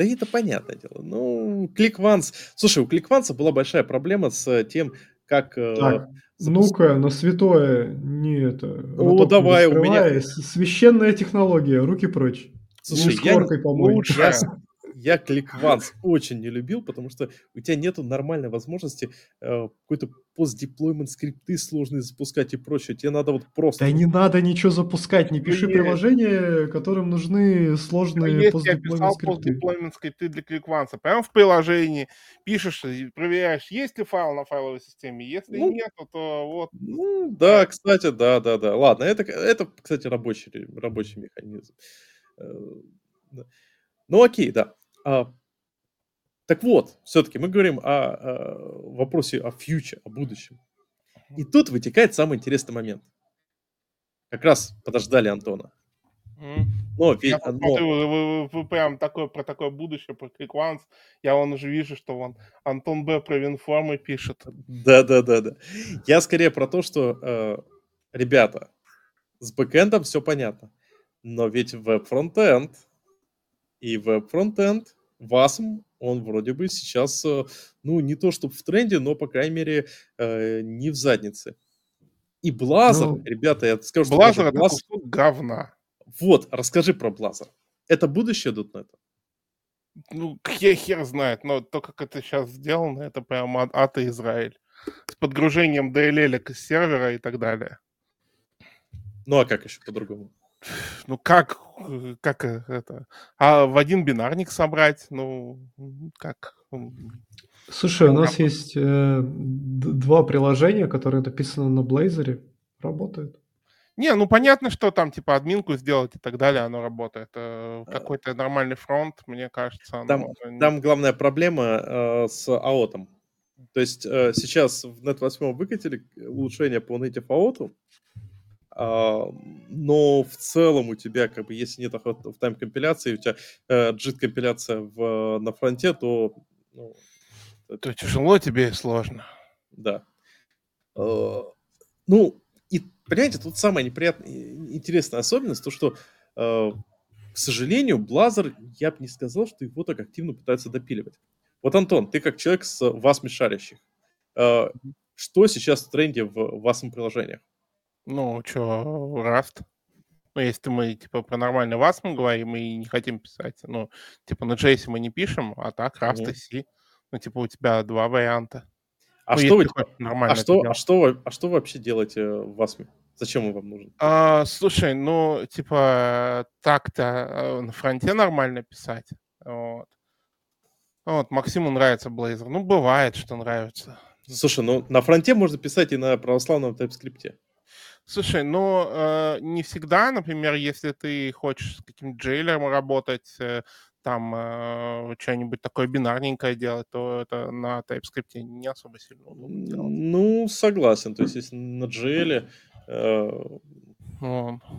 Да это понятное дело. Ну, ClickOnce... Слушай, у ClickOnce была большая проблема с тем, как... Э, так, запуск... ну-ка, на святое не это... О, давай, у меня... Священная технология, руки прочь. Слушай, я лучше, я, ClickOnce очень не любил, потому что у тебя нету нормальной возможности э, какой-то пост-деплоймент скрипты сложные запускать и прочее. Тебе надо вот просто... Да не надо ничего запускать, не пиши приложения, которым нужны сложные пост-деплоймент скрипты. пост скрипты для ClickOnce. Прямо в приложении пишешь, проверяешь, есть ли файл на файловой системе. Если ну, нет, то вот... Ну, да, кстати, да, да, да. Ладно, это, это кстати, рабочий, рабочий механизм. Э, ну окей, да. А, так вот, все-таки мы говорим о, о вопросе о future, о будущем. И тут вытекает самый интересный момент. Как раз подождали Антона. Но, я но... Посмотрю, вы, вы, вы прям такое, про такое будущее, про ClickOnce. Я вон уже вижу, что вон Антон Б. про Винформы пишет. Да-да-да-да. Я скорее про то, что, э, ребята, с бэкэндом все понятно. Но ведь веб-фронтенд и веб-фронтенд, WASM, он вроде бы сейчас, э, ну, не то чтобы в тренде, но, по крайней мере, э, не в заднице. И Blazor, ну, ребята, я скажу. Blazor это Blazor... кусок говна. Вот, расскажи про Blazor. Это будущее .NET? Ну, хер, хер знает, но то, как это сейчас сделано, это прям ад и Израиль. С подгружением DLL с сервера и так далее. Ну, а как еще по-другому? Ну как, э, как э, это? А в один бинарник собрать? Ну, как? Слушай, у нас есть э, два приложения, которые написаны на Blazor, работают. Не, ну понятно, что там типа админку сделать и так далее, оно работает. Э, какой-то нормальный фронт, мне кажется. Там, там главная проблема э, с АОТом. То есть э, сейчас в Net 8 выкатили улучшение по native а, но в целом у тебя, как бы, если нет в тайм компиляции, у тебя э, JIT компиляция в, на фронте, то... Ну, то тяжело тебе и сложно. Да. Э, ну, и, понимаете, тут самая неприятная, интересная особенность, то, что, э, к сожалению, Blazor, я бы не сказал, что его так активно пытаются допиливать. Вот, Антон, ты как человек с вас шарящих, э, что сейчас в тренде в вашем приложениях? Ну, что, Rust. Ну, если мы, типа, про нормальный WASM говорим и не хотим писать, ну, типа, на JS мы не пишем, а так Мгм. и C. Ну, типа, у тебя два варианта. А Ну, что вы, хочешь а что, а что, вы- а что вы вообще делаете в WASM? Зачем он вам нужен? А, слушай, ну, типа, так-то э, на фронте нормально писать. Вот. Вот, Максиму нравится Blazor. Ну, бывает, что нравится. Слушай, ну на фронте можно писать и на православном TypeScript. Слушай, ну, э, не всегда, например, если ты хочешь с каким-то джейлером работать, э, там э, что-нибудь такое бинарненькое делать, то это на TypeScript не особо сильно удобно делать. Ну, согласен. То есть, если на GL... э,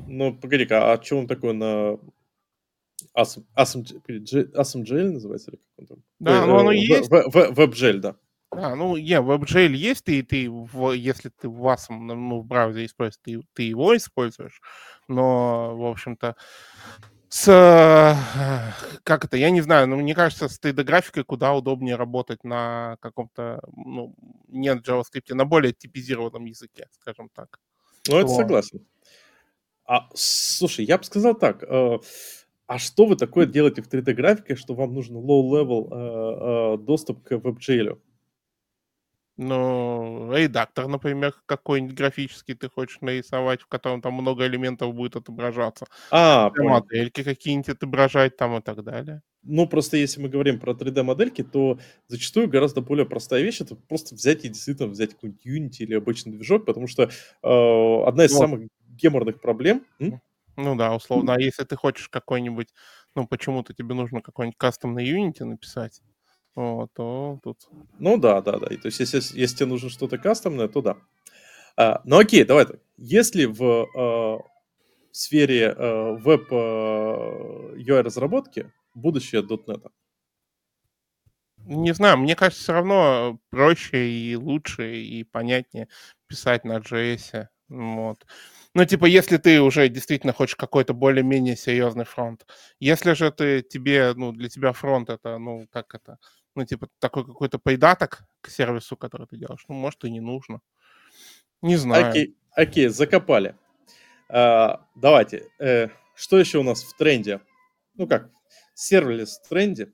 ну, погоди-ка, а что он такой на... Awesome GL называется? Или как он там? Да, Ой, ну, оно э, есть. в- в- WebGL, да. Да, ну, не, WebGL есть, и ты, в- если ты в вас, ну, в браузере используешь, ты, ты его используешь, но, в общем-то, с, э, как это, я не знаю, но мне кажется, с 3D-графикой куда удобнее работать на каком-то, ну, не на JavaScript, на более типизированном языке, скажем так. Ну, это Вот. согласен. А, слушай, я бы сказал так. э, а что вы такое делаете в 3D-графике, что вам нужен low-level э, э, доступ к WebGL? Ну, редактор, например, какой-нибудь графический ты хочешь нарисовать, в котором там много элементов будет отображаться. А, модельки какие-нибудь отображать там и так далее. Ну, просто если мы говорим про 3D-модельки, то зачастую гораздо более простая вещь это просто взять и действительно взять какой-нибудь Unity или обычный движок, потому что э, одна из Вот. самых геморных проблем... М? Ну да, условно. А если ты хочешь какой-нибудь, ну почему-то тебе нужно какой-нибудь кастомный Unity написать, вот, то тут... Ну да, да, да. И То есть если, если тебе нужно что-то кастомное, то да. А, ну окей, давай так. Если в, э, в сфере э, веб э, UI разработки будущее .NET? Не знаю, мне кажется, все равно проще и лучше и понятнее писать на JS. Вот. Ну, типа, если ты уже действительно хочешь какой-то более-менее серьезный фронт. Если же ты тебе, ну, для тебя фронт это, ну, как это, ну, типа, такой какой-то придаток к сервису, который ты делаешь, ну, может, и не нужно. Не знаю. Окей, окей, закопали. А, давайте. э, что еще у нас в тренде? Ну как, serverless в тренде.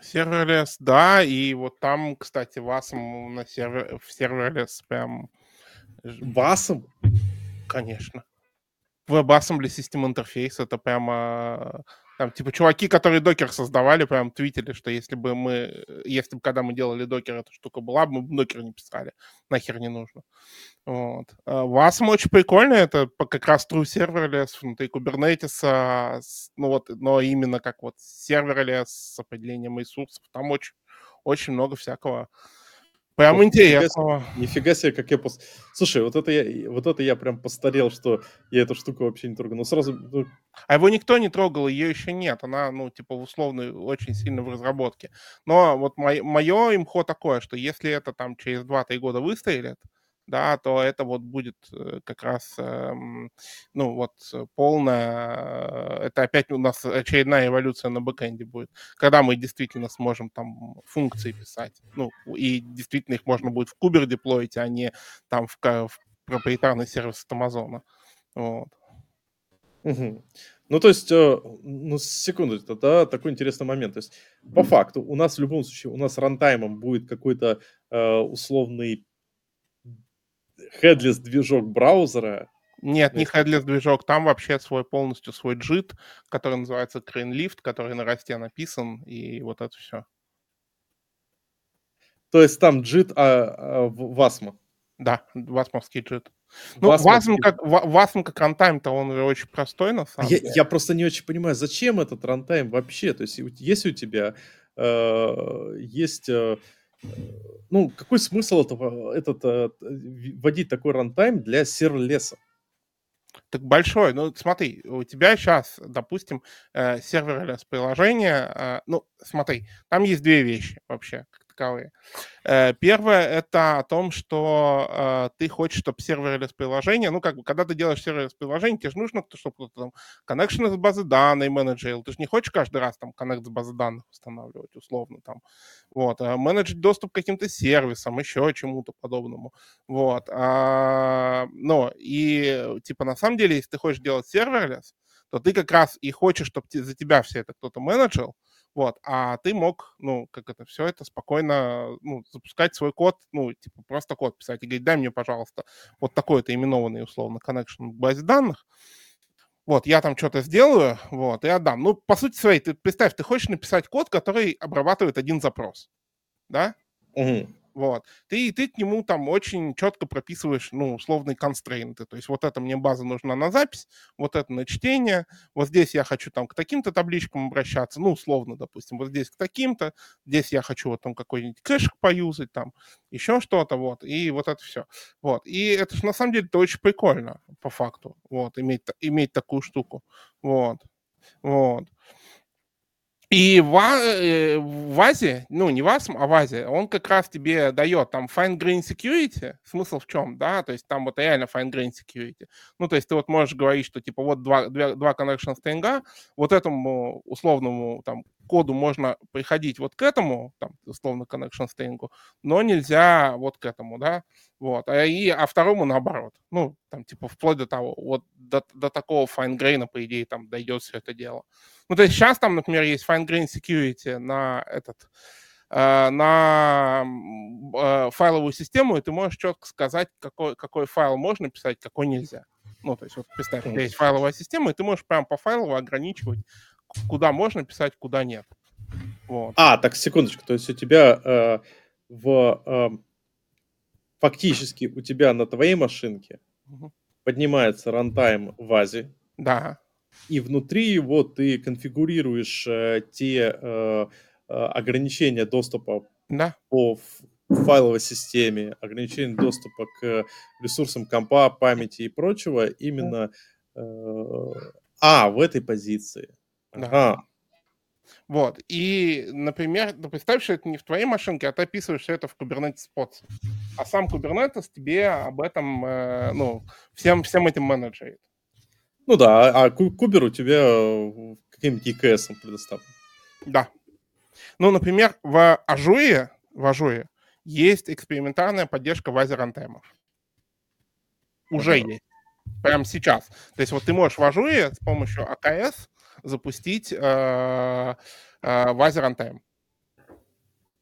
Serverless, да, и вот там, кстати, вас на сервер, в serverless прям, Wasm? конечно. WebAssembly System Interface это прямо там типа чуваки, которые докер создавали, прям твитили, что если бы мы, если бы когда мы делали докер, эта штука была, мы бы докер не писали, нахер не нужно. Вот. А Wasm очень прикольно, это как раз true serverless внутри Kubernetes, а, ну вот, но именно как вот serverless с определением ресурсов, там очень, очень много всякого прям Ох, интересного. Нифига себе, как я пос... Слушай, вот это я, вот это я прям постарел, что я эту штуку вообще не трогаю. Ну сразу, ну, А его никто не трогал, ее еще нет. Она, ну, типа, условно, очень сильно в разработке. Но вот мое имхо такое, что если это там через 2-3 года выстрелит, да, то это вот будет э, как раз, эм, ну, вот э, полная, э, это опять у нас очередная эволюция на бэкэнде будет, когда мы действительно сможем там функции писать, ну, и действительно их можно будет в кубер деплоить, а не там в, в проприетарный сервис от Амазона. Вот. Мгм. Ну, то есть, ну, секунду, это такой интересный момент. То есть, по факту, у нас в любом случае, у нас рантаймом будет какой-то э, условный headless движок браузера. Нет, не Есть. headless движок, там вообще свой полностью свой JIT, который называется Crane Lift, который на расте написан, и вот это все. То есть, там JIT а, а, Васма. Да, васмовский JIT. Ну, Wasm как, Ва- Wasm как рантайм-то он же очень простой, на самом Я, деле. я просто не очень понимаю, зачем этот рантайм вообще? То есть, если у тебя э, есть... э, э, ну, какой смысл этого, этот, э, вводить такой рантайм для серверлеса? Так большой. Ну, смотри, у тебя сейчас, допустим, э, serverless приложение. э, ну, смотри, там есть две вещи вообще, таковые. Э, первое — это о том, что э, ты хочешь, чтобы serverless приложение, ну, как бы, когда ты делаешь serverless приложение, тебе же нужно, чтобы кто-то там connection из базы данных менеджерил. Ты же не хочешь каждый раз там коннект с базы данных устанавливать, условно, там. Вот. А менеджить доступ к каким-то сервисам, еще чему-то подобному. Вот. А, ну, и, типа, на самом деле, если ты хочешь делать serverless, то ты как раз и хочешь, чтобы за тебя все это кто-то менеджил, вот, а ты мог, ну, как это, все это спокойно, ну, запускать свой код, ну, типа, просто код писать и говорить, дай мне, пожалуйста, вот такой-то именованный, условно, connection к базе данных, вот, я там что-то сделаю, вот, и отдам. Ну, по сути своей, ты представь, ты хочешь написать код, который обрабатывает один запрос, да? Угу. Вот. Ты, ты к нему там очень четко прописываешь, ну, условные констрейнты. То есть вот это мне база нужна на запись, вот это на чтение, вот здесь я хочу там к таким-то табличкам обращаться, ну, условно, допустим, вот здесь к таким-то, здесь я хочу вот там какой-нибудь кэшек поюзать, там, еще что-то, вот, и вот это все. Вот. И это же на самом деле это очень прикольно, по факту, вот, иметь, иметь такую штуку. Вот. Вот. И в, э, в ВАЗе, ну не ВАЗ, а ВАЗе, он как раз тебе дает там fine grain security. Смысл в чем, да? То есть там вот реально fine grain security. Ну то есть ты вот можешь говорить, что типа вот два, два, два connection стринга, вот этому условному там коду можно приходить вот к этому, там, условно, connection стрингу, но нельзя вот к этому, да, вот, а, и, а второму наоборот, ну, там, типа, вплоть до того, вот до, до такого grain, по идее, там, дойдет все это дело. Ну, то есть сейчас там, например, есть fine grain security на этот, э, на э, файловую систему, и ты можешь четко сказать, какой, какой файл можно писать, какой нельзя. Ну, то есть, вот представь, у тебя есть файловая система, и ты можешь прямо по файлу ограничивать, куда можно писать, куда нет. Вот. А, так, секундочку, то есть у тебя э, в... Э, фактически у тебя на твоей машинке угу. поднимается рантайм в АЗе. Да и внутри его ты конфигурируешь э, те э, э, ограничения доступа да. по файловой системе, ограничения доступа к ресурсам компа, памяти и прочего именно э, а в этой позиции. Да. А. Вот. И, например, ну, представь, что это не в твоей машинке, а ты описываешь все это в Kubernetes Pods. А сам Kubernetes тебе об этом, э, ну, всем, всем этим менеджерит. Ну да, а, а Кубер у тебя э, каким-нибудь EKS предоставлен. Да. Ну, например, в Azure, в Azure есть экспериментальная поддержка WASI рантаймов. Уже ага. есть. Прямо сейчас. То есть вот ты можешь в Azure с помощью AKS запустить э, WASI рантайм.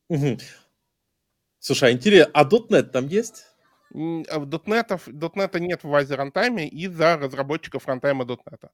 Угу. Слушай, а интересно, а .NET там есть? А в .NET, .NET нет в базе рантайме из-за разработчиков рантайма .NET.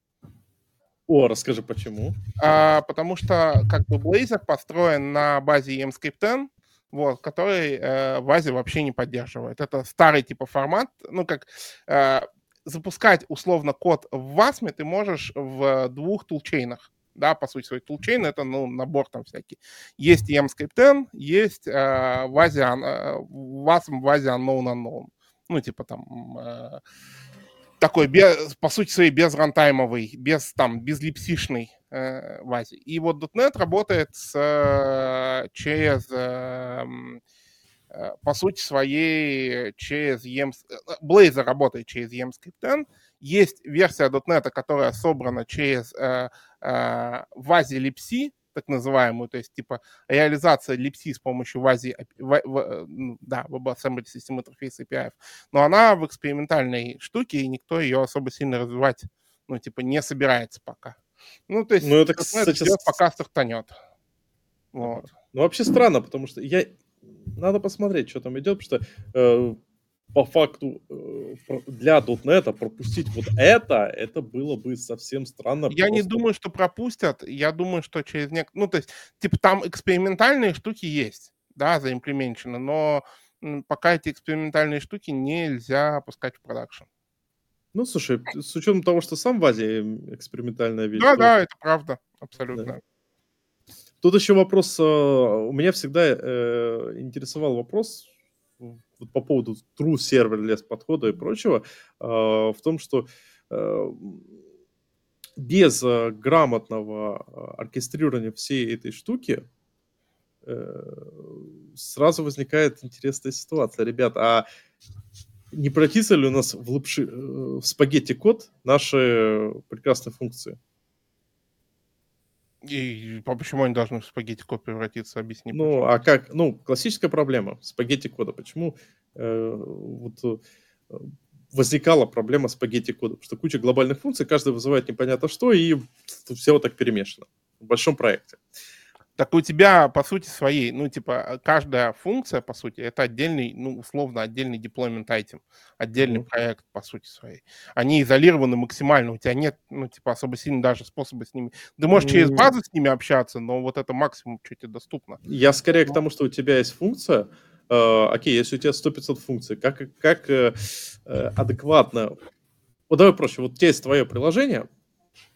О, расскажи, почему? А, потому что как бы Blazor построен на базе EMScript 10, вот, который э, базе вообще не поддерживает. Это старый типа формат, ну как э, запускать условно код в WASM ты можешь в двух тулчейнах да, по сути, свой toolchain, это, ну, набор там всякий. Есть EMScript 10, есть э, Vasia, э, WASM Vasia Unknown Unknown. Ну, типа там э, такой, без, по сути своей, без рантаймовый, без там, без липсишный э, Вази. И вот .NET работает с, э, через э, э, по сути своей через EMS... Blazor работает через 10. Есть версия .NET, которая собрана через э, э, вази липси, так называемую, то есть типа реализация липси с помощью вази, в, в, ну, да, WebAssembly System Interface API, но она в экспериментальной штуке, и никто ее особо сильно развивать, ну, типа, не собирается пока. Ну, то есть, ну, это, кстати, пока стартанет. Вот. Ну, вообще странно, потому что я... Надо посмотреть, что там идет, потому что э, по факту э, для .NET пропустить вот это, это было бы совсем странно. Я просто. не думаю, что пропустят. Я думаю, что через нек... Ну, то есть, типа, там экспериментальные штуки есть, да, заимплеменчены, но пока эти экспериментальные штуки нельзя опускать в продакшн. Ну, слушай, с учетом того, что сам в Азии экспериментальная вещь. Да, да, это правда, абсолютно. Да. Тут еще вопрос, э, у меня всегда э, интересовал вопрос, вот по поводу true serverless подхода и прочего, э, в том, что без грамотного оркестрирования всей этой штуки сразу возникает интересная ситуация. Ребят, а не превратится ли у нас в, лапши, в спагетти-код наши прекрасные функции? И почему они должны в спагетти код превратиться? Объясни. Ну, почему. а как? Ну, классическая проблема спагетти кода. Почему э, вот, э, возникала проблема спагетти кода? Потому что куча глобальных функций, каждая вызывает непонятно что, и все вот так перемешано в большом проекте. Э, так у тебя, по сути, своей, ну, типа, каждая функция, по сути, это отдельный, ну, условно, отдельный deployment item, отдельный mm-hmm. проект, по сути, своей. Они изолированы максимально, у тебя нет, ну, типа, особо сильно даже способа с ними. Ты можешь mm-hmm. через базу с ними общаться, но вот это максимум, что тебе доступно. Я скорее ну. к тому, что у тебя есть функция, э, окей, если у тебя 100-500 функций, как, как э, э, адекватно... Вот давай проще, вот у тебя есть твое приложение,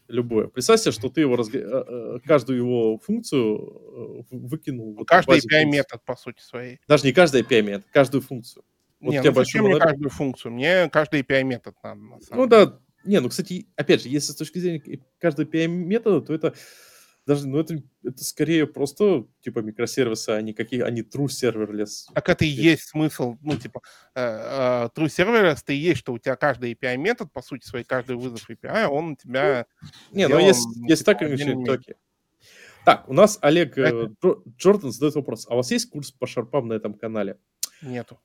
любое. Представь себе, что ты его разг... Э, э, каждую его функцию э, выкинул. Вот каждый API-метод, по сути своей. Даже не каждый API-метод, каждую функцию. Вот не, ну зачем мне каждую функцию? Мне каждый API-метод надо. На самом ну деле. да, не, ну, кстати, опять же, если с точки зрения каждого API-метода, то это даже, ну, это, это скорее просто, типа, микросервисы, а не какие, а не true serverless. Так это и есть смысл, ну, типа, э, э, true serverless, это и есть, что у тебя каждый API-метод, по сути своей, каждый вызов API, он у тебя... Не, ну, есть, есть так, конечно, токи. Так, у нас Олег э, Джордан задает вопрос. А у вас есть курс по шарпам на этом канале? Нету.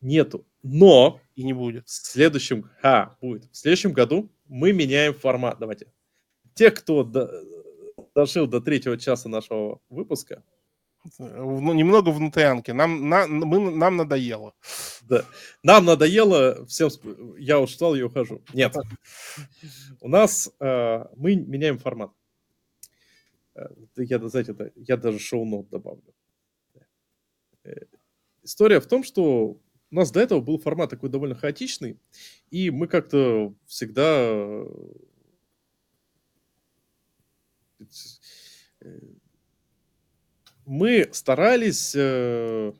Нету. Но... И не будет. В следующем... А, будет. В следующем году мы меняем формат. Давайте. Те, кто дожил до третьего часа нашего выпуска. Ну, немного внутрянки. Нам, на, мы, нам надоело. Да. Нам надоело. Всем я устал и ухожу. Нет. У нас э, мы меняем формат. Э, я, знаете, я даже шоу-нот добавлю. Э, история в том, что у нас до этого был формат такой довольно хаотичный, и мы как-то всегда Э, мы старались э,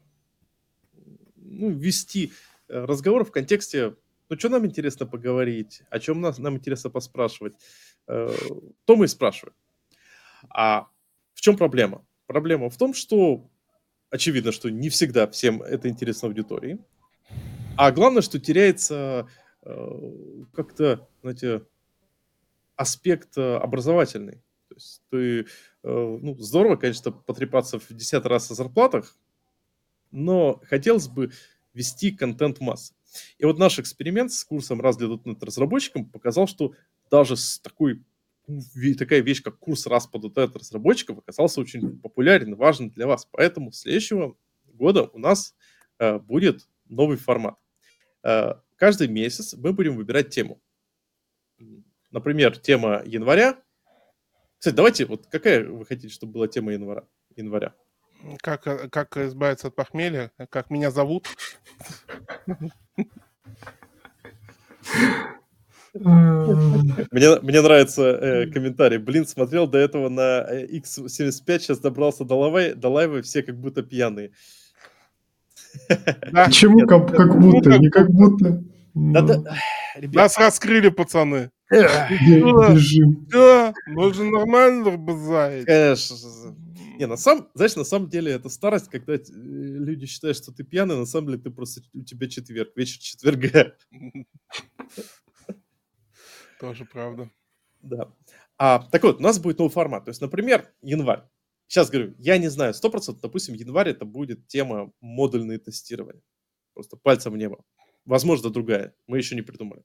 ну, вести э, разговор в контексте, ну, что нам интересно поговорить, о чем нас, нам интересно поспрашивать, то мы и спрашиваем. А в чем проблема? Проблема в том, что очевидно, что не всегда всем это интересно аудитории, а главное, что теряется как-то, знаете, аспект образовательный. Есть ты, э, ну, здорово, конечно, потрепаться в 10 раз о зарплатах, но хотелось бы вести контент массы. И вот наш эксперимент с курсом раз для .NET разработчикам показал, что даже с такой такая вещь, как курс раз по .NET разработчиков оказался очень популярен важен для вас. Поэтому следующего года у нас э, будет новый формат. Э, каждый месяц мы будем выбирать тему. Например, тема января кстати, давайте, вот какая вы хотите, чтобы была тема января? января? Как, э, как избавиться от похмелья? Как меня зовут? Мне, мне нравится э, комментарий. Блин, смотрел до этого на X75, э, сейчас добрался до, лавы, до лайва, все как будто пьяные. Почему как, как будто? Не как будто. Да, да, Нас раскрыли, пацаны. Бежим. Да, можно нормально базарить. Конечно. Не, на самом, знаешь, на самом деле это старость, когда э, люди считают, что ты пьяный, на самом деле ты просто, у тебя четверг, вечер четверга. Тоже правда. Да. А, так вот, у нас будет новый формат. То есть, например, январь. Сейчас говорю, я не знаю, 100%, допустим, январь это будет тема модульные тестирования. Просто пальцем в небо. Возможно, другая. Мы еще не придумали.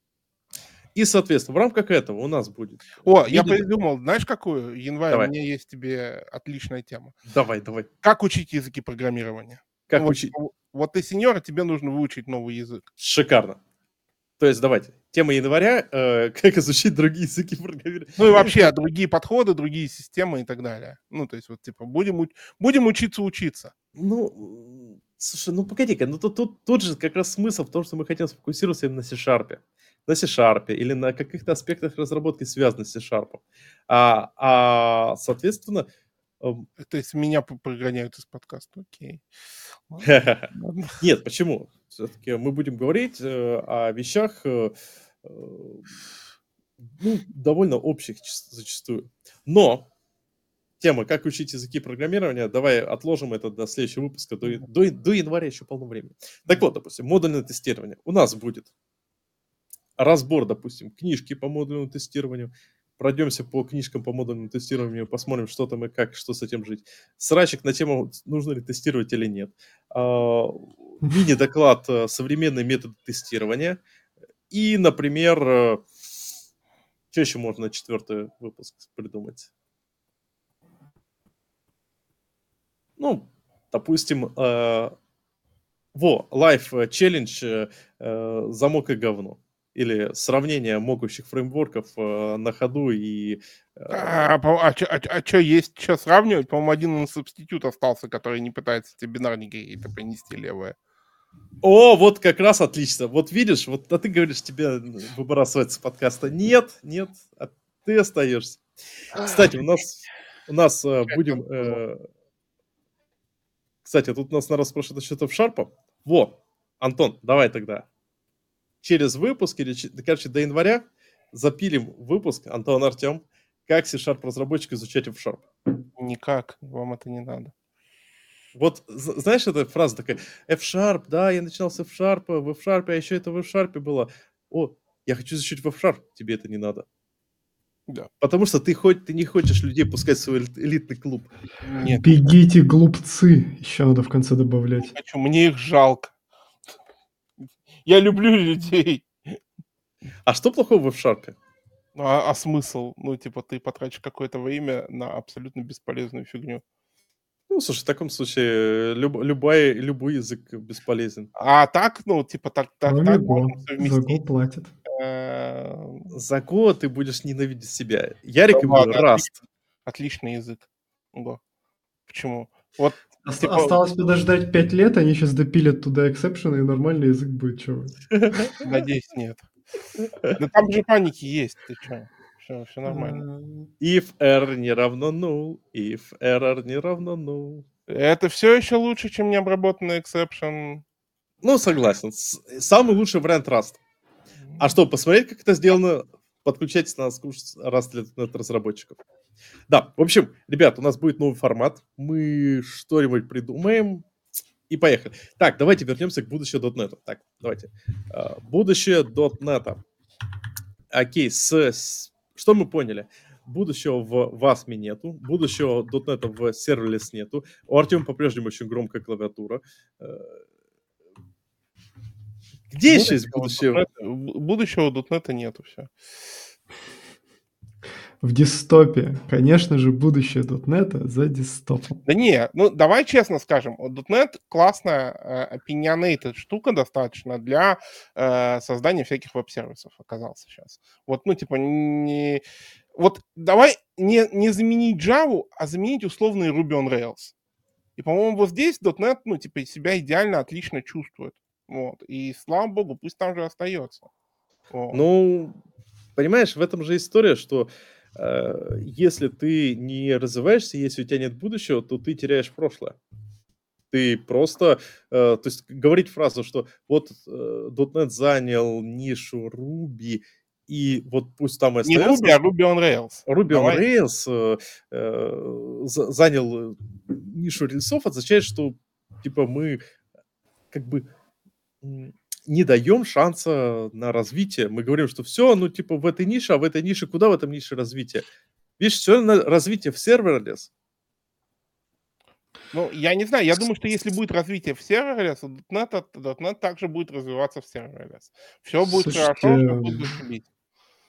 И, соответственно, в рамках этого у нас будет... О, я придумал, знаешь, какую? Январь, давай. у меня есть тебе отличная тема. Давай, давай. Как учить языки программирования? Как ну, учить? Вот, вот ты сеньор, а тебе нужно выучить новый язык. Шикарно. То есть давайте, тема января, э, как изучить другие языки программирования. Ну и вообще другие подходы, другие системы и так далее. Ну, то есть вот типа будем, будем учиться учиться. Ну, слушай, ну погоди-ка, ну тут, тут, тут же как раз смысл в том, что мы хотим сфокусироваться именно на C-Sharp на C-Sharp или на каких-то аспектах разработки, связанных с C-Sharp. А, а, соответственно... Эм, То есть меня прогоняют из подкаста, окей. Нет, почему? Все-таки мы будем говорить э, о вещах э, э, ну, довольно общих зачастую. Но тема, как учить языки программирования, давай отложим это до следующего выпуска, до, до, до января еще полно времени. Так вот, допустим, модульное тестирование. У нас будет разбор, допустим, книжки по модульному тестированию, пройдемся по книжкам по модульному тестированию, посмотрим, что там и как, что с этим жить. Срачик на тему, нужно ли тестировать или нет. А, мини-доклад э, «Современные методы тестирования». И, например, э, что еще можно четвертый выпуск придумать? Ну, допустим, э, во, Life Challenge э, «Замок и говно» или сравнение могущих фреймворков э, на ходу и... Э... А, а, а, а, а что есть, что сравнивать? По-моему, один субститут остался, который не пытается тебе бинарники какие-то принести левые. О, вот как раз отлично. Вот видишь, вот а ты говоришь, тебе выбрасывается подкаста. Нет, нет, а ты остаешься. Кстати, у нас, у нас э, будем... Э, кстати, тут нас на спрашивают насчет F-Sharp. Во, Антон, давай тогда. Через выпуск, или, короче, до января запилим выпуск, Антон Артем, как C-Sharp разработчик изучать F-Sharp. Никак, вам это не надо. Вот, знаешь, эта фраза такая, F-Sharp, да, я начинал с F-Sharp, в F-Sharp, а еще это в F-Sharp было. О, я хочу изучить в F-Sharp, тебе это не надо. Да. Потому что ты, хоть, ты не хочешь людей пускать в свой элитный клуб. Нет. Бегите, глупцы. Еще надо в конце добавлять. Хочу, мне их жалко. Я люблю людей. А что плохого в F-Sharp? Ну, а, а смысл? Ну, типа, ты потратишь какое-то время на абсолютно бесполезную фигню. Ну, слушай, в таком случае люб, любой, любой язык бесполезен. А так, ну, типа, так, так, так можно совместить. Платят. За Go ты будешь ненавидеть себя. Ярик ему Раст. Отличный язык. Go. Почему? Вот типа... Осталось подождать 5 лет, они сейчас допилят туда эксепшены, и нормальный язык будет, чего Надеюсь, нет. Да там же паники есть, ты что? Все, все нормально. If R не равно null, if error не равно null. Это все еще лучше, чем необработанный эксепшн. Ну, согласен. Самый лучший вариант Rust. А что, посмотреть, как это сделано? Подключайтесь на курс Rust для разработчиков. Да, в общем, ребят, у нас будет новый формат. Мы что-нибудь придумаем. И поехали. Так, давайте вернемся к будущему .NET. Так, давайте. А, будущее .NET. Окей, с, что мы поняли? Будущего в WASM нету, будущего .NET в серверлес нету. У Артема по-прежнему очень громкая клавиатура. Где еще есть будущее? Будущего .NET нету, все. В десктопе. Конечно же, будущее .NET за десктопом. Да не, ну давай честно скажем, .NET классная э, opinionated штука достаточно для э, создания всяких веб-сервисов оказался сейчас. Вот, ну, типа, не... Вот давай не, не заменить Java, а заменить условный Ruby on Rails. И, по-моему, вот здесь .NET, ну, типа, себя идеально, отлично чувствует. Вот. И слава богу, пусть там же остается. Вот. Ну, понимаешь, в этом же история, что э, если ты не развиваешься, если у тебя нет будущего, то ты теряешь прошлое. Ты просто, э, то есть говорить фразу, что вот э, .NET занял нишу Ruby, и вот пусть там остается... Не Ruby, а Ruby on Rails. Ruby Давай. on Rails э, э, занял нишу рельсов, означает, что типа мы как бы не даем шанса на развитие. Мы говорим, что все, ну, типа, в этой нише, а в этой нише, куда в этом нише развитие? Видишь, все на развитие в serverless. Ну, я не знаю, я думаю, что если будет развитие в serverless, .NET, .NET также будет развиваться в serverless. Все будет Слушайте, хорошо, что будет.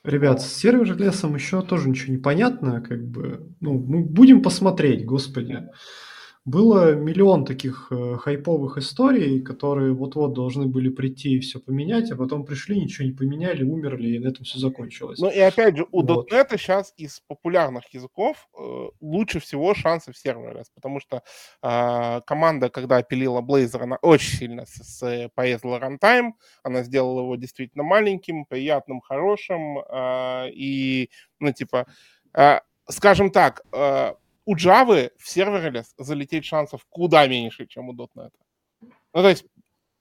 Ребят, с serverless ом еще тоже ничего не понятно, как бы, ну, мы будем посмотреть, господи. Было миллион таких э, хайповых историй, которые вот-вот должны были прийти и все поменять, а потом пришли, ничего не поменяли, умерли, и на этом все закончилось. Ну и опять же, у вот. .NET сейчас из популярных языков э, лучше всего шансы в сервере, потому что э, команда, когда пилила Blazor, она очень сильно с, с, порезала runtime, она сделала его действительно маленьким, приятным, хорошим, э, и, ну, типа, э, скажем так, э, у Java в serverless залететь шансов куда меньше, чем у .NET. Ну, то есть...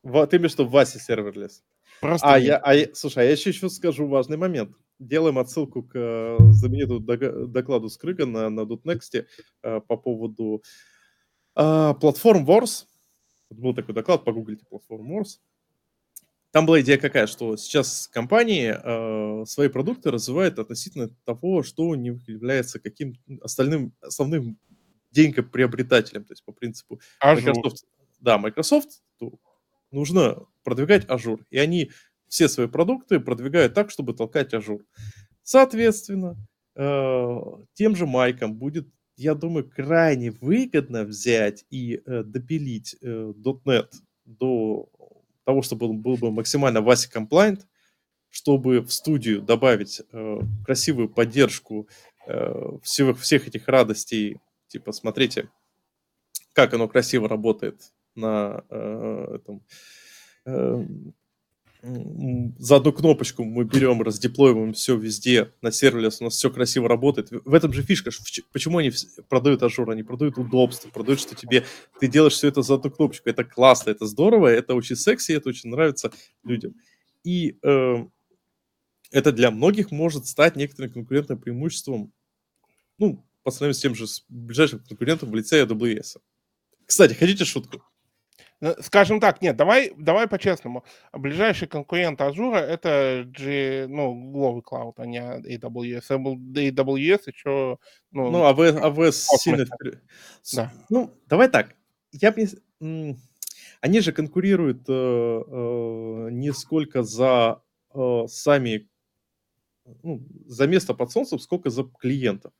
Вот именно что в Васе serverless. Просто а, я, а я, слушай, а я еще, еще скажу важный момент. Делаем отсылку к э, знаменитому докладу Скрыга на, на .next э, по поводу э, платформ Wars. Был такой доклад, погуглите платформ Wars. Там была идея какая, что сейчас компании э, свои продукты развивают относительно того, что у них является каким остальным основным деньгоприобретателем, то есть по принципу Azure. Microsoft. Да, Microsoft нужно продвигать Azure, и они все свои продукты продвигают так, чтобы толкать Azure. Соответственно, э, тем же майкам будет, я думаю, крайне выгодно взять и э, допилить э, .NET до того, чтобы он был бы максимально VASI compliant, чтобы в студию добавить э, красивую поддержку э, всех, всех этих радостей. Типа, смотрите, как оно красиво работает на э, этом, э, за одну кнопочку мы берем, раздеплоиваем все везде на сервисе, у нас все красиво работает. В этом же фишка, почему они продают Azure, они продают удобство, продают, что тебе, ты делаешь все это за одну кнопочку, это классно, это здорово, это очень секси, это очень нравится людям. И э, это для многих может стать некоторым конкурентным преимуществом, ну, по сравнению с тем же с ближайшим конкурентом в лице AWS. Кстати, хотите шутку? Э, скажем так, нет, давай, давай по-честному. Ближайший конкурент Azure это G, ну, Global Cloud, а не AWS. AWS еще... Ну, ну AWS, AWS сильно... Да. Ну, давай так. Я бы Они же конкурируют э, э, не сколько за э, сами ну, за место под солнцем, сколько за клиентов.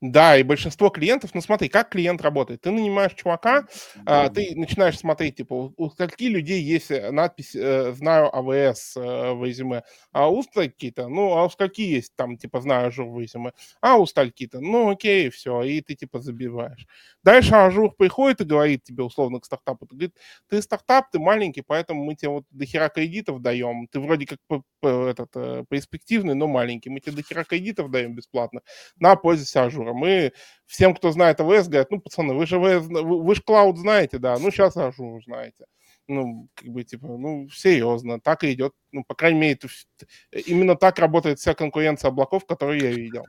Да, и большинство клиентов, ну смотри, как клиент работает. Ты нанимаешь чувака, а, ты начинаешь смотреть, типа, у, каких людей есть э, надпись э, «Знаю AWS» э, в резюме, а у столько-то, ну, а у скольки есть там, типа, «Знаю Azure» в резюме, а у столько-то, ну, окей, все, и ты, типа, забиваешь. Дальше Azure приходит и говорит тебе, условно, к стартапу, ты говорит, ты стартап, ты маленький, поэтому мы тебе вот дохера кредитов даем, ты вроде как этот, перспективный, но маленький, мы тебе дохера кредитов даем бесплатно, на, пользуйся Azure. А мы всем, кто знает AWS, говорят, ну, пацаны, вы же, вы, вы же cloud знаете, да, ну, сейчас Azure знаете. Ну, как бы, типа, ну, серьезно, так и идет. Ну, по крайней мере, именно так работает вся конкуренция облаков, которую я видел.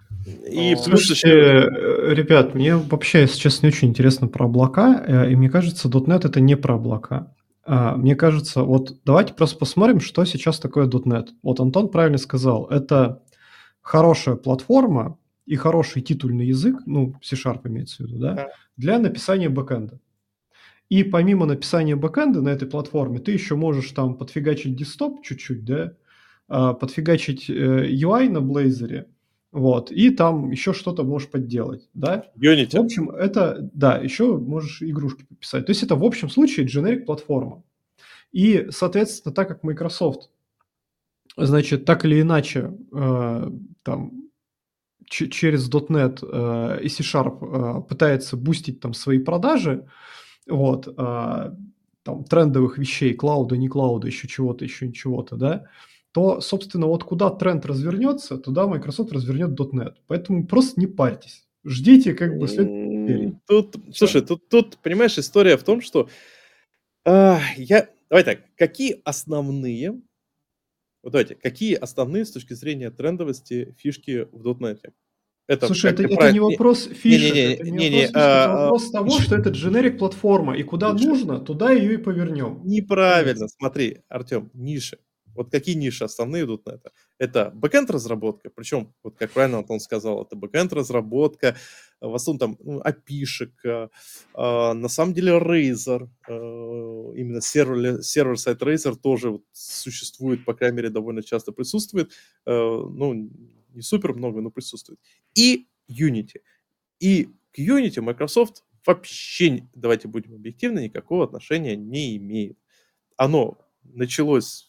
И Но... Слушайте, э, ребят, мне вообще, если честно, не очень интересно про облака, э, и мне кажется, .NET это не про облака. А, мне кажется, вот давайте просто посмотрим, что сейчас такое .NET. Вот Антон правильно сказал, это хорошая платформа, и хороший титульный язык, ну, C-Sharp имеется в виду, да, да, для написания бэкэнда. И помимо написания бэкэнда на этой платформе, ты еще можешь там подфигачить десктоп чуть-чуть, да, а, подфигачить э, UI на Blazor, вот, и там еще что-то можешь подделать, да. Unity. В общем, это, да, еще можешь игрушки пописать. То есть это в общем случае generic платформа. И, соответственно, так как Microsoft, значит, так или иначе, э, там, через .NET э, и C-Sharp э, пытается бустить там свои продажи, вот, э, там, трендовых вещей, клауда, не клауда, еще чего-то, еще чего-то, да, то, собственно, вот куда тренд развернется, туда Microsoft развернет .NET. Поэтому просто не парьтесь. Ждите как бы след... Тут, слушай, тут, тут, понимаешь, история в том, что э, я... Давай так, какие основные вот давайте, какие основные с точки зрения трендовости фишки в .NET? Это, Слушай, это, это не вопрос фишек, не, не, это не, не, не, вопрос, а, это вопрос а, того, что это дженерик платформа, и куда ниша. нужно, туда ее и повернем. Неправильно, смотри, Артем, ниши. Вот какие ниши основные идут на это? Это бэкенд разработка, причем, вот как правильно Антон сказал, это бэкенд разработка, в основном там ну, API-шек, э, э, на самом деле Razer, э, именно сервер, сервер-сайт Razer тоже вот существует, по крайней мере, довольно часто присутствует, э, ну, не супер много, но присутствует. И Unity. И к Unity Microsoft вообще, давайте будем объективны, никакого отношения не имеет. Оно началось Э,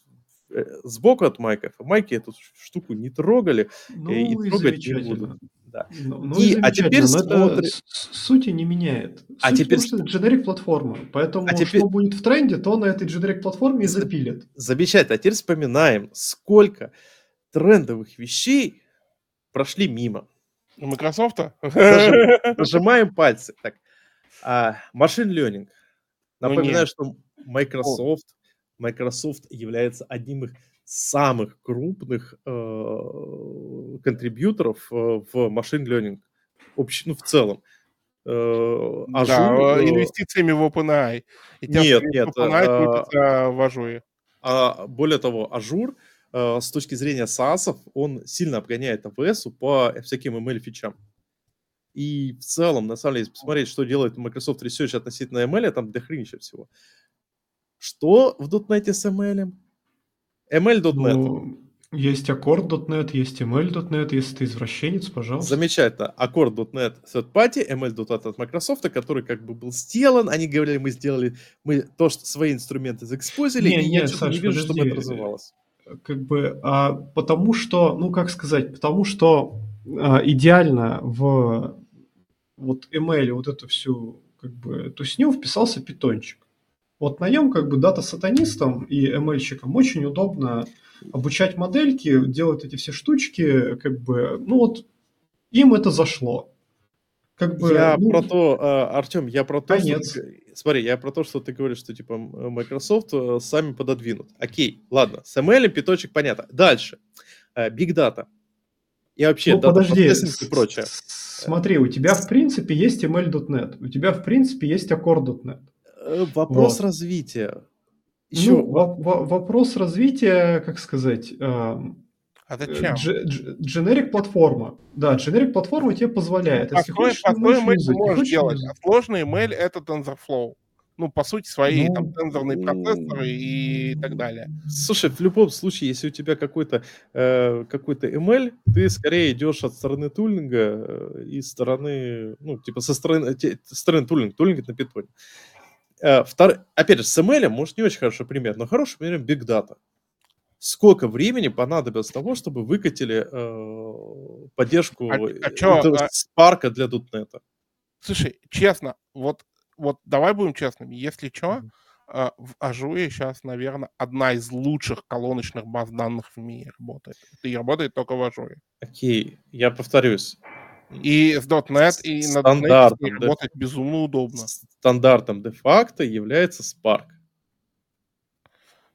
сбоку от майков, а майки эту штуку не трогали э, ну, и, и трогать не будут. Да. Ну, ну и, а теперь смотри... сути не меняет. А Суть а теперь что generic платформа, поэтому а теперь... что будет в тренде, то на этой generic платформе и запилят. Замечательно. А теперь вспоминаем, сколько трендовых вещей прошли мимо. У Microsoft? Нажимаем пальцы. Так, а, машин learning. Ну Напоминаю, ну, что Microsoft Microsoft является одним из самых крупных э, контрибьюторов э, в машин learning, общ, ну, в целом. Э, Azure, да, э, инвестициями в OpenAI. И нет, нет. OpenAI а, в Azure. А, более того, Azure э, с точки зрения SaaS, он сильно обгоняет AWS по всяким ML-фичам. И в целом, на самом деле, если посмотреть, что делает Microsoft Research относительно ML, там дохренища всего. Что в .NET с ML? ML.NET. Ну, есть Accord.NET, есть ML.NET, если ты извращенец, пожалуйста. Замечательно. Accord.NET third party, ML.NET от Microsoft, который как бы был сделан. Они говорили, мы сделали мы то, что свои инструменты заэкспозили, не, и нет, я Саш, не вижу, подожди. чтобы это развивалось. Как бы, а, потому что, ну как сказать, потому что а, идеально в вот ML вот эту всю как бы тусню вписался питончик. Вот на нем как бы дата-сатанистам и ML-щикам очень удобно обучать модельки, делать эти все штучки, как бы, ну вот им это зашло. Как бы, я ну, про то, uh, Артем, я про то, конец. что... Смотри, я про то, что ты говоришь, что типа Microsoft э, сами пододвинут. Окей, ладно, с ML питочек понятно. Дальше. Uh, Big Data. И вообще, ну, подожди, и прочее. Смотри, у тебя в принципе есть ML.NET, у тебя в принципе есть Accord.NET. Э, вопрос вот. развития. Еще... Ну, во- вопрос развития, как сказать... Э, а зачем? Дженерик платформа. Да, дженерик платформа тебе позволяет. Если хочешь, простой email ты можешь делать, а сложный email это TensorFlow. Ну, по сути, свои ну, там тензорные процессоры и так далее. Слушай, в любом случае, если у тебя какой-то э, какой-то ML, ты скорее идешь от стороны тулинга э, и стороны, ну, типа со стороны, те, стороны тулинга, тулинг на питоне. Э, втор... Опять же, с ML, может, не очень хороший пример, но хороший пример Big Data. Сколько времени понадобилось того, чтобы выкатили э, поддержку а, а чё, а... Spark для .NET? Слушай, честно, вот, вот давай будем честными. Если что, mm-hmm. в Azure сейчас, наверное, одна из лучших колоночных баз данных в мире работает. И работает только в Azure. Окей, я повторюсь. И с .NET, и на .NET работать безумно удобно. Стандартом де-факто является Spark.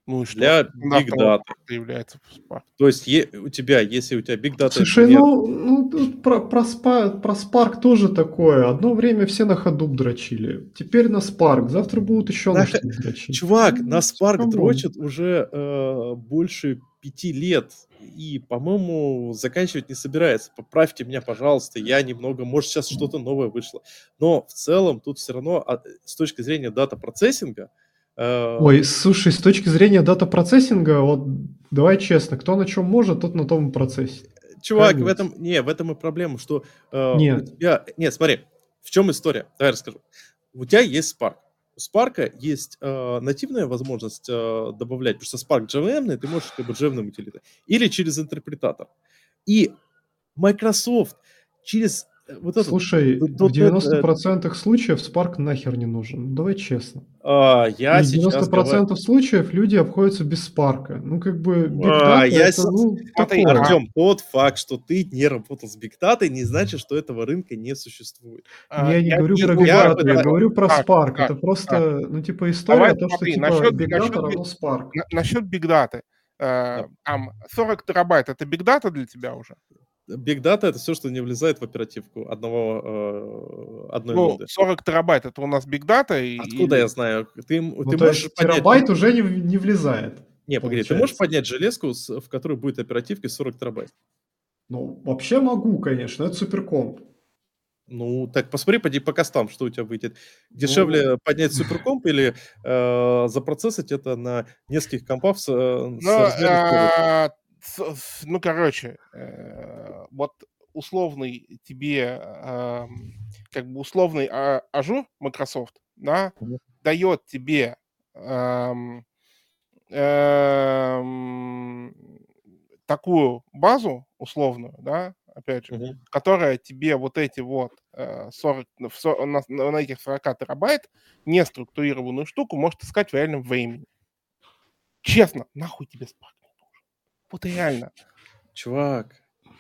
Ну и что? Для Big Data. Является Spark. То есть е- у тебя, если у тебя Big Data... Слушай, ну, ну тут про, про, Spark, про Spark тоже такое. Одно время все на Hadoop дрочили. Теперь на Spark. Завтра будут еще на, на что дрочить. Чувак, ну, на Spark дрочат уже э, больше пяти лет. И, по-моему, заканчивать не собирается. Поправьте меня, пожалуйста. Я немного... Может, сейчас что-то новое вышло. Но в целом тут все равно а, с точки зрения дата-процессинга Э, Ой, слушай, с точки зрения дата-процессинга, вот давай честно, кто на чем может, тот на том процессе. Чувак, Конечно. в этом, не, в этом и проблема, что э, нет. тебя, нет, смотри, в чем история? Давай расскажу. У тебя есть Spark. Spark есть э, нативная возможность э, добавлять, потому что Spark JVM, ты можешь как бы JVM утилиты, или через интерпретатор. И Microsoft через вот это, Слушай, вот, в 90% это... случаев Spark нахер не нужен. Давай честно. А, я И в 90% говорю... случаев люди обходятся без Spark. Ну, как бы, Big Data а, я... это, ну, такое. Артем, тот факт, что ты не работал с Big Data, не значит, что этого рынка не существует. А, я, я не говорю про Big Data, я, я говорю про так, Spark. Так, это просто, так. ну, типа, история, Давай, то, что, типа, насчет, Big Data насчет, равно Spark. На, насчет Big Data. Э, там 40 терабайт, это Big Data для тебя уже? Big Data это все, что не влезает в оперативку одного, э, одной ну, ноды. 40 терабайт это у нас Big Data. И, Откуда и... я знаю? Ты, ну, ты можешь поднять... терабайт уже не, не влезает. Не, погоди, ты можешь поднять железку, в которой будет оперативки 40 терабайт? Ну, вообще могу, конечно, это суперкомп. Ну, так посмотри, поди по костам, что у тебя выйдет. Дешевле ну... поднять суперкомп или э, запроцессить это на нескольких компах с, э, с ну, короче, э, вот условный тебе, э, как бы условный а, Azure Microsoft, да, дает тебе эм, эм, такую базу условную, да, опять же, mm-hmm. которая тебе вот эти вот э, 40, на, на этих 40 терабайт неструктурированную штуку может искать в реальном времени. Честно, нахуй тебе Spark? Вот реально. Чувак,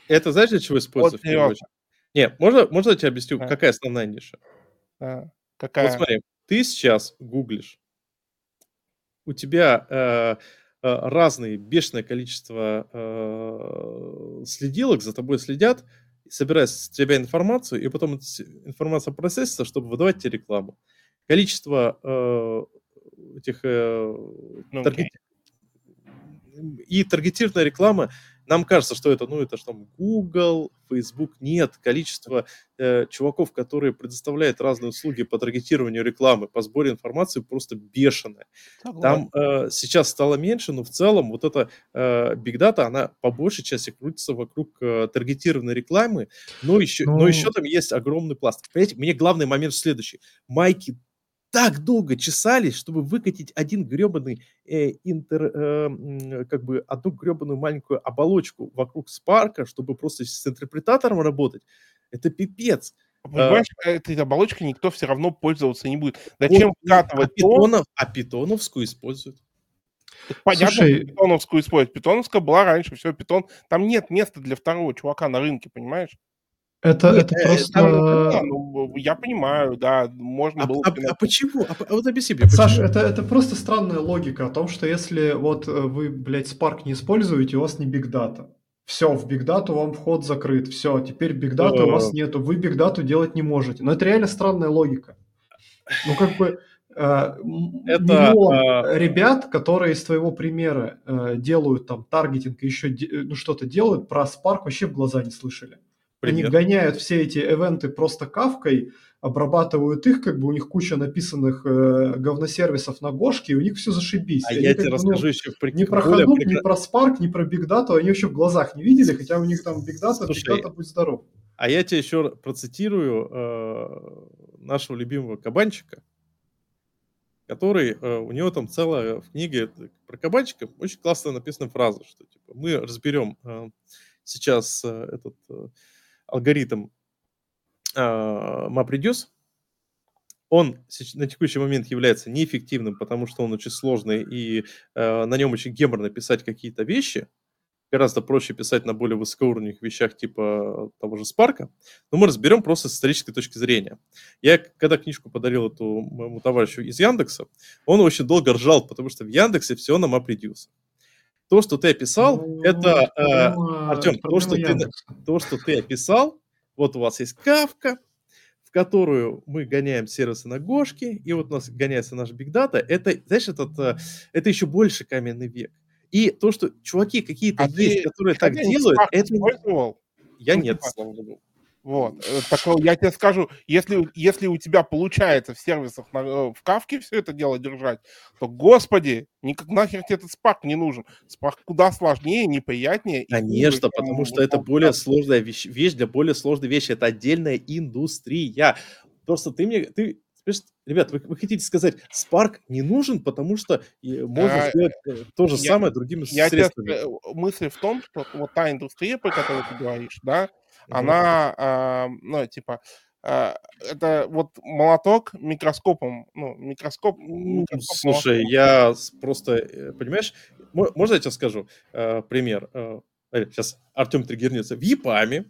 это знаешь, для чего используется вот, Не, можно, можно я тебе объясню, а. какая основная ниша? А, какая? Вот смотри, ты сейчас гуглишь у тебя э, э, разные бешеное количество э, следилок за тобой следят, собирают с тебя информацию, и потом информация процессится, чтобы выдавать тебе рекламу. Количество э, этих э, Ну, таргет- и таргетированная реклама, нам кажется, что это, ну, это что там Google, Facebook, нет, количество э, чуваков, которые предоставляют разные услуги по таргетированию рекламы, по сбору информации просто бешеное. Там э, сейчас стало меньше, но в целом вот эта э, Big Data, она по большей части крутится вокруг э, таргетированной рекламы, но еще, но Ну- еще там есть огромный пласт. Понимаете, мне главный момент следующий. Майки так долго чесались, чтобы выкатить один гребаный э, интер, э, как бы одну гребаную маленькую оболочку вокруг Спарка, чтобы просто с интерпретатором работать. Это пипец. Понимаешь, этой оболочкой никто все равно пользоваться не будет. Зачем а, вкатывать то, питонов, а питоновскую используют. Понятно, Слушай- что питоновскую использовать. Питоновская была раньше, все, питон. Там нет места для второго чувака на рынке, понимаешь? Это, Нет, это э, просто... там, Да, ну, я понимаю, да, можно А, было... а- а почему? А, а вот объясни мне, Саш, почему? это, это просто странная логика о том, что если вот э, вы, блядь, Spark не используете, у вас не Big Data. Все, в Big Data вам вход закрыт. Все, теперь Big Data у вас Э. нету. Вы Big Data делать не можете. Но это реально странная логика. Ну, как бы... Это, миллион ребят, которые из твоего примера э, делают там таргетинг и еще де- ну, что-то делают, про Spark вообще в глаза не слышали. Они Пример. гоняют все эти ивенты просто кавкой, обрабатывают их, как бы у них куча написанных э, говносервисов на Гошке, и у них все зашибись. А они я тебе ну, расскажу еще в ни про Hadoop, прекра- ни про Spark, ни про Big Data они вообще в глазах не видели, хотя у них там Big Data, Big Слушай, Data, будь здоров. А я тебе еще процитирую э, нашего любимого кабанчика, который, э, у него там целая в книге про кабанчика очень классно написана фраза, что типа, мы разберем э, сейчас э, этот э, алгоритм э, MapReduce, он на текущий момент является неэффективным, потому что он очень сложный, и э, на нем очень геморно писать какие-то вещи. Гораздо проще писать на более высокоуровневых вещах типа того же Спарка. Но мы разберем просто с исторической точки зрения. Я, когда книжку подарил эту моему товарищу из Яндекса, он очень долго ржал, потому что в Яндексе все на MapReduce. То, что ты описал, Ну, это, э, Артем, то, что ты, то, что ты описал, вот у вас есть кавка, в которую мы гоняем сервисы на Гошке, и вот у нас гоняется наш Big Data, это, знаешь, этот, э, это еще больше каменный век. И то, что чуваки какие-то А есть, ты которые так делают, это... Я Ну, нет, типа, слава богу. Вот. э, Так я тебе скажу, если, если у тебя получается в сервисах на- э, в кавке все это дело держать, то, господи, никак нахер тебе этот спарк не нужен. Спарк куда сложнее, неприятнее. и Конечно, чем потому что это более сложная вещь, вещь для более сложной вещи. Это отдельная индустрия. Просто ты мне, ты, ребят, вы, вы хотите сказать, Spark не нужен, потому что можно А, сделать э, то же я- самое другими Я средствами. э, мысль в том, что вот та индустрия, про которую ты говоришь, да. Она, а, ну, типа, а, это вот молоток микроскопом, ну, микроскоп, микроскоп Слушай, молотком. я просто, э, понимаешь, мо- можно я тебе скажу э, пример? Сейчас Артем триггернется. В ЕПАМе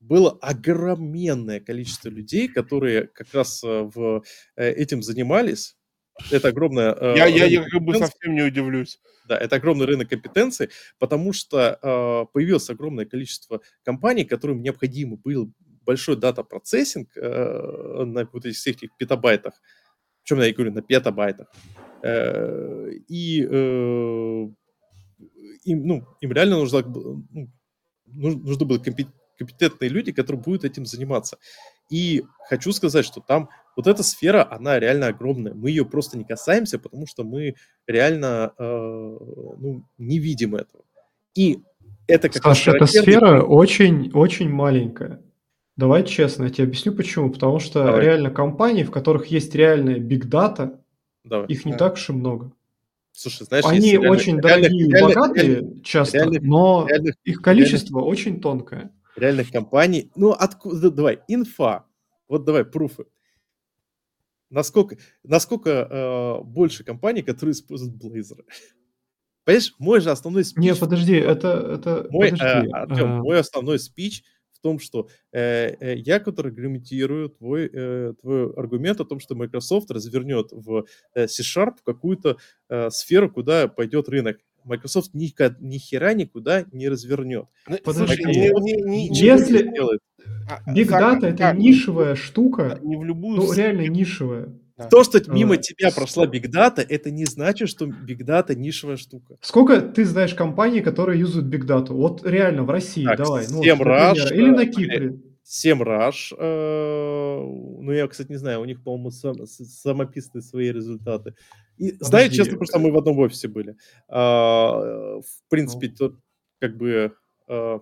было огроменное количество людей, которые как раз э, в, э, этим занимались. Это огромное... э, Я, я, я как бы совсем не удивлюсь. Да, это огромный рынок компетенций, потому что э, появилось огромное количество компаний, которым необходимо был большой дата-процессинг э, на вот этих всех этих петабайтах. Причем я говорю, на петабайтах. Э, и э, им, ну, им реально нужно, было- ну, нуж- нужно было компе- компетентные люди, которые будут этим заниматься. И хочу сказать, что там вот эта сфера, она реально огромная. Мы ее просто не касаемся, потому что мы реально э, ну, не видим этого. И это как Саша, эта сфера пример. очень, очень маленькая. Давай честно, я тебе объясню почему. Потому что Давай. реально компании, в которых есть реальная big data, Давай. их не Да. так уж и много. Слушай, знаешь, Они реально- очень реальных- дорогие и реальных- богатые реальных- часто, реальных- но реальных- их количество очень тонкое. Реальных компаний. Ну, откуда, давай, инфа. Вот давай, пруфы. Насколько, насколько э, больше компаний, которые используют Blazor? Понимаешь, мой же основной спич... Не, подожди, это... это Мой, э, подожди, Артем, э, мой основной спич в том, что э, э, я, который аргументирую твой, э, твой аргумент о том, что Microsoft развернет в э, C-Sharp какую-то э, сферу, куда пойдет рынок. Microsoft ни, ни хера никуда не развернет. Ну, Подожди, не, не, не, если Big Data это как? нишевая штука, не в любую ну реально нишевая. Да. То, что мимо а, тебя прошла Big Data, это не значит, что Big Data нишевая штука. Сколько ты знаешь компаний, которые юзают Big Data? Вот реально в России, так, давай. Ну, Rush, или на Кипре. Semrush, э, ну я, кстати, не знаю, у них, по-моему, сам, самописные свои результаты. И Подожди. знаете, честно, потому что мы в одном офисе были. А, в принципе, ну. тут как бы а,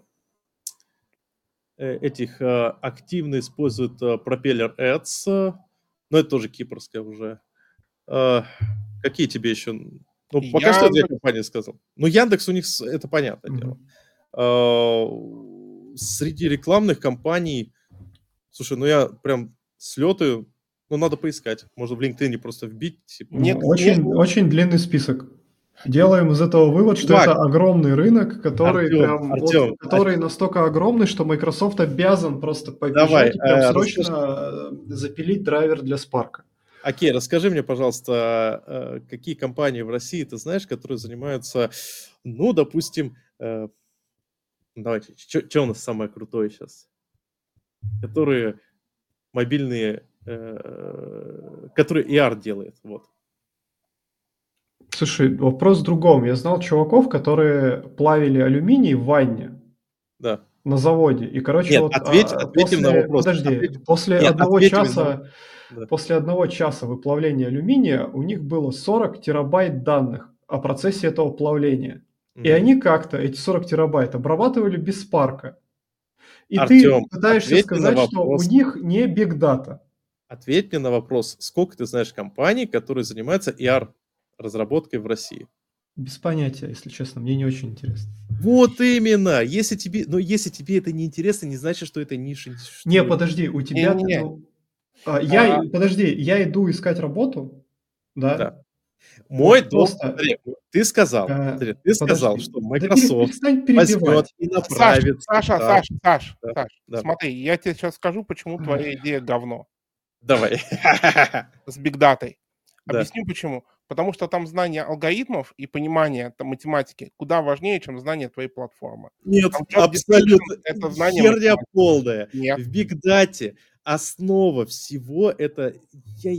этих а, активно используют а, Propeller Ads, но это тоже кипрская уже. А, какие тебе еще? Ну, пока Яндекс. что две компании сказал. Ну, Яндекс у них, это понятное mm-hmm. дело. А, среди рекламных компаний, слушай, ну я прям слетаю, ну, надо поискать. Можно в LinkedIn просто вбить. Типа. Нет, очень, нет. очень длинный список. Делаем из этого вывод, что Чувак. это огромный рынок, который, Артем, прям, Артем, вот, который Артем. настолько огромный, что Microsoft обязан просто побежать Давай, и прям э, срочно расскажи. запилить драйвер для Spark. Окей, расскажи мне, пожалуйста, э, какие компании в России ты знаешь, которые занимаются, ну, допустим, э, давайте, что у нас самое крутое сейчас? Которые мобильные, э, которые ER делает, вот. Слушай, вопрос в другом. Я знал чуваков, которые плавили алюминий в ванне. Да. На заводе. И, короче, Нет, вот, ответь, а, после, на вопрос. Подожди, ответь. после Нет, одного часа, на... после одного часа выплавления алюминия у них было 40 терабайт данных о процессе этого плавления. Mm-hmm. И они как-то эти 40 терабайт обрабатывали без спарка. И Артем, ты пытаешься сказать, что у них не биг дата. Ответь мне на вопрос, сколько ты знаешь компаний, которые занимаются ER разработкой в России? Без понятия, если честно, мне не очень интересно. Вот именно. Если тебе, но если тебе это не интересно, не значит, что это ниша. Что... Не, подожди, у тебя. Не, не, Ну, а, я, а... подожди, я иду искать работу, да? Да. Мой вот дом, просто... смотри, ты сказал, а, смотри, ты подожди. сказал, что Microsoft да возьмет и направит. Саша, да. Саша, Саша, да, Саша, да. смотри, я тебе сейчас скажу, почему твоя идея говно. Давай. С бигдатой. Объясню почему. Потому что там знание алгоритмов и понимание там, математики куда важнее, чем знание твоей платформы. Нет, абсолютно. Это знание херня математики. полная. Нет. В бигдате основа всего это, я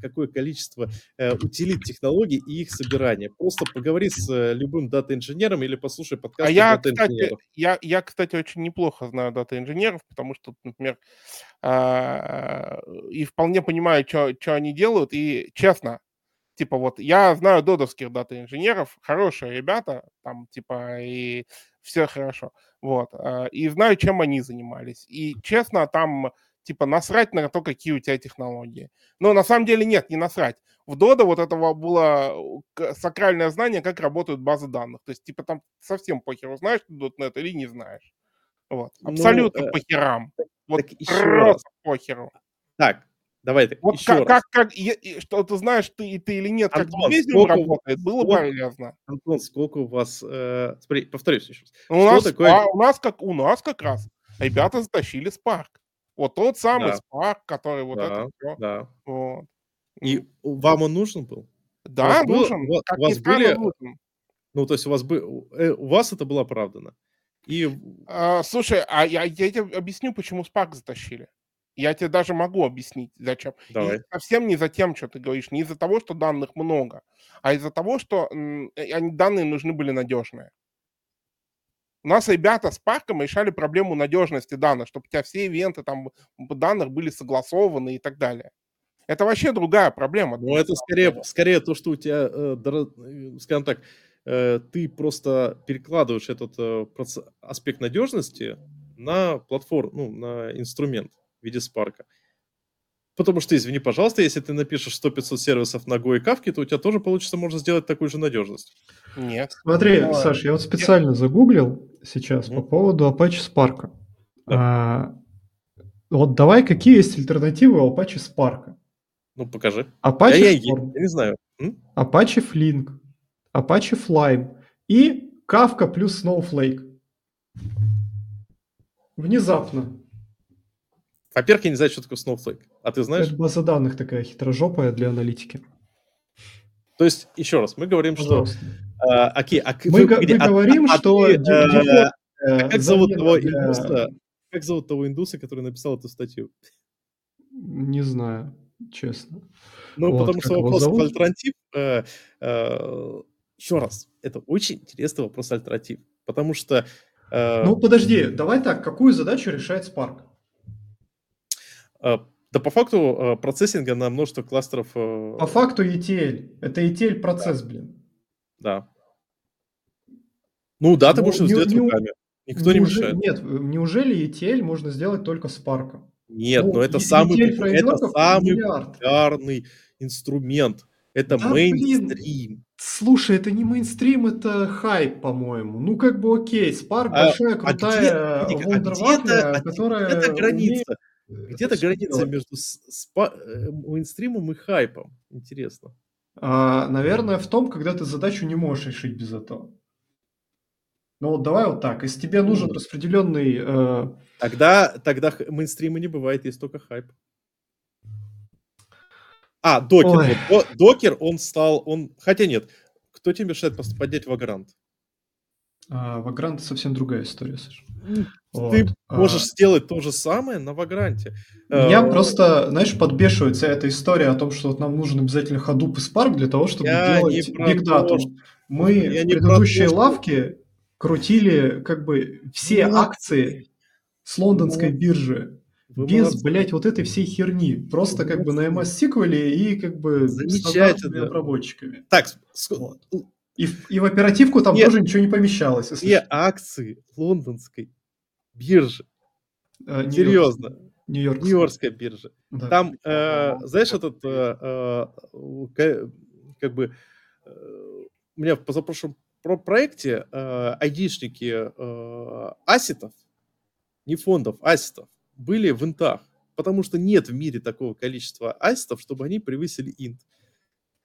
какое количество э, утилит технологий и их собирания. Просто поговори с э, любым дата-инженером или послушай подкаст а я, кстати, я, я, кстати, очень неплохо знаю дата-инженеров, потому что, например, э, и вполне понимаю, что они делают, и честно, типа вот я знаю додовских дата-инженеров, хорошие ребята, там типа и все хорошо, вот, э, и знаю, чем они занимались. И честно, там типа насрать на то, какие у тебя технологии. Но на самом деле нет, не насрать. В Dodo вот этого было сакральное знание, как работают базы данных. То есть, типа, там совсем похеру, знаешь ты .NET или не знаешь. Вот. Ну, Абсолютно ну, похерам. Вот просто раз. похеру. Так, давай так, вот еще как, раз. Как, как, что ты знаешь, ты, ты или нет, Антон, как Medium работает, было сколько, полезно. Антон, сколько у вас... Э, смотри, повторюсь еще раз. У нас, такое... а, у, нас как, у нас как раз ребята затащили Spark. Вот тот самый да. Spark, который вот да, это все. Да. Вот. И вам он нужен был? Да, у нужен. Был, как у вас были... Нужен. Ну, то есть у вас, бы, э, у вас это было оправдано. И... А, слушай, а я, я тебе объясню, почему Spark затащили. Я тебе даже могу объяснить, зачем. Давай. И совсем не за тем, что ты говоришь, не из-за того, что данных много, а из-за того, что м, они, данные нужны были надежные. У нас ребята с парком решали проблему надежности данных, чтобы у тебя все ивенты там данных были согласованы и так далее. Это вообще другая проблема. Ну, это скорее, скорее то, что у тебя, э, э, скажем так, э, ты просто перекладываешь этот аспект надежности на платформу, ну, на инструмент в виде спарка. Потому что, извини, пожалуйста, если ты напишешь 100-500 сервисов на Go и Kafka, то у тебя тоже получится, можно сделать такую же надежность. Нет. Смотри, ну, Саш, я вот специально Нет. загуглил сейчас mm по поводу Apache Spark. Да. А, вот давай, какие есть альтернативы у Apache Spark? Ну, покажи. Apache я, я, я, я не знаю. М? Apache Flink, Apache Flame и Kafka плюс Snowflake. Внезапно. Во-первых, я не знаю, что такое Snowflake. А ты знаешь? Это база данных такая хитрожопая для аналитики. То есть, еще раз, мы говорим, Пожалуйста. что... А, окей, а, Мы, вы- мы а- говорим, а что ты, э, э, а как зовут того для- индуса? Как зовут того индуса, который написал эту статью? Не знаю, честно. Ну, Вот, потому что вопрос зовут? альтернатив... э, э, еще раз, это очень интересный вопрос альтернатив. Потому что... э, Ну, подожди, давай так, какую задачу решает Spark? Э, да по факту э, процессинга на множество кластеров... э, По факту ETL. Это ETL процесс, блин. Да. Ну да, ты Ну, будешь не- сделать не- руками. Никто не Неужели- мешает. Нет, неужели ETL можно сделать только Spark? Нет, Ну, но это и- самый, это самый миллиард. популярный инструмент. Это Да, блин. мейнстрим. Слушай, это не мейнстрим, это хайп, по-моему. Ну, как бы окей, Spark А- большая, а крутая где- погоди, а где-то- а которая Где-то умеет граница. это Где-то всё граница между спа- э, мейнстримом и хайпом. Интересно. А, наверное, в том, когда ты задачу не можешь решить без этого. Ну вот давай вот так. Если тебе нужен распределенный... э, Тогда, тогда мейнстрима не бывает, есть только хайп. А, докер. Ой. вот. До- Докер, он стал, он... Хотя нет, кто тебе мешает просто поднять Vagrant? а, Vagrant совсем другая история, Саша. Ты Вот. А, можешь сделать то же самое на Вагранте. Меня Э, просто, знаешь, подбешивает вся эта история о том, что вот нам нужен обязательно Hadoop и Spark для того, чтобы Я делать про Big Data. Мы я в про предыдущей что- лавке крутили как бы все Ну, акции с лондонской ну, биржи вы без, молодцы. блядь, вот этой всей херни. Просто как бы на MS SQL и как бы Замечательно. обработчиками. Так, Вот. И в, и в оперативку там Нет. тоже ничего не помещалось. все акции лондонской биржи, Э, серьезно, Нью-Йорк. Нью-Йоркская биржа. Да. Там, э, знаешь, этот, э, э, ка- как бы, э, у меня в позапрошлом про проекте э, айдишники э, ассетов, не фондов, ассетов, были в интах, потому что нет в мире такого количества ассетов, чтобы они превысили инт.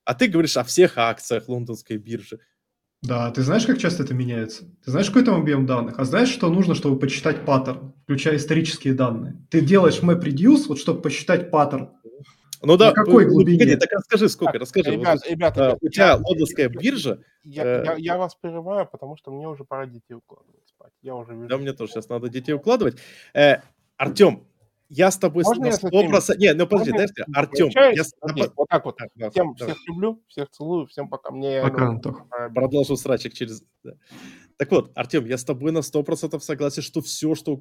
А ты говоришь о всех акциях лондонской биржи. Да, ты знаешь, как часто это меняется? Ты знаешь, какой там объем данных? А знаешь, что нужно, чтобы посчитать паттерн, включая исторические данные? Ты делаешь MapReduce, вот чтобы посчитать паттерн. Ну да, На какой ну, глубине? погоди, так расскажи, сколько, Так, расскажи. Вот Ребят, есть, ребята, ребят, у тебя я- лондонская я- биржа, Я, Э, я- я вас прерываю, потому что мне уже пора детей укладывать спать. Я уже вижу. Да, мне тоже сейчас надо детей укладывать. Э, Артем, я с тобой Можно на я с этим- 100%... Не, ну подожди, Можно этим Артем, я с- Окей, вот так вот. Да, да, Всем, давай. всех люблю, всех целую, всем пока. Мне Пока, ну, Антох. пора продолжу срачек через... да. Так вот, Артем, я с тобой на 100% согласен, что все, что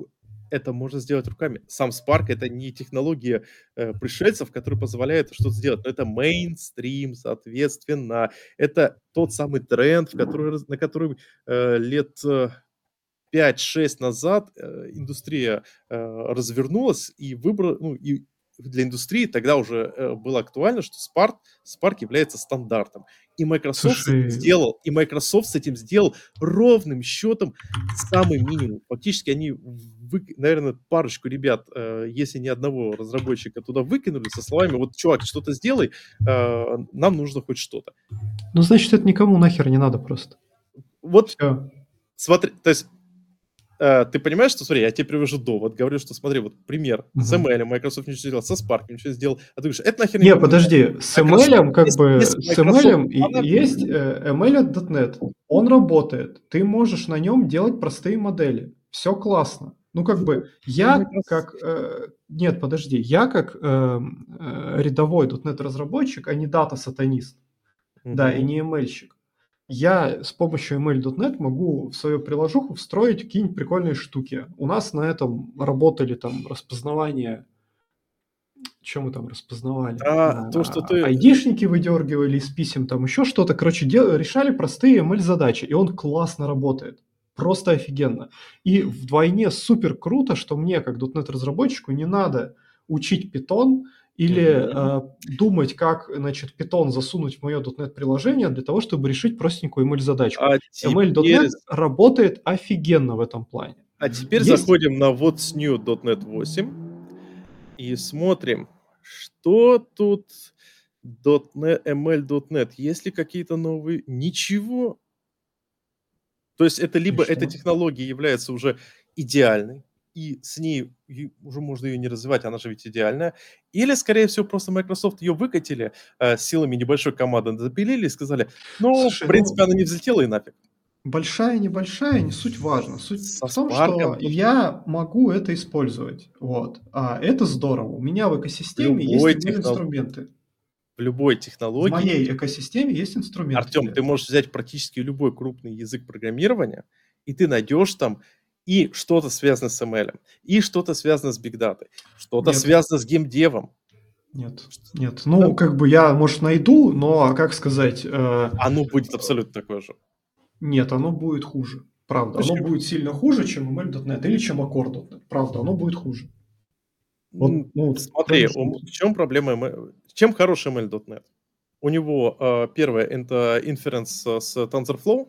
это можно сделать руками. Сам Spark — это не технология э, пришельцев, которая позволяет что-то сделать, но это мейнстрим, соответственно. Это тот самый тренд, в который, на который э, лет э, 5-6 назад э, индустрия э, развернулась и выбрала, ну, и для индустрии тогда уже э, было актуально, что Spark, Spark является стандартом. И Microsoft, с этим Слушай. сделал, и Microsoft с этим сделал ровным счетом самый минимум. Фактически они, вы, наверное, парочку ребят, э, если не одного разработчика туда выкинули со словами, вот, чувак, что-то сделай, э, нам нужно хоть что-то. Ну, значит, это никому нахер не надо просто. Вот Все. смотри, то есть э, ты понимаешь, что, смотри, я тебе привожу довод, говорю, что смотри, вот пример, с Мгм. ML Microsoft ничего не сделал, со Spark ничего не сделал, а ты говоришь, это нахер Не, надо». подожди, с ML, как если- бы, с ML есть э, ML.NET, он работает, ты можешь на нем делать простые модели, все классно. Ну, как бы, я Microsoft- как... э, нет, подожди, я как э, э, рядовой .NET разработчик, а не дата-сатанист, да, и не ML-щик, я с помощью ML.NET могу в свою приложуху встроить какие-нибудь прикольные штуки. У нас на этом работали там распознавание... Чем мы там распознавали? Да, то, что ты- Айдишники выдергивали из писем, там еще что-то. Короче, дел- решали простые ML-задачи, и он классно работает. Просто офигенно. И вдвойне супер круто, что мне, как .NET-разработчику, не надо учить Python или э, думать, как, значит, Python засунуть в мое .NET-приложение для того, чтобы решить простенькую ML-задачку. А теперь, ML.NET работает офигенно в этом плане. а теперь Есть- заходим на What's New.NET 8 и смотрим, что тут .NET, ML.NET. Есть ли какие-то новые? Ничего. То есть это либо эта технология является уже идеальной, и с ней уже можно ее не развивать, она же ведь идеальная. Или, скорее всего, просто Microsoft ее выкатили э, силами небольшой команды, запилили и сказали, ну, Слушай, в принципе, ну... она не взлетела и нафиг. Большая, небольшая, не суть важно. Суть Со в том, что я могу это использовать. Вот. А это здорово. У меня в экосистеме Любой есть технолог... инструменты. В любой технологии. В моей экосистеме есть инструменты. Артем, ты можешь взять практически любой крупный язык программирования, и ты найдешь там и что-то связано с ML, и что-то связано с бигдатой, что-то связано с геймдевом. Нет, нет. Ну, да. как бы я, может, найду, но, как сказать... Э... Оно будет абсолютно такое же. Нет, оно будет хуже. Правда, Почему? оно будет сильно хуже, чем ML.NET или чем Accord.NET. Правда, оно будет хуже. Вот, ну, Смотри, в чем проблема ML? Чем хороший ML.NET? У него э, первое это inference с TensorFlow,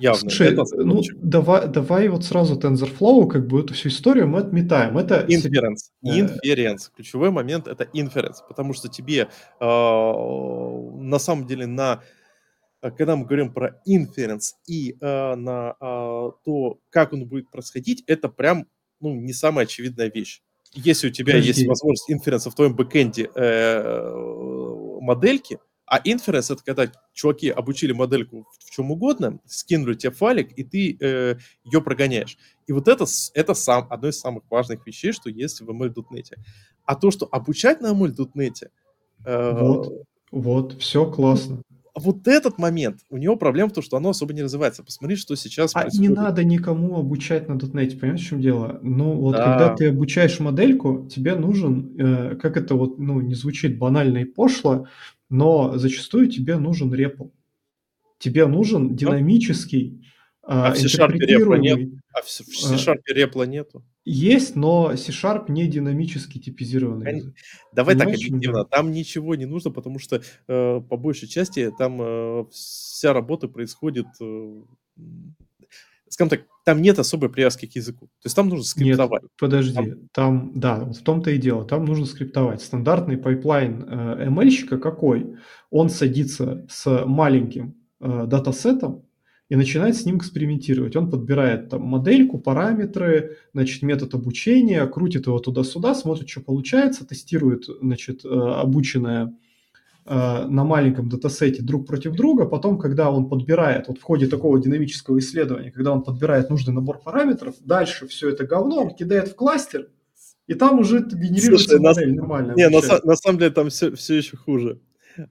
явно. Слушай, это ну давай, давай вот сразу TensorFlow, как бы эту всю историю мы отметаем. Это inference. Inference. Ключевой момент это inference, потому что тебе э, на самом деле на а, когда мы говорим про inference и э, на э, то, как он будет происходить, это прям ну, не самая очевидная вещь. Если у тебя Подожди. есть возможность инференса в твоем бэкэнде э, модельки, а inference это когда чуваки обучили модельку в чем угодно, скинули тебе файлик, и ты э, ее прогоняешь. И вот это, это сам, одно из самых важных вещей, что есть в ML.NET. А то, что обучать на ML.NET... Э, вот, вот, все классно вот этот момент, у него проблема в том, что оно особо не развивается. Посмотри, что сейчас а происходит. не надо никому обучать на .NET, понимаешь, в чем дело? Ну, вот да. когда ты обучаешь модельку, тебе нужен, э, как это вот, ну, не звучит банально и пошло, но зачастую тебе нужен REPL. Тебе нужен динамический, а, а в C-Sharp REPL а нет? А в C-Sharp REPL а нету? Есть, но C-Sharp не динамически типизированный. Давай Понимаешь, так объективно. Там ничего не нужно, потому что э, по большей части там э, вся работа происходит, э, скажем так, там нет особой привязки к языку. То есть там нужно скриптовать. Нет, подожди, там, там да, вот в том-то и дело, там нужно скриптовать. Стандартный pipeline э, ML-щика какой? Он садится с маленьким э, датасетом, и начинает с ним экспериментировать. Он подбирает там модельку, параметры, значит, метод обучения, крутит его туда-сюда, смотрит, что получается, тестирует, значит, э, обученное на маленьком датасете друг против друга. Потом, когда он подбирает, вот в ходе такого динамического исследования, когда он подбирает нужный набор параметров, дальше все это говно он кидает в кластер, и там уже генерируется Слушай, модель на, нормально. Не, на, на самом деле там все, все еще хуже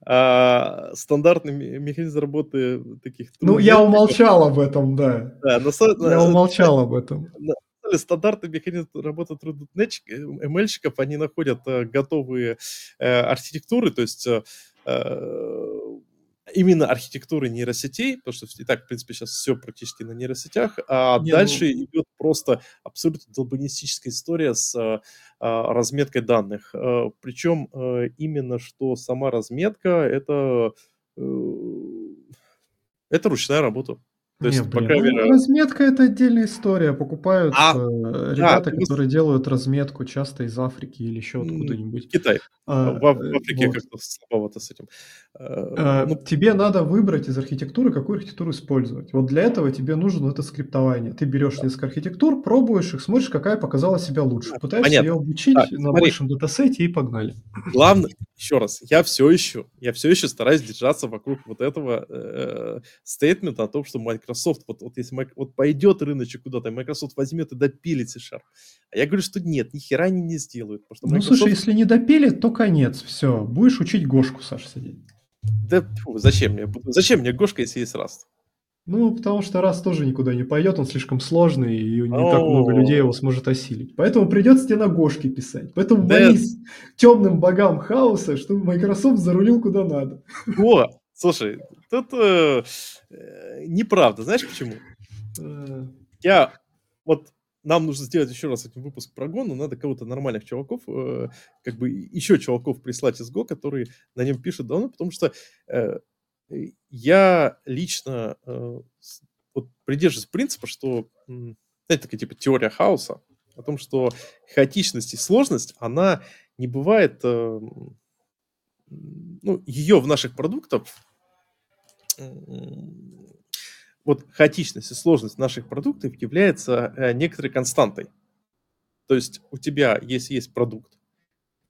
а, стандартный механизм работы таких... Ну, я умолчал об этом, да. да на, я умолчал об этом. На, стандартный механизм работы ML-щиков, они находят э, готовые э, архитектуры, то есть э, именно архитектуры нейросетей, потому что и так, в принципе, сейчас все практически на нейросетях, а Не, дальше ну... идет просто абсолютно долбанистическая история с а, разметкой данных. А, причем а, именно что сама разметка это, э, это ручная работа. То есть, Не, по крайней ну, разметка это отдельная история. Покупают а, э, ребята, да, которые ты... делают разметку часто из Африки или еще откуда-нибудь. Китай. А, в, в э, Африке вот. как-то слабовато с этим. А, ну... Тебе надо выбрать из архитектуры, какую архитектуру использовать. Вот для этого тебе нужно это скриптование. Ты берешь да. несколько архитектур, пробуешь их, смотришь, какая показала себя лучше. Пытаешься Понятно. ее обучить так, на смотри. большем датасете и погнали. Главное, еще раз, я все еще, я все еще стараюсь держаться вокруг вот этого э, стейтмента о том, что Microsoft, вот, вот если вот пойдет рыночек куда-то, Microsoft возьмет и допилит C-Sharp. А я говорю, что нет, ни хера они не сделают. Потому что Microsoft... Ну, слушай, если не допилит, то конец, все. Будешь учить Гошку, Саша, сидеть. Да фу, зачем мне? Зачем мне Гошка, если есть Rust? Ну, потому что раз тоже никуда не пойдет, он слишком сложный, и не так много людей его сможет осилить. Поэтому придется тебе на Гошке писать. Поэтому молись темным богам хаоса, чтобы Microsoft зарулил куда надо. О, слушай, тут э, э, неправда. Знаешь почему? Э. Я вот нам нужно сделать еще раз один выпуск про Go, но надо кого-то нормальных чуваков, э, как бы еще чуваков прислать из Go, которые на нем пишут давно, потому что э, я лично э, вот придерживаюсь принципа, что, знаете, такая типа теория хаоса, о том, что хаотичность и сложность, она не бывает, э, ну, ее в наших продуктах, вот хаотичность и сложность наших продуктов является э, некоторой константой. То есть у тебя, если есть продукт,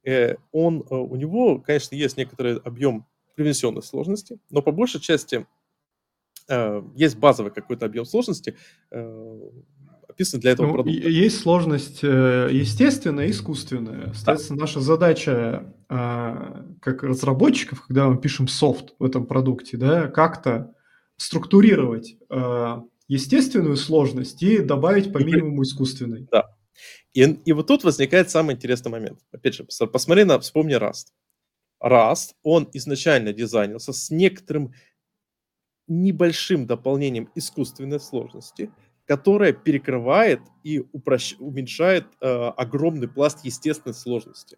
э, он, э, у него, конечно, есть некоторый объем привнесенной сложности, но по большей части есть базовый какой-то объем сложности, описан для этого ну, продукта. Есть сложность естественная и искусственная. Соответственно, да. наша задача как разработчиков, когда мы пишем софт в этом продукте, да, как-то структурировать естественную сложность и добавить по минимуму искусственной. Да. И, и вот тут возникает самый интересный момент. Опять же, посмотри на, вспомни Rust. Rust, он изначально дизайнился с некоторым небольшим дополнением искусственной сложности, которая перекрывает и упрощ... уменьшает э, огромный пласт естественной сложности.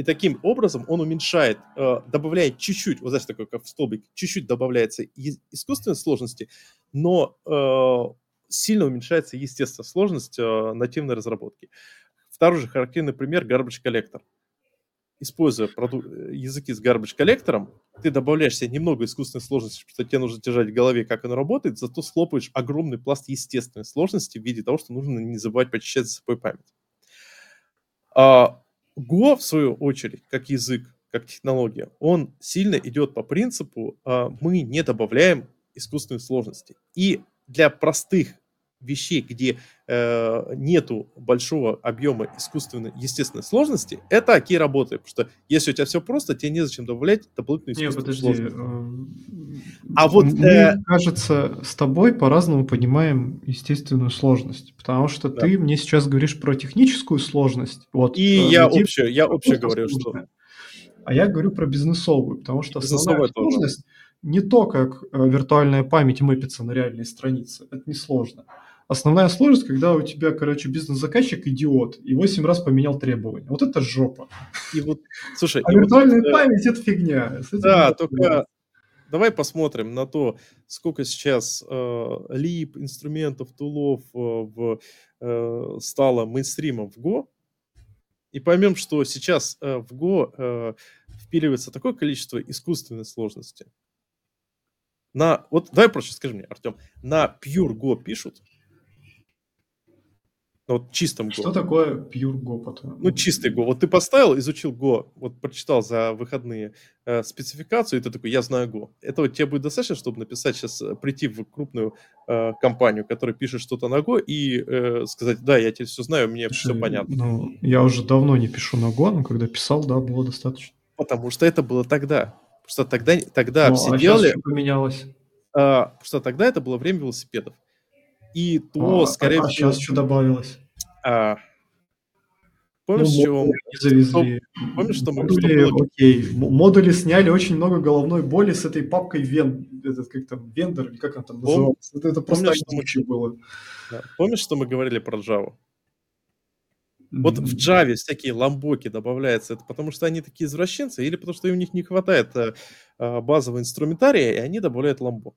И таким образом он уменьшает, э, добавляет чуть-чуть, вот знаешь, такой как в столбик, чуть-чуть добавляется искусственной сложности, но э, сильно уменьшается, естественно, сложность э, нативной разработки. Второй же характерный пример – garbage collector. Используя языки с garbage коллектором, ты добавляешь себе немного искусственной сложности, что тебе нужно держать в голове, как оно работает, зато схлопываешь огромный пласт естественной сложности в виде того, что нужно не забывать почищать за собой память. Go, в свою очередь, как язык, как технология, он сильно идет по принципу, а, мы не добавляем искусственной сложности. И для простых вещей, где э, нету большого объема искусственной, естественной сложности, это окей работает. Потому что если у тебя все просто, тебе незачем добавлять дополнительную искусственную Не, подожди. Сложность. Э, а вот... Мне э... кажется, с тобой по-разному понимаем естественную сложность. Потому что да. ты мне сейчас говоришь про техническую сложность. Вот, И э, я общую, я общую говорю, что... А я говорю про бизнесовую, потому что основная сложность... Тоже не то, как э, виртуальная память мэпится на реальные страницы. Это не сложно. Основная сложность, когда у тебя, короче, бизнес-заказчик идиот и 8 раз поменял требования. Вот это жопа. И вот, слушай, а виртуальная вот, память это фигня. Да, только давай посмотрим на то, сколько сейчас э, лип, инструментов, тулов э, в, э, стало мейнстримом в Go, и поймем, что сейчас э, в Go э, впиливается такое количество искусственной сложности, на, вот давай проще скажи мне, Артем, на Pure Go пишут? Вот чистом Go. Что такое Pure Go потом? Ну, чистый Go. Вот ты поставил, изучил Go, вот прочитал за выходные э, спецификацию, и ты такой, я знаю Go. Этого тебе будет достаточно, чтобы написать сейчас, э, прийти в крупную э, компанию, которая пишет что-то на Go, и э, сказать, да, я теперь все знаю, мне Слушай, все понятно. Ну, я уже давно не пишу на Go, но когда писал, да, было достаточно. Потому что это было тогда что тогда, тогда ну, все а делали... поменялось? А, потому что тогда это было время велосипедов. И то, а, скорее а, всего... Сейчас что добавилось? А, помнишь, ну, чего... Не завезли. Помнишь, что мы... Модули, что было... окей. Модули сняли очень много головной боли с этой папкой вен... Этот, как там, вендор, или как он там назывался. Это, это просто помнишь, что мы... было. Да. Помнишь, что мы говорили про Java? Вот в Java всякие ламбоки добавляются, это потому что они такие извращенцы или потому что у них не хватает э, а, базового инструментария, и они добавляют ламбок?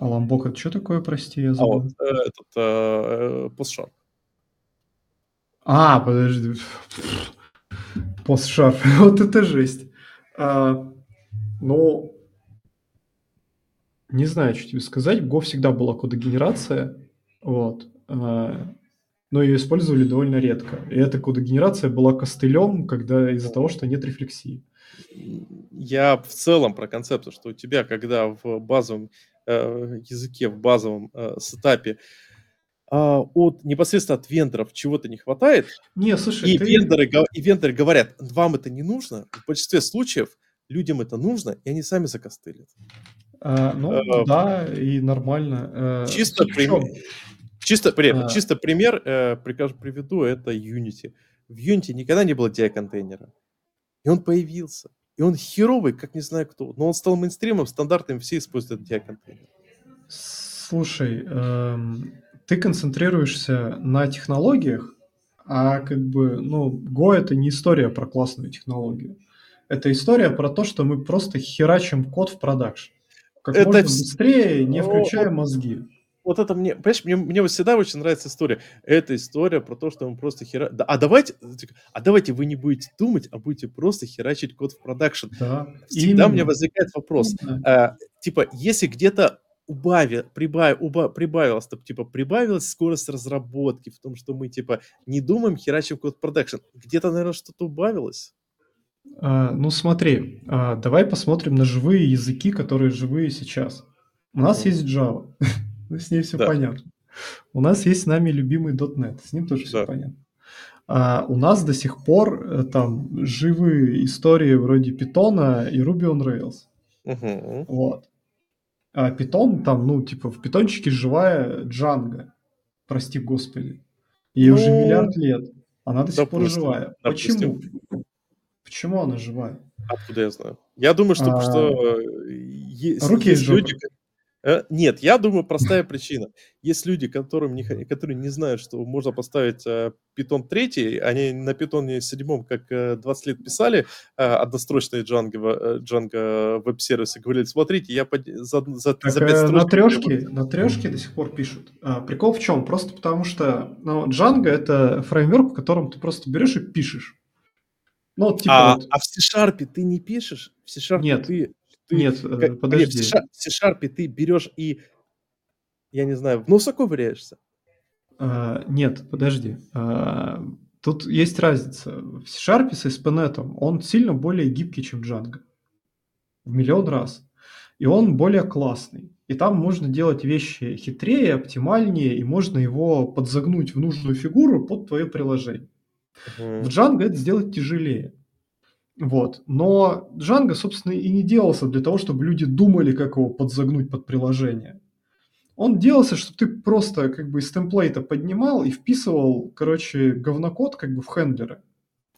А ламбок это что такое, прости, я забыл? А вот э, этот э, PostSharp. А, подожди. PostSharp, вот это жесть. А, ну, не знаю, что тебе сказать. В Go всегда была кодогенерация. Вот. А, но ее использовали довольно редко. И эта кодогенерация была костылем, когда из-за того, что нет рефлексии. Я в целом про концепцию, что у тебя, когда в базовом э, языке, в базовом э, сетапе э, от непосредственно от вендоров чего-то не хватает, не, слушай, и, ты... вендоры, и вендоры говорят, вам это не нужно, в большинстве случаев людям это нужно, и они сами закостылят. А, ну, а, да, и нормально. Чисто, прям, Чисто, при, а... чисто пример, э, прикажу, приведу, это Unity. В Unity никогда не было DI-контейнера. И он появился. И он херовый, как не знаю кто. Но он стал мейнстримом, стандартным, все используют DI-контейнер. Слушай, эм, ты концентрируешься на технологиях, а как бы, ну, Go это не история про классную технологию. Это история про то, что мы просто херачим код в продакшн. Как это... можно быстрее, не включая мозги вот это мне, понимаешь, мне, мне вот всегда очень нравится история. Это история про то, что мы просто хера... Да, а давайте, а давайте вы не будете думать, а будете просто херачить код в production. Да, Всегда именно. у меня возникает вопрос. А, типа, если где-то убавил, прибавил, уба, прибавилось, типа, прибавилась скорость разработки в том, что мы, типа, не думаем, херачим код production. Где-то, наверное, что-то убавилось. А, ну смотри, а, давай посмотрим на живые языки, которые живые сейчас. У нас есть Java, с ней все да. понятно. У нас есть с нами любимый .NET, с ним тоже все да. понятно. А у нас до сих пор э, там живые истории вроде Python и Ruby on Rails. Угу. Вот. А Python там, ну, типа, в питончике живая Django. Прости господи. Ей ну, уже миллиард лет. Она до сих допустим, пор живая. Допустим. Почему? Почему она живая? Откуда я знаю? Я думаю, что, а... что э, есть, Руки есть люди, нет, я думаю, простая причина. Есть люди, которым не, которые не знают, что можно поставить э, Python 3, они на Python 7, как 20 э, лет писали однострочные Django, Django веб-сервисы, говорили, смотрите, я под, за, за, так, за 5 строчек... На трешке, на трешке до сих пор пишут. А, прикол в чем? Просто потому что ну, Django — это фреймворк, в котором ты просто берешь и пишешь. Ну, типа а, вот... а в C-Sharp ты не пишешь? В C-Sharp Нет. ты ты, Нет, э, как, подожди. В C-Sharp ты берешь и, я не знаю, в носу ковыряешься? А, нет, подожди. А, тут есть разница. В C-Sharp с ASP.NET он сильно более гибкий, чем Django. В миллион раз. И он более классный. И там можно делать вещи хитрее, оптимальнее, и можно его подзагнуть в нужную фигуру под твое приложение. Uh-huh. В Django это сделать тяжелее. Вот. Но Django, собственно, и не делался для того, чтобы люди думали, как его подзагнуть под приложение. Он делался, чтобы ты просто как бы из темплейта поднимал и вписывал, короче, говнокод как бы в хендлеры.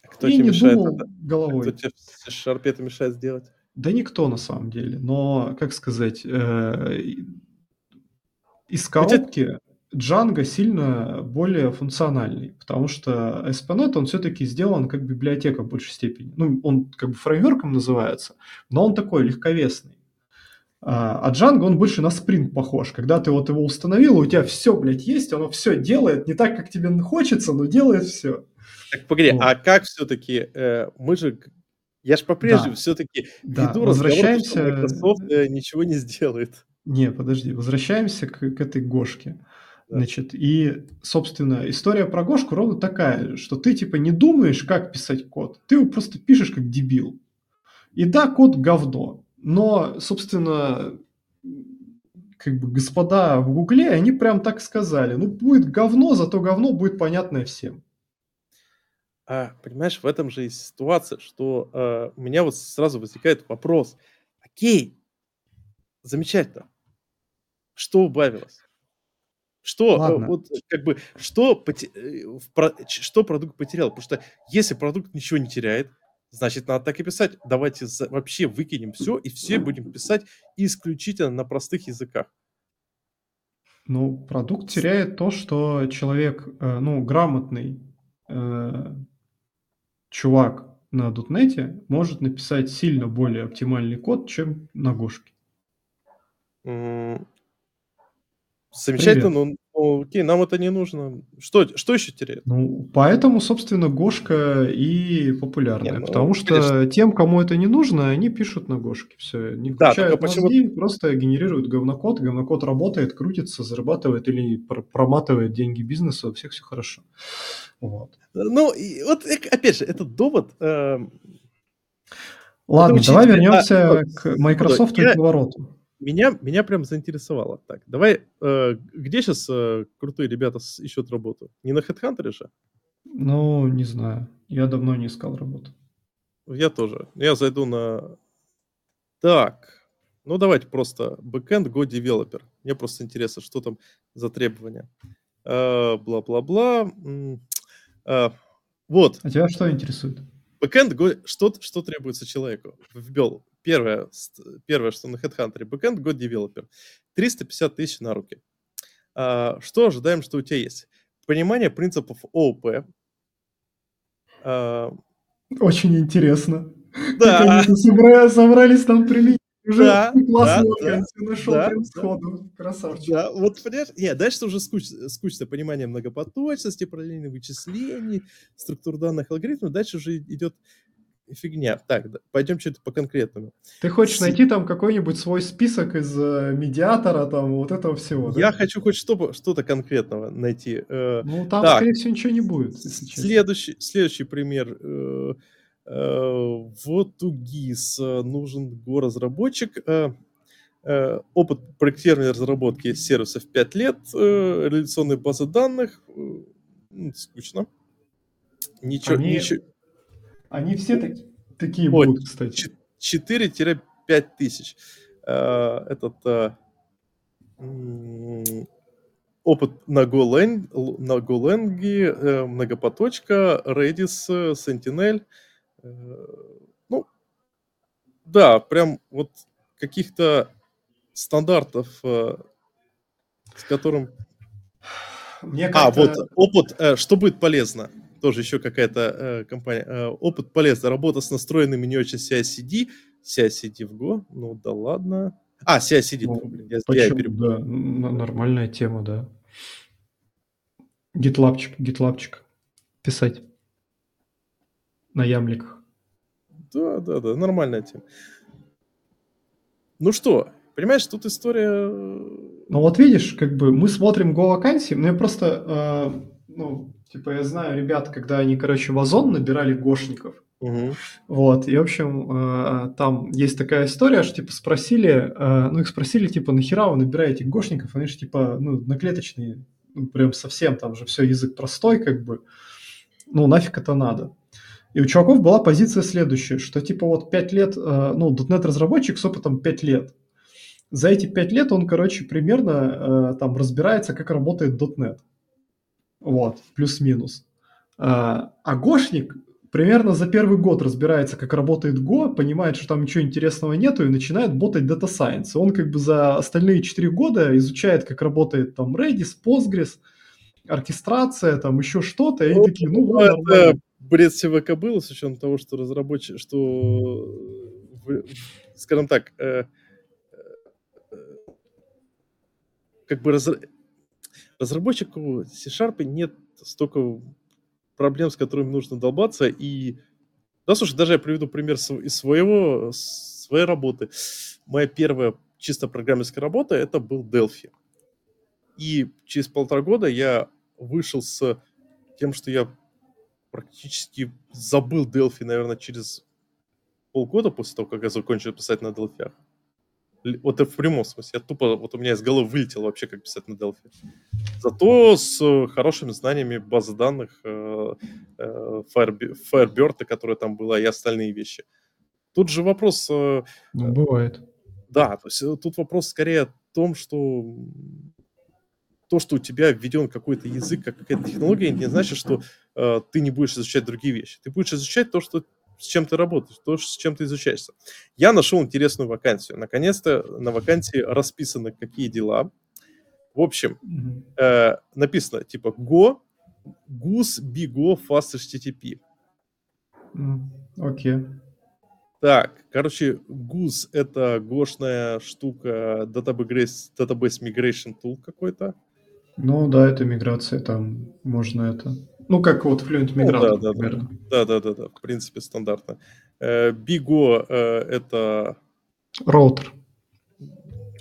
А кто и тебе не мешает думал это? головой. А кто тебе шарпе это мешает сделать? Да никто на самом деле. Но, как сказать, э, из коробки... Django сильно более функциональный, потому что ASP.NET, он все-таки сделан как библиотека в большей степени. Ну, он как бы фреймворком называется, но он такой легковесный. А, а Django, он больше на спринт похож. Когда ты вот его установил, у тебя все, блядь, есть, оно все делает, не так, как тебе хочется, но делает все. Так, погоди, вот. а как все-таки, э, мы же, я же по-прежнему да. все-таки да. веду Возвращаемся... разговор, что Microsoft э, ничего не сделает. Не, подожди, возвращаемся к, к этой Гошке. Значит, и, собственно, история про Гошку ровно такая, что ты типа не думаешь, как писать код, ты его просто пишешь как дебил. И да, код говно, но, собственно, как бы господа в Гугле, они прям так сказали, ну будет говно, зато говно будет понятное всем. А, понимаешь, в этом же и ситуация, что э, у меня вот сразу возникает вопрос. Окей, замечательно. Что убавилось? Что, э, Ладно. вот, как бы, что, э, что продукт потерял? Потому что если продукт ничего не теряет, значит, надо так и писать. Давайте вообще выкинем все и все будем писать исключительно на простых языках. Ну, продукт теряет то, что человек, э, ну, грамотный э, чувак на дотнете может написать сильно более оптимальный код, чем на Гошке. Замечательно, но ну, окей, нам это не нужно. Что, что еще теряет? Ну, поэтому, собственно, Гошка и популярная. Не, ну, потому что конечно. тем, кому это не нужно, они пишут на Гошке. Все, не включают да, мозги, почему... просто генерируют говнокод. Говнокод работает, крутится, зарабатывает или проматывает деньги бизнеса, у всех все хорошо. Вот. Ну, и вот опять же, этот довод... Э... Ладно, давай вернемся а, к Microsoft я... и повороту меня, меня прям заинтересовало. Так, давай, э, где сейчас э, крутые ребята ищут работу? Не на HeadHunter же? Ну, не знаю. Я давно не искал работу. Я тоже. Я зайду на... Так, ну давайте просто backend Go Developer. Мне просто интересно, что там за требования. Э, бла-бла-бла. Э, вот. А тебя что интересует? Backend Go... Что, что требуется человеку? Вбил Первое, первое, что на HeadHunter, backend God Developer. 350 тысяч на руки. А, что ожидаем, что у тебя есть? Понимание принципов ООП. А, Очень интересно. Да. Они собрали, собрались там применить. Уже да, классную да, да, нашел да, прям сходу. Красавчик. Да, вот понимаешь, нет, дальше уже скуч, скучное понимание многопоточности, параллельных вычислений, структур данных, алгоритмов. Дальше уже идет фигня. Так, да, пойдем что-то по конкретному. Ты хочешь С... найти там какой-нибудь свой список из э, медиатора, там, вот этого всего, Я да? хочу хоть что- что-то конкретного найти. Э, ну, там, так, скорее всего, ничего не будет. Следующий, следующий пример. Э, э, вот у ГИС э, нужен го-разработчик. Э, э, опыт проектирования разработки сервисов 5 лет, э, реляционные базы данных. Э, скучно. Ничего, Они... ничего, они все так, такие Ой, будут, кстати. 4-5 тысяч. Э, этот э, опыт на GoLang, на GoLang, э, многопоточка, Redis, Sentinel. Ну, да, прям вот каких-то стандартов, с которым... Мне а, вот опыт, что будет полезно тоже еще какая-то э, компания. Э, опыт полезный. Работа с настроенными не очень CI-CD. CI-CD в Go? Ну да ладно. А, CI-CD. Ну, блин, я, почему? я да, нормальная тема, да. Гитлапчик, гитлапчик. Писать. На ямликах. Да, да, да, нормальная тема. Ну что, понимаешь, тут история... Э, ну вот видишь, как бы мы смотрим Go вакансии, но я просто, э, ну, Типа я знаю ребят, когда они, короче, в Озон набирали гошников. Угу. Вот, и, в общем, э, там есть такая история, что, типа, спросили, э, ну, их спросили, типа, нахера вы набираете гошников? Они же, типа, ну, наклеточные, ну, прям совсем, там же все язык простой, как бы, ну, нафиг это надо. И у чуваков была позиция следующая, что, типа, вот 5 лет, э, ну, .NET-разработчик с опытом 5 лет. За эти 5 лет он, короче, примерно там разбирается, как работает .NET. Вот, плюс-минус. А, Гошник примерно за первый год разбирается, как работает Go, понимает, что там ничего интересного нету и начинает ботать Data Science. Он как бы за остальные 4 года изучает, как работает там Redis, Postgres, оркестрация, там еще что-то, и ну, такие, ну, вот, это бред СВК было, с учетом того, что разработчик, что, скажем так, э, э, как бы раз, разработчику C-Sharp нет столько проблем, с которыми нужно долбаться, и... Да, слушай, даже я приведу пример из своего, своей работы. Моя первая чисто программистская работа — это был Delphi. И через полтора года я вышел с тем, что я практически забыл Delphi, наверное, через полгода после того, как я закончил писать на Delphi. Вот в прямом смысле. Я тупо, вот у меня из головы вылетело вообще, как писать на Delphi. Зато с э, хорошими знаниями базы данных э, э, Firebird, которая там была, и остальные вещи. Тут же вопрос... Ну, бывает. Да, то есть тут вопрос скорее о том, что то, что у тебя введен какой-то язык, какая-то технология, не значит, что э, ты не будешь изучать другие вещи. Ты будешь изучать то, что с чем ты работаешь, то, с чем ты изучаешься. Я нашел интересную вакансию. Наконец-то на вакансии расписаны, какие дела. В общем, э, написано типа Go, GUS, BGO, Fast HTTP. Окей. Okay. Так, короче, GUS это гошная штука, database, database migration tool какой-то. Ну да, это миграция, там можно это ну, как вот Fluent Migrator, ну, да, да, да, да, да, да, в принципе, стандартно. Bigo э, э, это... Роутер.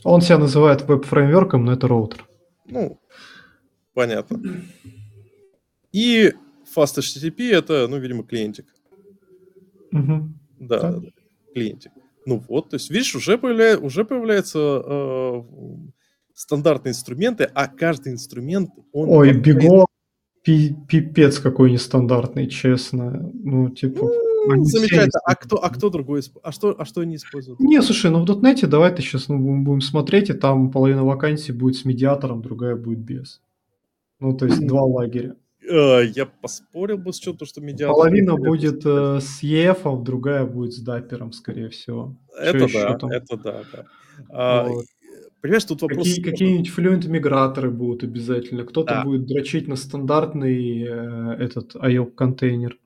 Он себя называет веб-фреймворком, но это роутер. Ну, понятно. И Fast HTTP это, ну, видимо, клиентик. Угу. Да, да, да, клиентик. Ну вот, то есть, видишь, уже, появля... уже появляются э, стандартные инструменты, а каждый инструмент... Он Ой, Bigo пипец какой нестандартный, честно. Ну, типа... Ну, замечательно. А кто, а кто другой? А что, а что они используют? Не, слушай, ну в .NET давай ты сейчас ну, будем смотреть, и там половина вакансий будет с медиатором, другая будет без. Ну, то есть два лагеря. Э, я поспорил бы с чем-то, что медиатор... Половина будет э, с EF, другая будет с даппером, скорее всего. Это да, это да, да. А, вот. Понимаешь, тут вопрос... Какие, какие-нибудь флюент-миграторы будут обязательно. Кто-то да. будет дрочить на стандартный э, этот IOP-контейнер.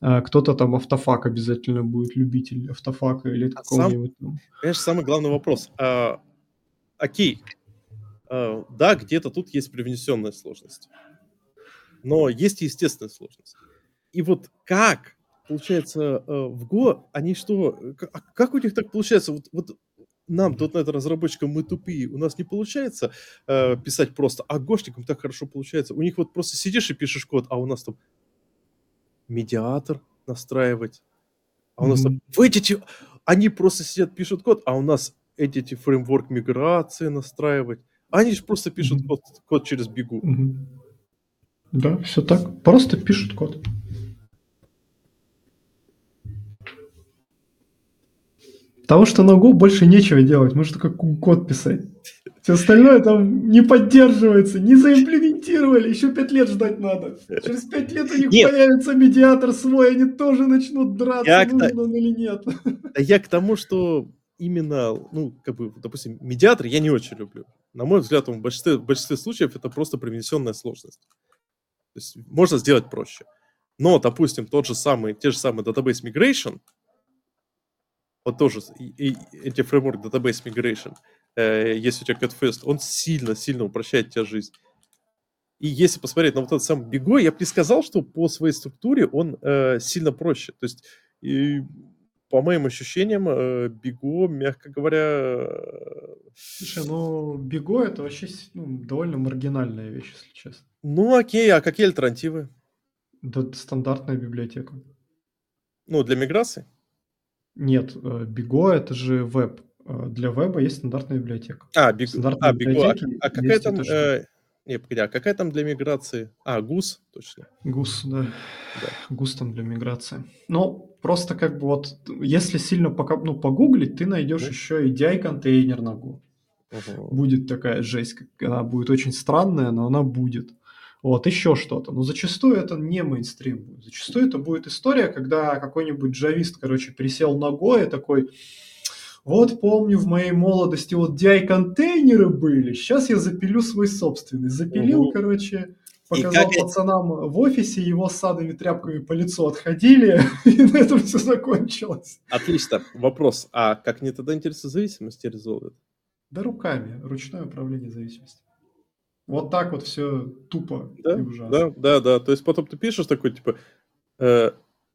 А кто-то там автофак обязательно будет, любитель автофака или а какого-нибудь. Сам, понимаешь, самый главный вопрос. А, окей, а, да, где-то тут есть привнесенная сложность. Но есть и естественная сложность. И вот как получается, э, в Go, они что, а как у них так получается? Вот, вот нам, тут .NET разработчикам, мы тупые, у нас не получается э, писать просто, а гошникам так хорошо получается. У них вот просто сидишь и пишешь код, а у нас там медиатор настраивать, а у нас там в эти, они просто сидят, пишут код, а у нас эти фреймворк миграции настраивать. Они же просто пишут код, код через бегу. Да, все так. Просто пишут код. Потому что на Go больше нечего делать, можно только код писать. Все остальное там не поддерживается, не заимплементировали, еще пять лет ждать надо. Через пять лет у них нет. появится медиатор свой, они тоже начнут драться, я нужно он или нет. Я к тому, что именно, ну, как бы, допустим, медиатор я не очень люблю. На мой взгляд, в большинстве, в большинстве случаев это просто привнесенная сложность. То есть можно сделать проще. Но, допустим, тот же самый, те же самые database migration, вот тоже и, и эти фреймворк Database Migration, э, если у тебя CatFest, он сильно-сильно упрощает тебе жизнь. И если посмотреть на вот этот самый Биго, я бы не сказал, что по своей структуре он э, сильно проще. То есть, и, по моим ощущениям, э, Биго, мягко говоря... Э, Слушай, ну, Биго это вообще ну, довольно маргинальная вещь, если честно. Ну, окей, а какие альтернативы? Да, стандартная библиотека. Ну, для миграции? Нет, Биго э, это же веб. Э, для веба есть стандартная библиотека. А, Биго, а, Биго. А, а какая там... Э, не, погоди, а какая там для миграции? А, ГУС, точно. ГУС, да. да. ГУС там для миграции. Ну, просто как бы вот, если сильно пока, ну, погуглить, ты найдешь mm. еще и DI-контейнер на Go. Uh-huh. Будет такая жесть, она будет очень странная, но она будет. Вот, еще что-то. Но зачастую это не мейнстрим будет. Зачастую это будет история, когда какой-нибудь джавист, короче, присел ногой и такой, вот помню, в моей молодости вот DI-контейнеры были, сейчас я запилю свой собственный. Запилил, угу. короче, показал как... пацанам в офисе, его с садами тряпками по лицу отходили, и на этом все закончилось. Отлично. Вопрос, а как не тогда интересы зависимости резолвят? Да руками, ручное управление зависимости. Вот так вот все тупо да, и ужасно. Да, да, да. То есть потом ты пишешь такой, типа, э,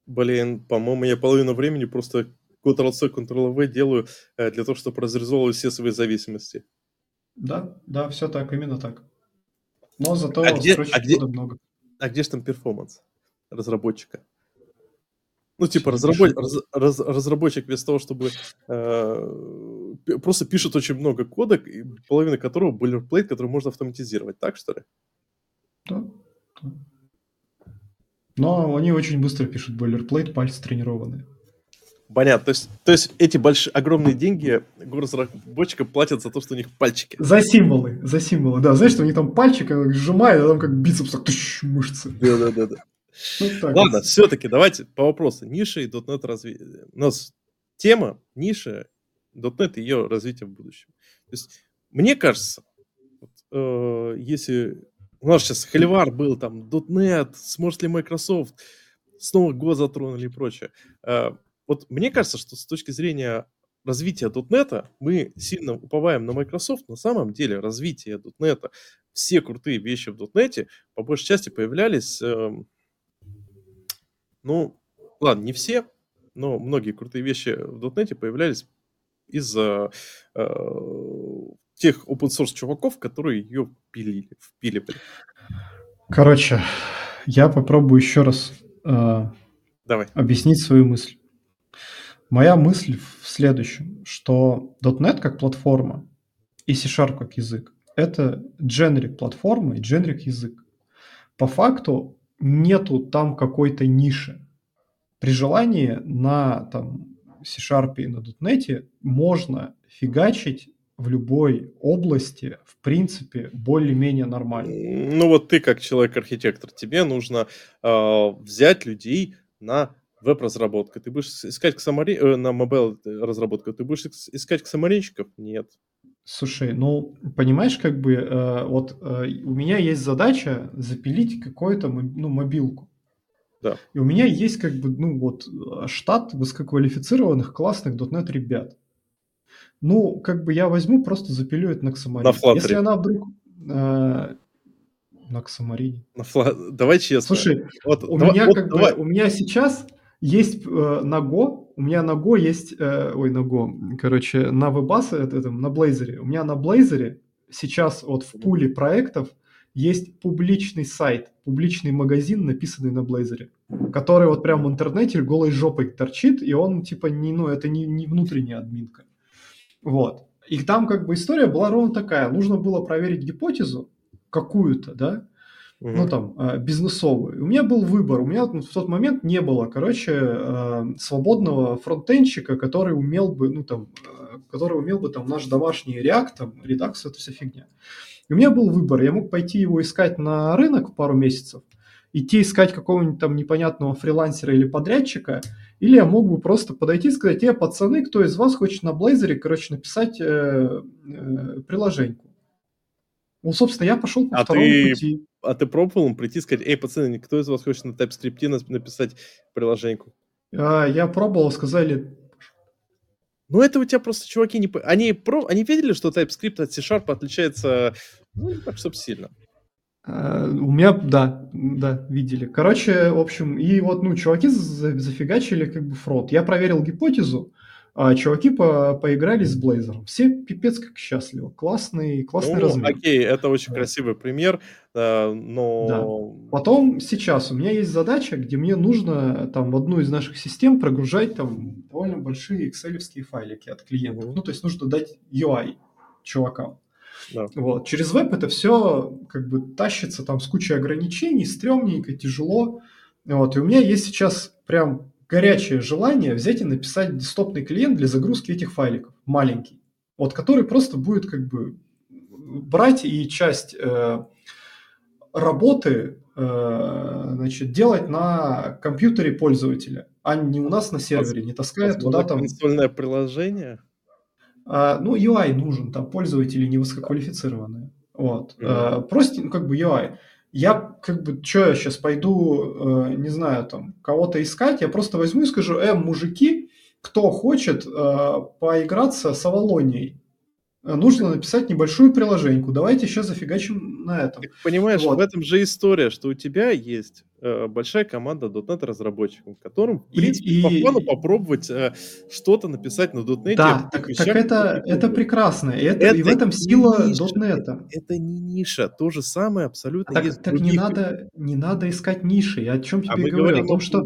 блин, по-моему, я половину времени просто Ctrl-C, Ctrl-V делаю э, для того, чтобы разрезовывать все свои зависимости. Да, да, все так, именно так. Но зато а где, а где, много. А где же там перформанс разработчика? Ну, типа, разработ... раз... Раз... разработчик вместо того, чтобы э... просто пишет очень много кода, половина которого boilerplate, который можно автоматизировать, так что ли? Да. Но они очень быстро пишут boilerplate, пальцы тренированные. Понятно. То есть, то есть эти большие, огромные деньги разработчикам платят за то, что у них пальчики. За символы, за символы, да. Знаешь, что у них там пальчик сжимает, а там как бицепс, так, тыщ, мышцы. Да-да-да. Ну, Ладно, вот. все-таки давайте по вопросу. Ниша и .NET развитие. У нас тема ниша, .NET и ее развитие в будущем. То есть, мне кажется, вот, э, если у нас сейчас холивар был, там, .NET, сможет ли Microsoft, снова Go затронули и прочее. Э, вот мне кажется, что с точки зрения развития .NET мы сильно уповаем на Microsoft. На самом деле развитие .NET, все крутые вещи в .NET по большей части появлялись э, ну, ладно, не все, но многие крутые вещи в .NET появлялись из-за э, тех open source чуваков, которые ее пилили, впиливали. Короче, я попробую еще раз э, Давай. объяснить свою мысль. Моя мысль в следующем, что .NET как платформа и C-Sharp как язык – это generic платформа и generic язык. По факту нету там какой-то ниши. При желании на там, C-Sharp и на .NET можно фигачить в любой области, в принципе, более-менее нормально. Ну вот ты как человек-архитектор, тебе нужно э, взять людей на веб-разработку. Ты будешь искать Xamari... э, на mobile разработку, ты будешь искать Xamarin щиков? Нет. Слушай, ну, понимаешь, как бы, э, вот э, у меня есть задача запилить какую-то ну, мобилку. Да. И у меня есть, как бы, ну, вот, штат высококвалифицированных классных .NET ребят. Ну, как бы я возьму, просто запилю это на Xamarin. На Если она вдруг... Э, на Xamarin. На фла... Давай честно. Слушай, вот, у, давай, меня, вот, как давай. бы, у меня сейчас есть э, на Go, у меня на Go есть, э, ой, на Go, короче, на WebAss, это, это, на Blazor, у меня на Blazor сейчас вот в пуле проектов есть публичный сайт, публичный магазин, написанный на Blazor, который вот прям в интернете голой жопой торчит, и он типа не, ну, это не, не внутренняя админка. Вот. И там как бы история была ровно такая. Нужно было проверить гипотезу какую-то, да, угу. ну там, э, бизнесовую. У меня был выбор. У меня в тот момент не было, короче, э, свободного фронтенщика, который умел бы, ну там, э, который умел бы там наш домашний React, там, Redux, это вся фигня. И у меня был выбор. Я мог пойти его искать на рынок пару месяцев, идти искать какого-нибудь там непонятного фрилансера или подрядчика, или я мог бы просто подойти и сказать, э, пацаны, кто из вас хочет на Blazor, короче, написать э, э, приложеньку. Ну, собственно, я пошел по а второму ты, пути. А ты пробовал прийти и сказать, эй, пацаны, кто из вас хочет на TypeScript написать приложеньку? А, я пробовал, сказали, ну, это у тебя просто чуваки не... Они, про... они видели, что TypeScript от C-Sharp отличается, ну, не так, чтобы сильно. Uh, у меня, да, да, видели. Короче, в общем, и вот, ну, чуваки зафигачили как бы фронт. Я проверил гипотезу, а чуваки по поиграли с Blazor. Все пипец как счастливы. Классный, классный ну, размер. Окей, это очень да. красивый пример, но... Да. Потом сейчас у меня есть задача, где мне нужно там в одну из наших систем прогружать там довольно большие excel файлики от клиентов. Mm-hmm. Ну, то есть нужно дать UI чувакам. Да. Вот. Через веб это все как бы тащится там с кучей ограничений, стрёмненько, тяжело. Вот. И у меня есть сейчас прям горячее желание взять и написать десктопный клиент для загрузки этих файликов, маленький, вот который просто будет как бы брать и часть э, работы э, значит, делать на компьютере пользователя, а не у нас на сервере, не таская туда там... Консольное приложение? А, ну, UI нужен, там пользователи невысококвалифицированные. Вот. Mm-hmm. А, просто, ну, как бы UI я как бы, что я сейчас пойду, э, не знаю, там, кого-то искать, я просто возьму и скажу, э, мужики, кто хочет э, поиграться с Авалонией, нужно написать небольшую приложеньку. Давайте сейчас зафигачим на этом. Ты понимаешь, вот. в этом же история, что у тебя есть э, большая команда .NET разработчиков, которым, в принципе, и, по плану попробовать э, что-то написать на .NET. Да, так, вещах, так это, это прекрасно. И, это, это и в этом сила ниша, .NET. Это, это не ниша, то же самое абсолютно так, есть Так не надо, не надо искать ниши. Я о чем тебе а говорю? О том, что...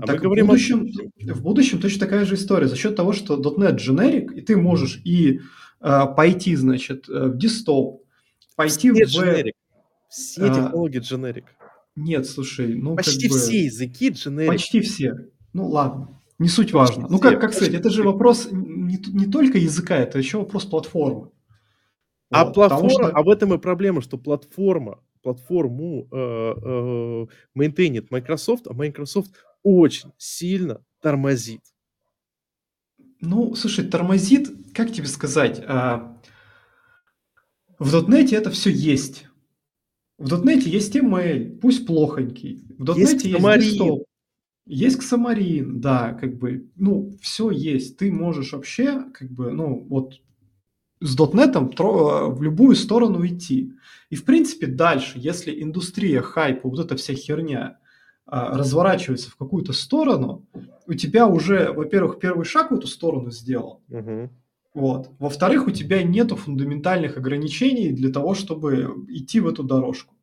А так мы говорим в будущем, о в будущем точно такая же история. За счет того, что .NET generic, и ты можешь и пойти, значит, э, в дистол, пойти все в... Дженерик. Все а, технологии дженерик. Нет, слушай, ну Почти как бы... все языки дженерик. Почти все. Ну ладно, не суть важно. Почти ну как, как сказать, это же вопрос не, не только языка, это еще вопрос платформы. А вот, платформа, что... а в этом и проблема, что платформа, платформу э, э, мейнтейнит Microsoft, а Microsoft очень сильно тормозит. Ну, слушай, тормозит, как тебе сказать, а, в .NET это все есть. В .NET есть email, пусть плохонький. В .NET есть, есть. Есть Xamarin, да, как бы, ну, все есть. Ты можешь вообще, как бы, ну, вот с .NET в любую сторону идти. И, в принципе, дальше, если индустрия хайпа, вот эта вся херня, а, разворачивается в какую-то сторону, у тебя уже, во-первых, первый шаг в эту сторону сделан. Угу. Вот. Во-вторых, у тебя нету фундаментальных ограничений для того, чтобы идти в эту дорожку.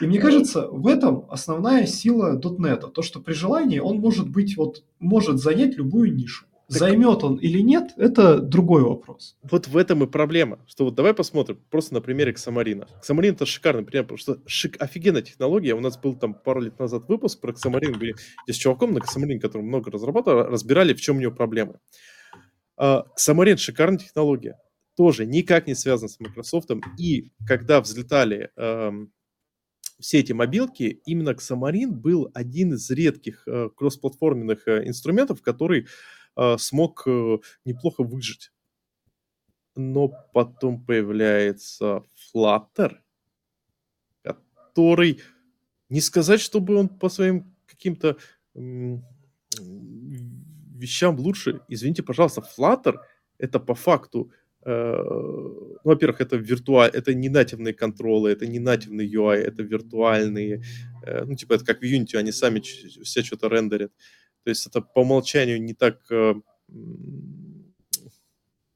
И мне кажется, в этом основная сила .NET. То, что при желании он может быть, вот, может занять любую нишу. Займет он или нет, это другой вопрос. Вот в этом и проблема. Что вот давай посмотрим просто на примере Xamarin. Xamarin это шикарный пример, потому что шик, офигенная технология. У нас был там пару лет назад выпуск про Xamarin, где с чуваком на Xamarin, который много разрабатывал, разбирали, в чем у него проблемы. Uh, Xamarin шикарная технология. Тоже никак не связана с Microsoft. И когда взлетали uh, все эти мобилки, именно Xamarin был один из редких uh, кроссплатформенных uh, инструментов, который э, смог э, неплохо выжить. Но потом появляется Flutter, который, не сказать, чтобы он по своим каким-то вещам лучше. Извините, пожалуйста, Flutter это по факту Uh, ну, во-первых, это виртуаль, это не нативные контролы, это не нативный UI, это виртуальные, uh, ну, типа, это как в Unity, они сами все что-то рендерят. То есть это по умолчанию не так, э,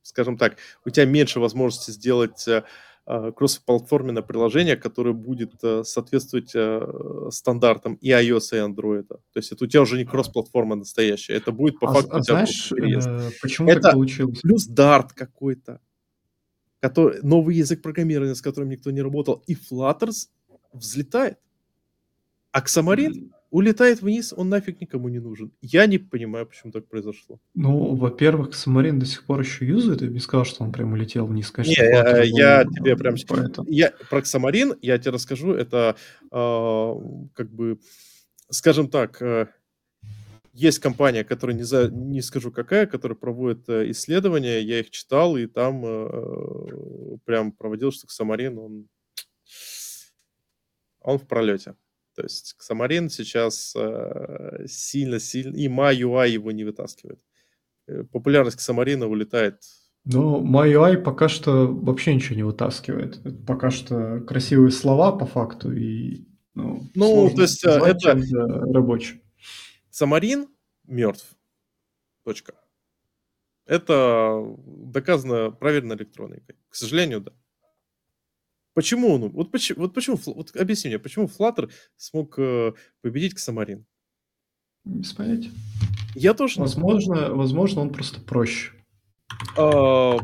скажем так, у тебя меньше возможности сделать э, э, кроссплатформенное приложение, которое будет соответствовать стандартам и iOS, и Android. То есть это у тебя уже не кроссплатформа настоящая, это будет по А, факту а знаешь, переезд. почему это так получилось? плюс Dart какой-то, который, новый язык программирования, с которым никто не работал, и Flutter взлетает. А Xamarin улетает вниз, он нафиг никому не нужен. Я не понимаю, почему так произошло. Ну, во-первых, Самарин до сих пор еще юзает, я бы не сказал, что он прям улетел вниз. Конечно, не, Flutter я был, тебе прям... поэтому. Я, про Xamarin я тебе расскажу, это э, как бы, скажем так, э, есть компания, которая не, за, не скажу какая, которая проводит э, исследования, я их читал, и там э, прям проводил, что Xamarin, он, он в пролете. То есть Xamarin сейчас сильно-сильно, э, и MyUI его не вытаскивает. Э, популярность Xamarin улетает. Ну, MyUI пока что вообще ничего не вытаскивает. Это пока что красивые слова по факту и ну, ну то есть э, это рабочий. Xamarin мертв. Точка. Это доказано проверено электроникой. К сожалению, да. Почему он? Вот почему, вот почему, вот объясни мне, почему Flutter смог э, победить Ксамарин? Без понятия. Я тоже. Возможно, возможно, он просто проще. А,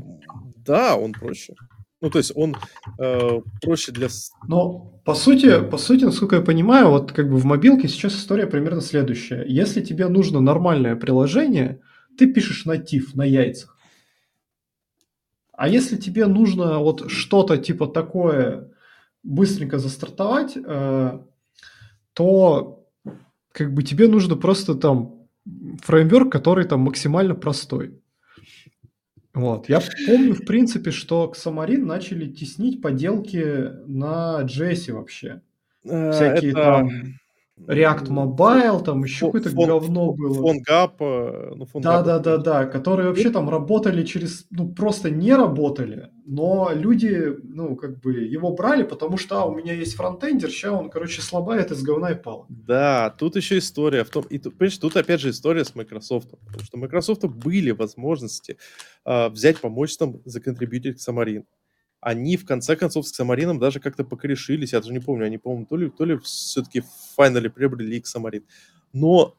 да, он проще. Ну, то есть он э, проще для... Но, по сути, по сути, насколько я понимаю, вот как бы в мобилке сейчас история примерно следующая. Если тебе нужно нормальное приложение, ты пишешь натив на яйцах. А если тебе нужно вот что-то типа такое быстренько застартовать, э, то как бы тебе нужно просто там фреймворк, который там максимально простой. Вот. Я помню, в принципе, что Xamarin начали теснить поделки на JS вообще. Э, Всякие это... там React Mobile, там еще какое-то говно было. Фонгап. Ну, да, да, да, да, которые вообще там работали через, ну, просто не работали, но люди, ну, как бы его брали, потому что, а, у меня есть фронтендер, сейчас он, короче, слабает из говна и пал. Да, тут еще история в том, и тут, понимаешь, тут опять же история с Microsoft, потому что у Microsoft были возможности э, взять, помочь там законтрибьютить к Xamarin они в конце концов с Самарином даже как-то покорешились, я даже не помню, они, по-моему, то ли, то ли все-таки в финале приобрели к Самарин. Но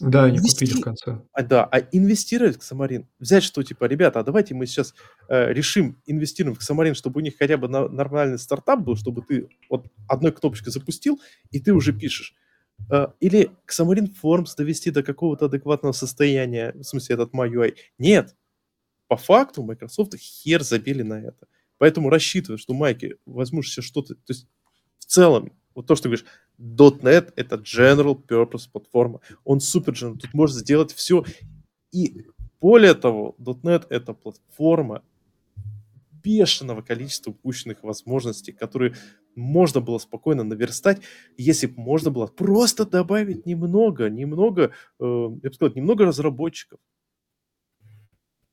да, они инвести... купили в конце. А, да, а инвестировать к Самарин, взять, что типа, ребята, а давайте мы сейчас э, решим инвестировать в Самарин, чтобы у них хотя бы на, нормальный стартап был, чтобы ты вот одной кнопочкой запустил, и ты уже пишешь. Э, или к Самарин Forms довести до какого-то адекватного состояния, в смысле этот MyUI. Нет, по факту Microsoft хер забили на это. Поэтому рассчитывай, что майки возьмут себе что-то, то есть в целом, вот то, что ты говоришь, .NET — это general purpose платформа. Он супер general, тут можно сделать все. И более того, .NET — это платформа бешеного количества упущенных возможностей, которые можно было спокойно наверстать, если бы можно было просто добавить немного, немного, э, я бы сказал, немного разработчиков,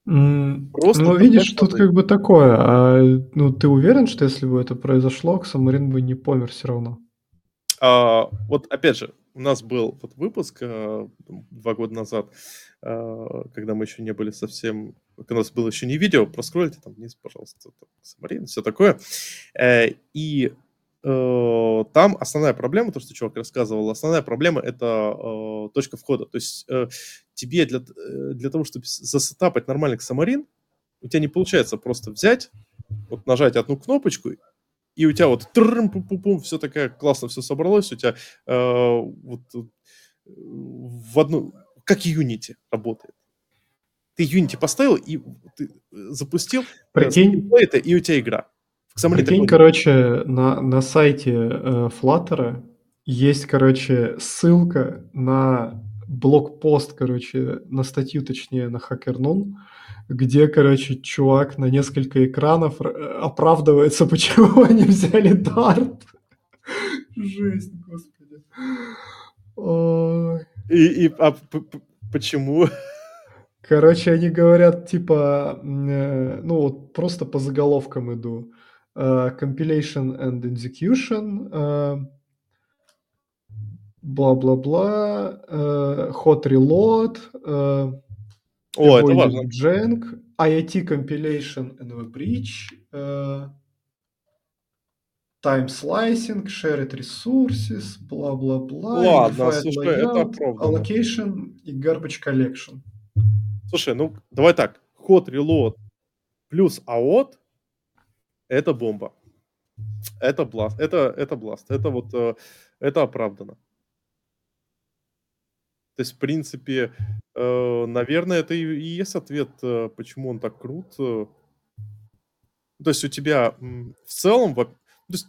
Просто ну, видишь, тут как бы такое. А, ну, ты уверен, что если бы это произошло, Ксамарин бы не помер все равно? А, вот опять же, у нас был вот выпуск а, два года назад, а, когда мы еще не были совсем... У нас было еще не видео, проскрольте там вниз, пожалуйста, Ксамарин, все такое. Э, и э, там основная проблема, то, что чувак рассказывал, основная проблема это э, точка входа. То есть э, тебе для, э, для того, чтобы засетапать нормальный Xamarin, у тебя не получается просто взять, вот нажать одну кнопочку, и у тебя вот трм пум пум пум все такая классно все собралось, у тебя э, вот в одну, как Unity работает. Ты Unity поставил и ты запустил, Прикинь, это, и у тебя игра. Прикинь, короче, на, на сайте э, Flutter есть, короче, ссылка на блокпост, короче, на статью, точнее, на HackerNoon, где, короче, чувак на несколько экранов оправдывается, почему они взяли Dart. Жесть, господи. И, и а почему? Короче, они говорят, типа, э, ну вот просто по заголовкам иду. Uh, compilation and execution. Uh, бла-бла-бла, э, hot reload, э, О, это важно. jank, IIT compilation and bridge, э, time slicing, shared resources, бла-бла-бла, Ладно, слушай, это layout, оправдано. allocation и garbage collection. Слушай, ну давай так. Hot reload плюс AOT это бомба. Это бласт. Это, это бласт. Это вот э, это оправдано. То есть, в принципе, э, наверное, это и, есть ответ, э, почему он так крут. э. То есть у тебя в целом, то есть,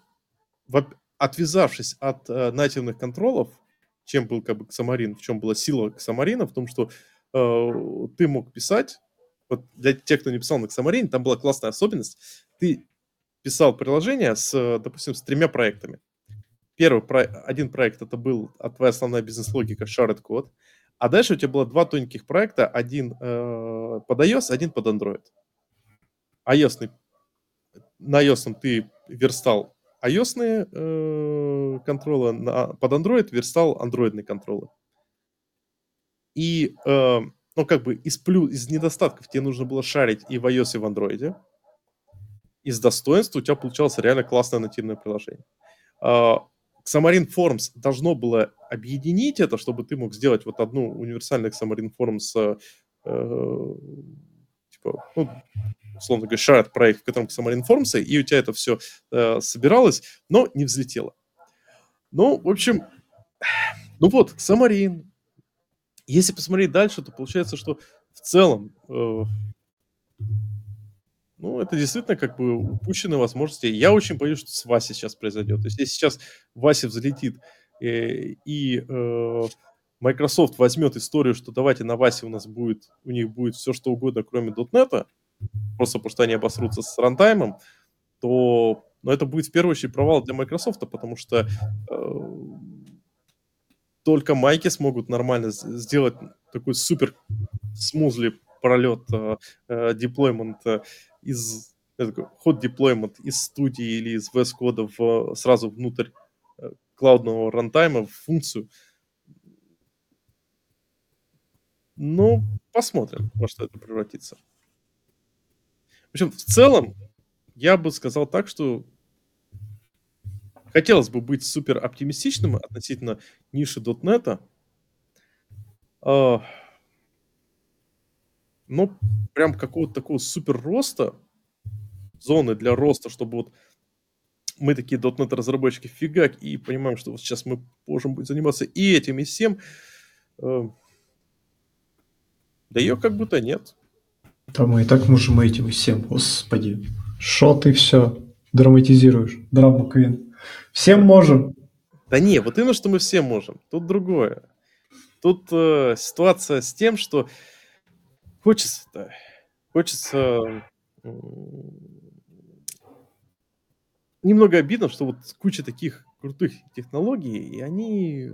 отвязавшись от нативных контролов, чем был как бы Xamarin, в чем была сила Xamarin, в том, что ты мог писать, вот для тех, кто не писал на Xamarin, там была классная особенность, ты писал приложение с, допустим, с тремя проектами. Первый про... один проект это был а, твоя основная бизнес-логика Shared Code, а дальше у тебя было два тоненьких проекта, один э, под iOS, один под Android. iOS на iOS ты верстал iOS э, контролы, на, под Android верстал андроидные контролы. И, э, ну, как бы из, плюс, из недостатков тебе нужно было шарить и в iOS, и в Android. Из достоинств у тебя получалось реально классное нативное приложение. Э, Xamarin Forms должно было объединить это, чтобы ты мог сделать вот одну универсальную Xamarin Forms э, типа, ну, условно говоря, shared проект, в котором Xamarin Forms, и у тебя это все э, собиралось, но не взлетело. Ну, в общем, ну вот, Xamarin. Если посмотреть дальше, то получается, что в целом, э, ну, это действительно как бы упущенные возможности. Я очень боюсь, что с Васей сейчас произойдет. То есть, если сейчас Вася взлетит э, и э, Microsoft возьмет историю, что давайте на Васе у нас будет, у них будет все что угодно, кроме .NET, просто потому что они обосрутся с рантаймом, то ну, это будет в первую очередь провал для Microsoft, потому что э, только майки смогут нормально сделать такой супер смузли пролет э, э, деплоймент из ход деплоймент из студии или из VS кода в, сразу внутрь э, клаудного рантайма в функцию. Ну, посмотрим, во что это превратится. В общем, в целом, я бы сказал так, что хотелось бы быть супер оптимистичным относительно ниши .NET. Но прям какого-то такого супер роста, зоны для роста, чтобы вот мы такие .NET разработчики фигак и понимаем, что вот сейчас мы можем быть заниматься и этим, и всем. Э, да ее как будто нет. Да мы и так можем этим и всем, господи. Шо ты все драматизируешь, драма Квин. Всем можем. Да не, вот именно, что мы все можем. Тут другое. Тут э, ситуация с тем, что хочется хочется э, немного обидно, что вот куча таких крутых технологий, и они,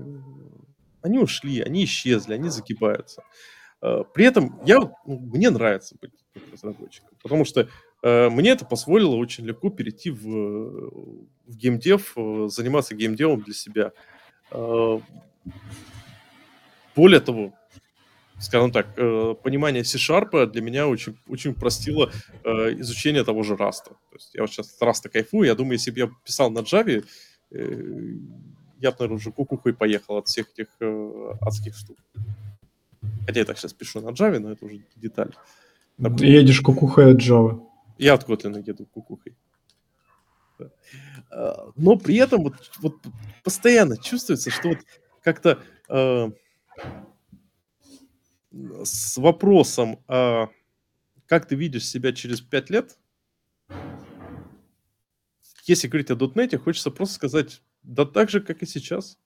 они ушли, они исчезли, они закипаются. Э, при этом я, ну, мне нравится быть разработчиком, потому что э, мне это позволило очень легко перейти в, в геймдев, э, заниматься геймдевом для себя. Э, более того, скажем так, э, понимание C-Sharp для меня очень, очень простило э, изучение того же Rust. То есть я вот сейчас Rust кайфую, я думаю, если бы я писал на Java, э, я бы, наверное, уже кукухой поехал от всех этих адских штук. Хотя я так сейчас пишу на Java, но это уже деталь. Такой... Едешь кукухой от Java. Я от Kotlin еду кукухой. Но при этом вот, вот постоянно чувствуется, что вот как-то э, с вопросом, э, как ты видишь себя через пять лет, если говорить о .NET, хочется просто сказать, да так же, как и сейчас.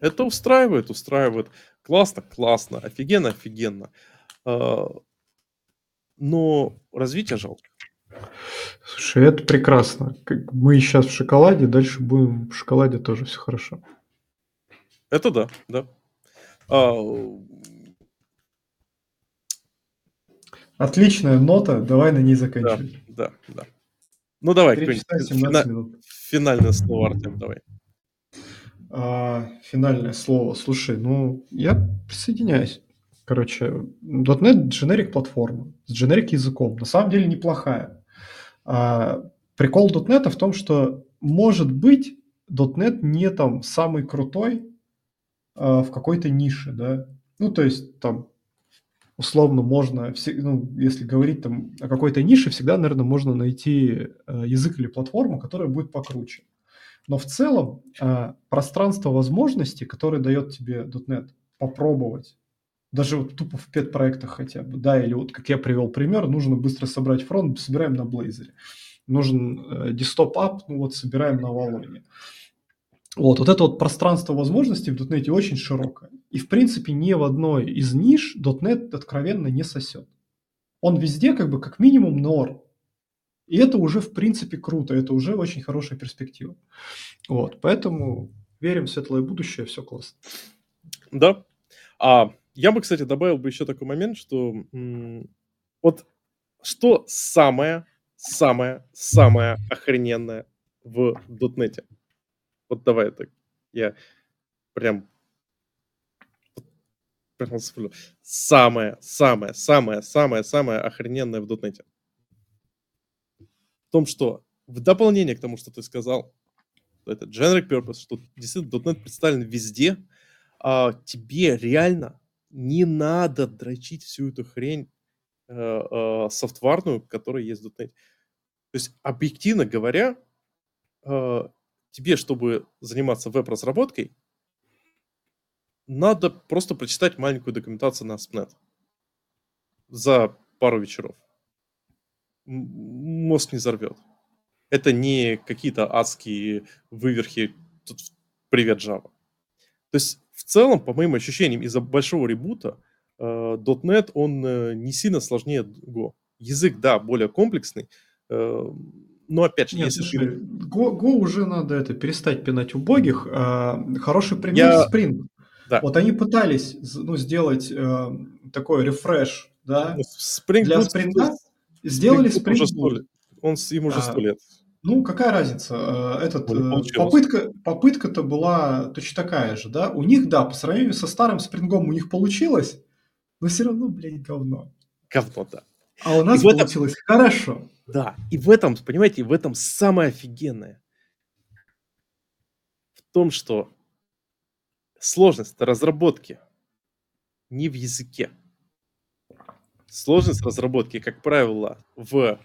Это устраивает, устраивает. Классно, классно, офигенно, офигенно. Но развитие жалко. Слушай, это прекрасно. Мы сейчас в шоколаде, дальше будем в шоколаде тоже все хорошо. Это да, да. Отличная нота, давай на ней заканчивать. Да, да, да. Ну давай, фина... финальное слово, Артем, давай. А, финальное слово. Слушай, ну, я присоединяюсь. Короче, .NET generic платформа с generic языком. На самом деле неплохая. А, прикол .NET в том, что может быть .NET не там самый крутой в какой-то нише, да. Ну, то есть там условно можно, ну, если говорить там о какой-то нише, всегда, наверное, можно найти э, язык или платформу, которая будет покруче. Но в целом э, пространство возможностей, которое дает тебе .NET попробовать, даже вот тупо в пет-проектах хотя бы, да, или вот как я привел пример, нужно быстро собрать фронт, собираем на Blazor. Нужен э, десктоп ап, ну вот собираем на Валоне. Вот, вот это вот пространство возможностей в .NET очень широкое. И, в принципе, ни в одной из ниш .NET откровенно не сосет. Он везде как бы как минимум норм. И это уже, в принципе, круто. Это уже очень хорошая перспектива. Вот, поэтому верим в светлое будущее, все классно. Да. А я бы, кстати, добавил бы еще такой момент, что вот что самое, самое, самое охрененное в .NET? Вот давай так. Я прям прям сплю. Самое, самое, самое, самое, самое охрененное в дотнете. В том, что в дополнение к тому, что ты сказал, это generic purpose, что действительно .NET представлен везде, а тебе реально не надо дрочить всю эту хрень э, э, софтварную, которая есть в .NET. То есть, объективно говоря, э, тебе, чтобы заниматься веб-разработкой, надо просто прочитать маленькую документацию на ASP.NET за пару вечеров. Мозг не взорвет. Это не какие-то адские выверхи тут «Привет, Java». То есть, в целом, по моим ощущениям, из-за большого ребута э, .NET, он э, не сильно сложнее Go. Язык, да, более комплексный, э, но опять же, Нет, если слушай, ты... Go, Go уже надо это перестать пинать убогих. А, хороший пример Я- Spring. Да. Вот они пытались ну, сделать э, такой рефреш, да, Ну, Spring для Boot- Spring, сделали Spring уже 100 Boot. Он им уже А, сто лет. Ну, какая разница? Э, Этот, Ну, э, попытка, попытка-то была точно такая же, да? У них, да, по сравнению со старым спрингом у них получилось, но все равно, блядь, говно. Говно, да. А у нас этом- получилось хорошо. Да, и в этом, понимаете, в этом самое офигенное. В том, что сложность разработки не в языке. Сложность разработки, как правило, в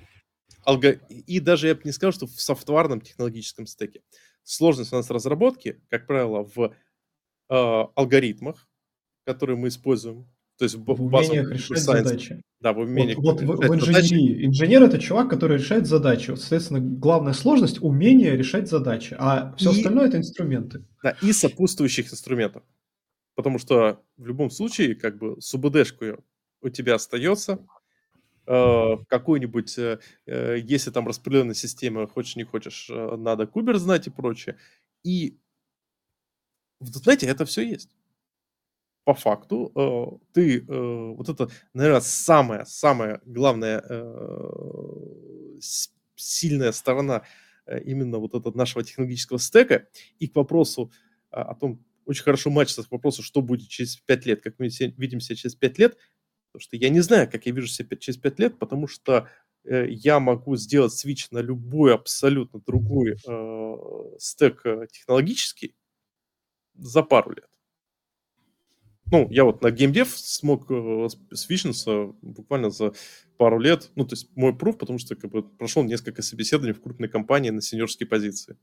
алго... и даже я бы не сказал, что в софтварном технологическом стеке. Сложность у нас разработки, как правило, в э, алгоритмах, которые мы используем. То есть в, В умениях решать science. задачи. Да, в умениях Вот, вот в, в задачи. инженерии. Инженер это чувак, который решает задачи. Вот, соответственно, главная сложность умение решать задачи, а все И- остальное это инструменты. Да, и сопутствующих инструментов. Потому что в любом случае, как бы СУБДшку у тебя остается, э, какой-нибудь, э, э, если там распределенная система, хочешь не хочешь, надо кубер знать и прочее. И, знаете, это все есть. По факту, э, ты, э, вот это, наверное, самая-самая главная э, сильная сторона именно вот этого нашего технологического стека. И к вопросу о том, очень хорошо мачится к вопросу, что будет через 5 лет, как мы се- видим себя через 5 лет, потому что я не знаю, как я вижу себя через 5 лет, потому что я могу сделать свич на любой абсолютно другой э, стек технологический за пару лет. Ну, я вот на геймдев смог э, свичнуться буквально за пару лет. Ну, то есть мой пруф, потому что как бы прошел несколько собеседований в крупной компании на сеньорские позиции.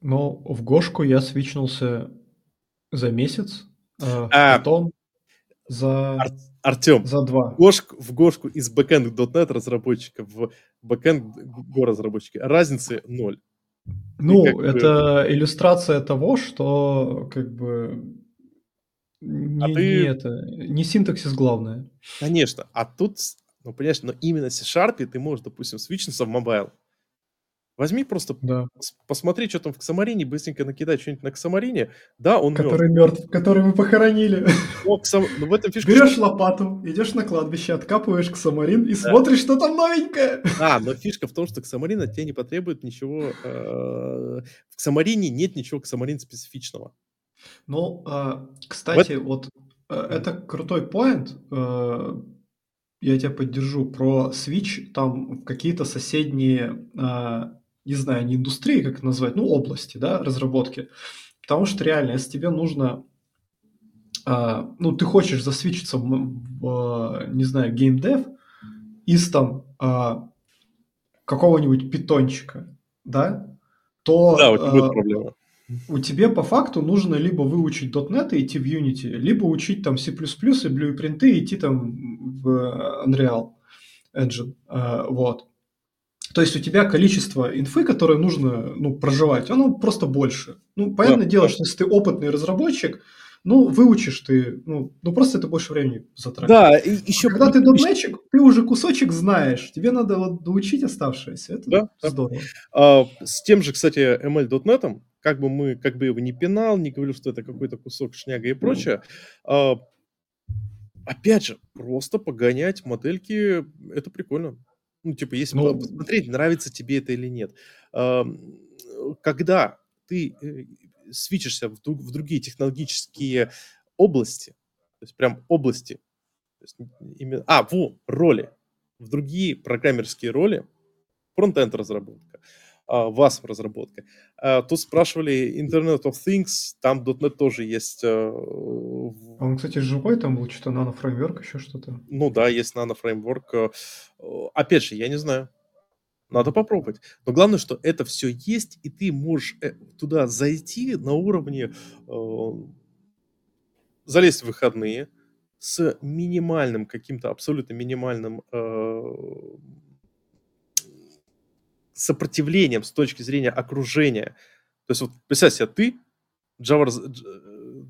Но в Гошку я свичнулся за месяц, а А. Python за, Ар- Артем, за два. Гошку, в Гошку из бэкэнд .NET разработчика в бэкэнд Go разработчика разницы ноль. Ну, как бы- это иллюстрация того, что как бы не, А ты- не это, не синтаксис главное. Конечно, а тут, ну, понимаешь, но именно C-Sharp ты можешь, допустим, свичнуться в mobile. Возьми просто, Да. пос- посмотри, что там в Xamarin е, быстренько накидай что-нибудь на Xamarin е. Да, он мертв. Который мертв, который мы похоронили. Но, Xam- но в этом фишка, Берешь лопату, идешь на кладбище, откапываешь Xamarin и смотришь, что там новенькое. А, но фишка в том, что Ксамарин от тебя не потребует ничего... э, В Ксамарине нет ничего Ксамарин специфичного. Ну, а, кстати, вот э, это крутой поинт. э, Я тебя поддержу. Про Switch там какие-то соседние, а, не знаю, не индустрии, как это назвать, ну, области, да, разработки. Потому что реально, если тебе нужно, а, ну, ты хочешь засвечиться в, не знаю, геймдев из там а, какого-нибудь питончика, да, то Да, у тебя а, будет проблема. У тебя по факту нужно либо выучить .NET и идти в Unity, либо учить там C++ и Blueprint и идти там в э, Unreal Engine. А, Вот. То есть у тебя количество инфы, которое нужно ну, проживать, оно просто больше. Ну, понятное Да, дело, да. что если ты опытный разработчик, ну, выучишь ты, ну, ну просто это больше времени затратит. Да, и еще... А когда ты дотнетчик, ты уже кусочек знаешь, тебе надо вот доучить оставшееся. Это Да, да. здорово. А, с тем же, кстати, ML.NET, как бы мы, как бы его не пинал, не говорил, что это какой-то кусок шняга и прочее, а, опять же, просто погонять модельки, это прикольно. Ну, типа, если Ну, по- посмотреть, нравится тебе это или нет. Ам, Когда ты э, свичишься в, друг- в другие технологические области, то есть прям области, есть именно, а, во, роли, в другие программерские роли, фронтенд разработка, а, WASM разработка. А, Тут спрашивали Internet of Things, там .NET тоже есть. э, в- Он, кстати, живой, там был что-то нано-фреймворк, еще что-то. Ну да, есть Framework. э, Опять же, я не знаю. Надо попробовать. Но главное, что это все есть, и ты можешь э, туда зайти на уровне залезть в выходные с минимальным каким-то абсолютно минимальным сопротивлением с точки зрения окружения. То есть вот представь себе, ты Java,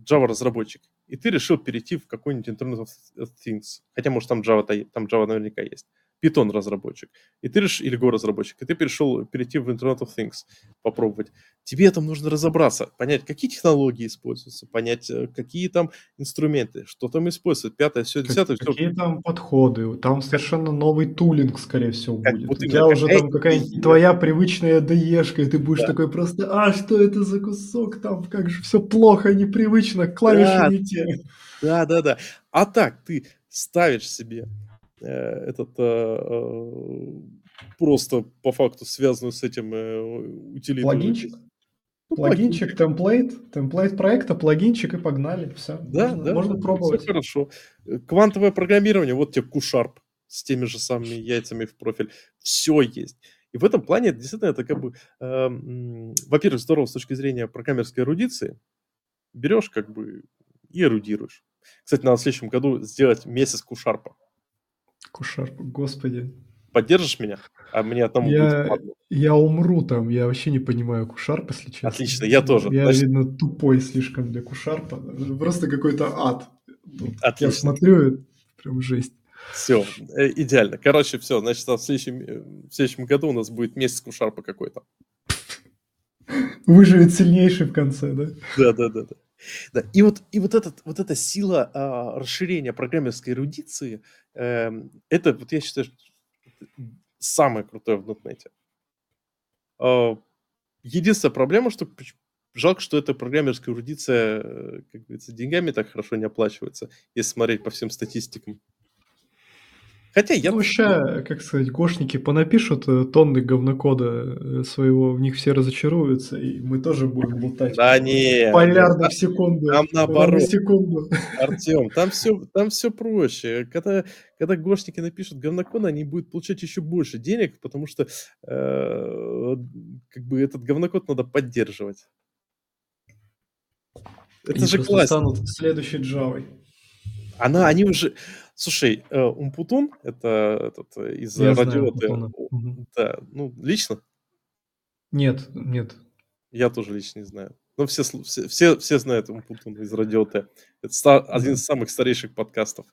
Java разработчик, и ты решил перейти в какой-нибудь Internet of Things. Хотя, может, там Java, та- там Java наверняка есть. Python разработчик. И ты решил, или Go разработчик, и ты перешел перейти в Internet of Things, попробовать. Тебе там нужно разобраться, понять, какие технологии используются, понять, э, какие там инструменты, что там используют, пятое, все, Как- десятое, все. какие там подходы? Там совершенно новый тулинг, скорее всего, Как будет. вот У тебя уже какая там какая-нибудь идея. твоя привычная ДЕшка, и ты будешь Да. такой просто, а что это за кусок там, как же все плохо, непривычно, клавиши Да. не те. Да, да, да. А так ты ставишь себе э, этот э, э, просто по факту связанную с этим э, утилиту. Плагинчик? Ну, Плагинчик, темплейт, темплейт проекта, плагинчик и погнали, все. Да, можно, да, можно пробовать. Все хорошо. Э, Квантовое программирование, вот тебе Q-Sharp с теми же самыми яйцами в профиль. Все есть. И в этом плане действительно это как бы, э, во-первых, здорово с точки зрения программерской эрудиции. Берешь как бы и эрудируешь. Кстати, надо в следующем году сделать месяц Q-Sharp. Кушарп, господи. Поддержишь меня? А мне одному будет Я, впадло. я умру там, я вообще не понимаю кушарп, если честно. Отлично, я тоже. Я, Значит- видно, тупой слишком для кушарпа. Просто какой-то ад. Тут Я Отлично. смотрю, прям жесть. Все, идеально. Короче, все, значит, в следующем, э, в следующем году у нас будет месяц Q-Sharp какой-то. Выживет сильнейший в конце, да? Да, да, да, да. Да, и вот, и вот, этот, вот эта сила а, расширения программерской эрудиции, это, вот я считаю, самое крутое в .NET. А, единственная проблема, что жалко, что эта программерская эрудиция, э, как говорится, деньгами так хорошо не оплачивается, если смотреть по всем статистикам. Хотя я... Ну, ща, как сказать, гошники понапишут э, тонны говнокода э, своего, в них все разочаруются, и мы тоже будем лутать. Да не, Полярно в секунду. там наоборот. секунду. Артем, там все, там все проще. Когда, когда гошники напишут говнокод, они будут получать еще больше денег, потому что э, как бы этот говнокод надо поддерживать. Это Они же классно. станут следующей Джавой. Она, они уже... Слушай, э, Умпутун, это этот, э, из Я знаю радиоты. Мгм. Да, ну, лично? Нет, нет. Я тоже лично не знаю. Но все, слу- все, все, все знают Умпутун из радиоты. Это ста- один из самых старейших подкастов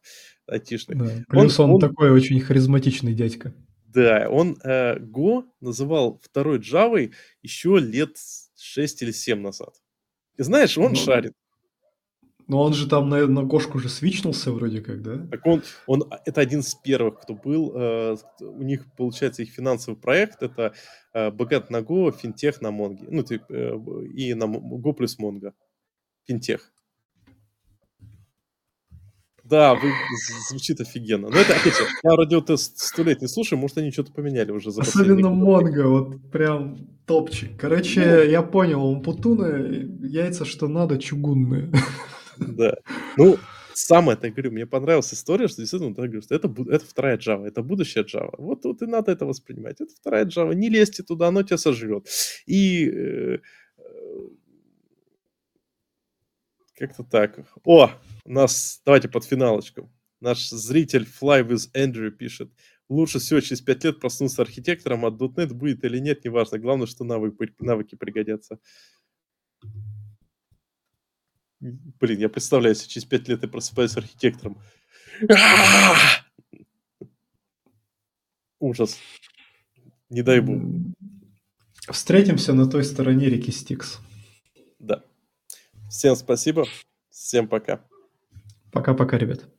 айтишных. Да. Плюс он, он- такой очень харизматичный дядька. Да, он э, Go называл второй Java еще лет 6 или 7 назад. И знаешь, он Ну, шарит. Но он же там на, на кошку уже свичнулся вроде как, да? Так он, он, это один из первых, кто был. э, у них, получается, их финансовый проект. Это э, богат на Go, финтех на Монге. Ну, типа, э, и на Go плюс Монго. Финтех. Да, вы, звучит офигенно. Но это, опять же, я радиотест сто лет не слушаю, может, они что-то поменяли уже за Особенно. Монго, вот прям топчик. Короче, Ну, я понял, у Путуна яйца что надо, чугунные. Да. Ну, самое, так говорю, мне понравилась история, что действительно, говорю, что это, это вторая Java, это будущее Java. Вот, вот и надо это воспринимать. Это вторая Java. Не лезьте туда, оно тебя сожрет. И э, э, как-то так. О, у нас, давайте под финалочку. Наш зритель Fly with Andrew пишет. Лучше всего через 5 лет проснуться архитектором, а .NET будет или нет, неважно. Главное, что навык- навыки пригодятся. Блин, я представляю, если через 5 лет я просыпаюсь архитектором. Ужас. Не дай бог. Встретимся на той стороне реки Стикс. Да. Всем спасибо. Всем пока. Пока-пока, ребят.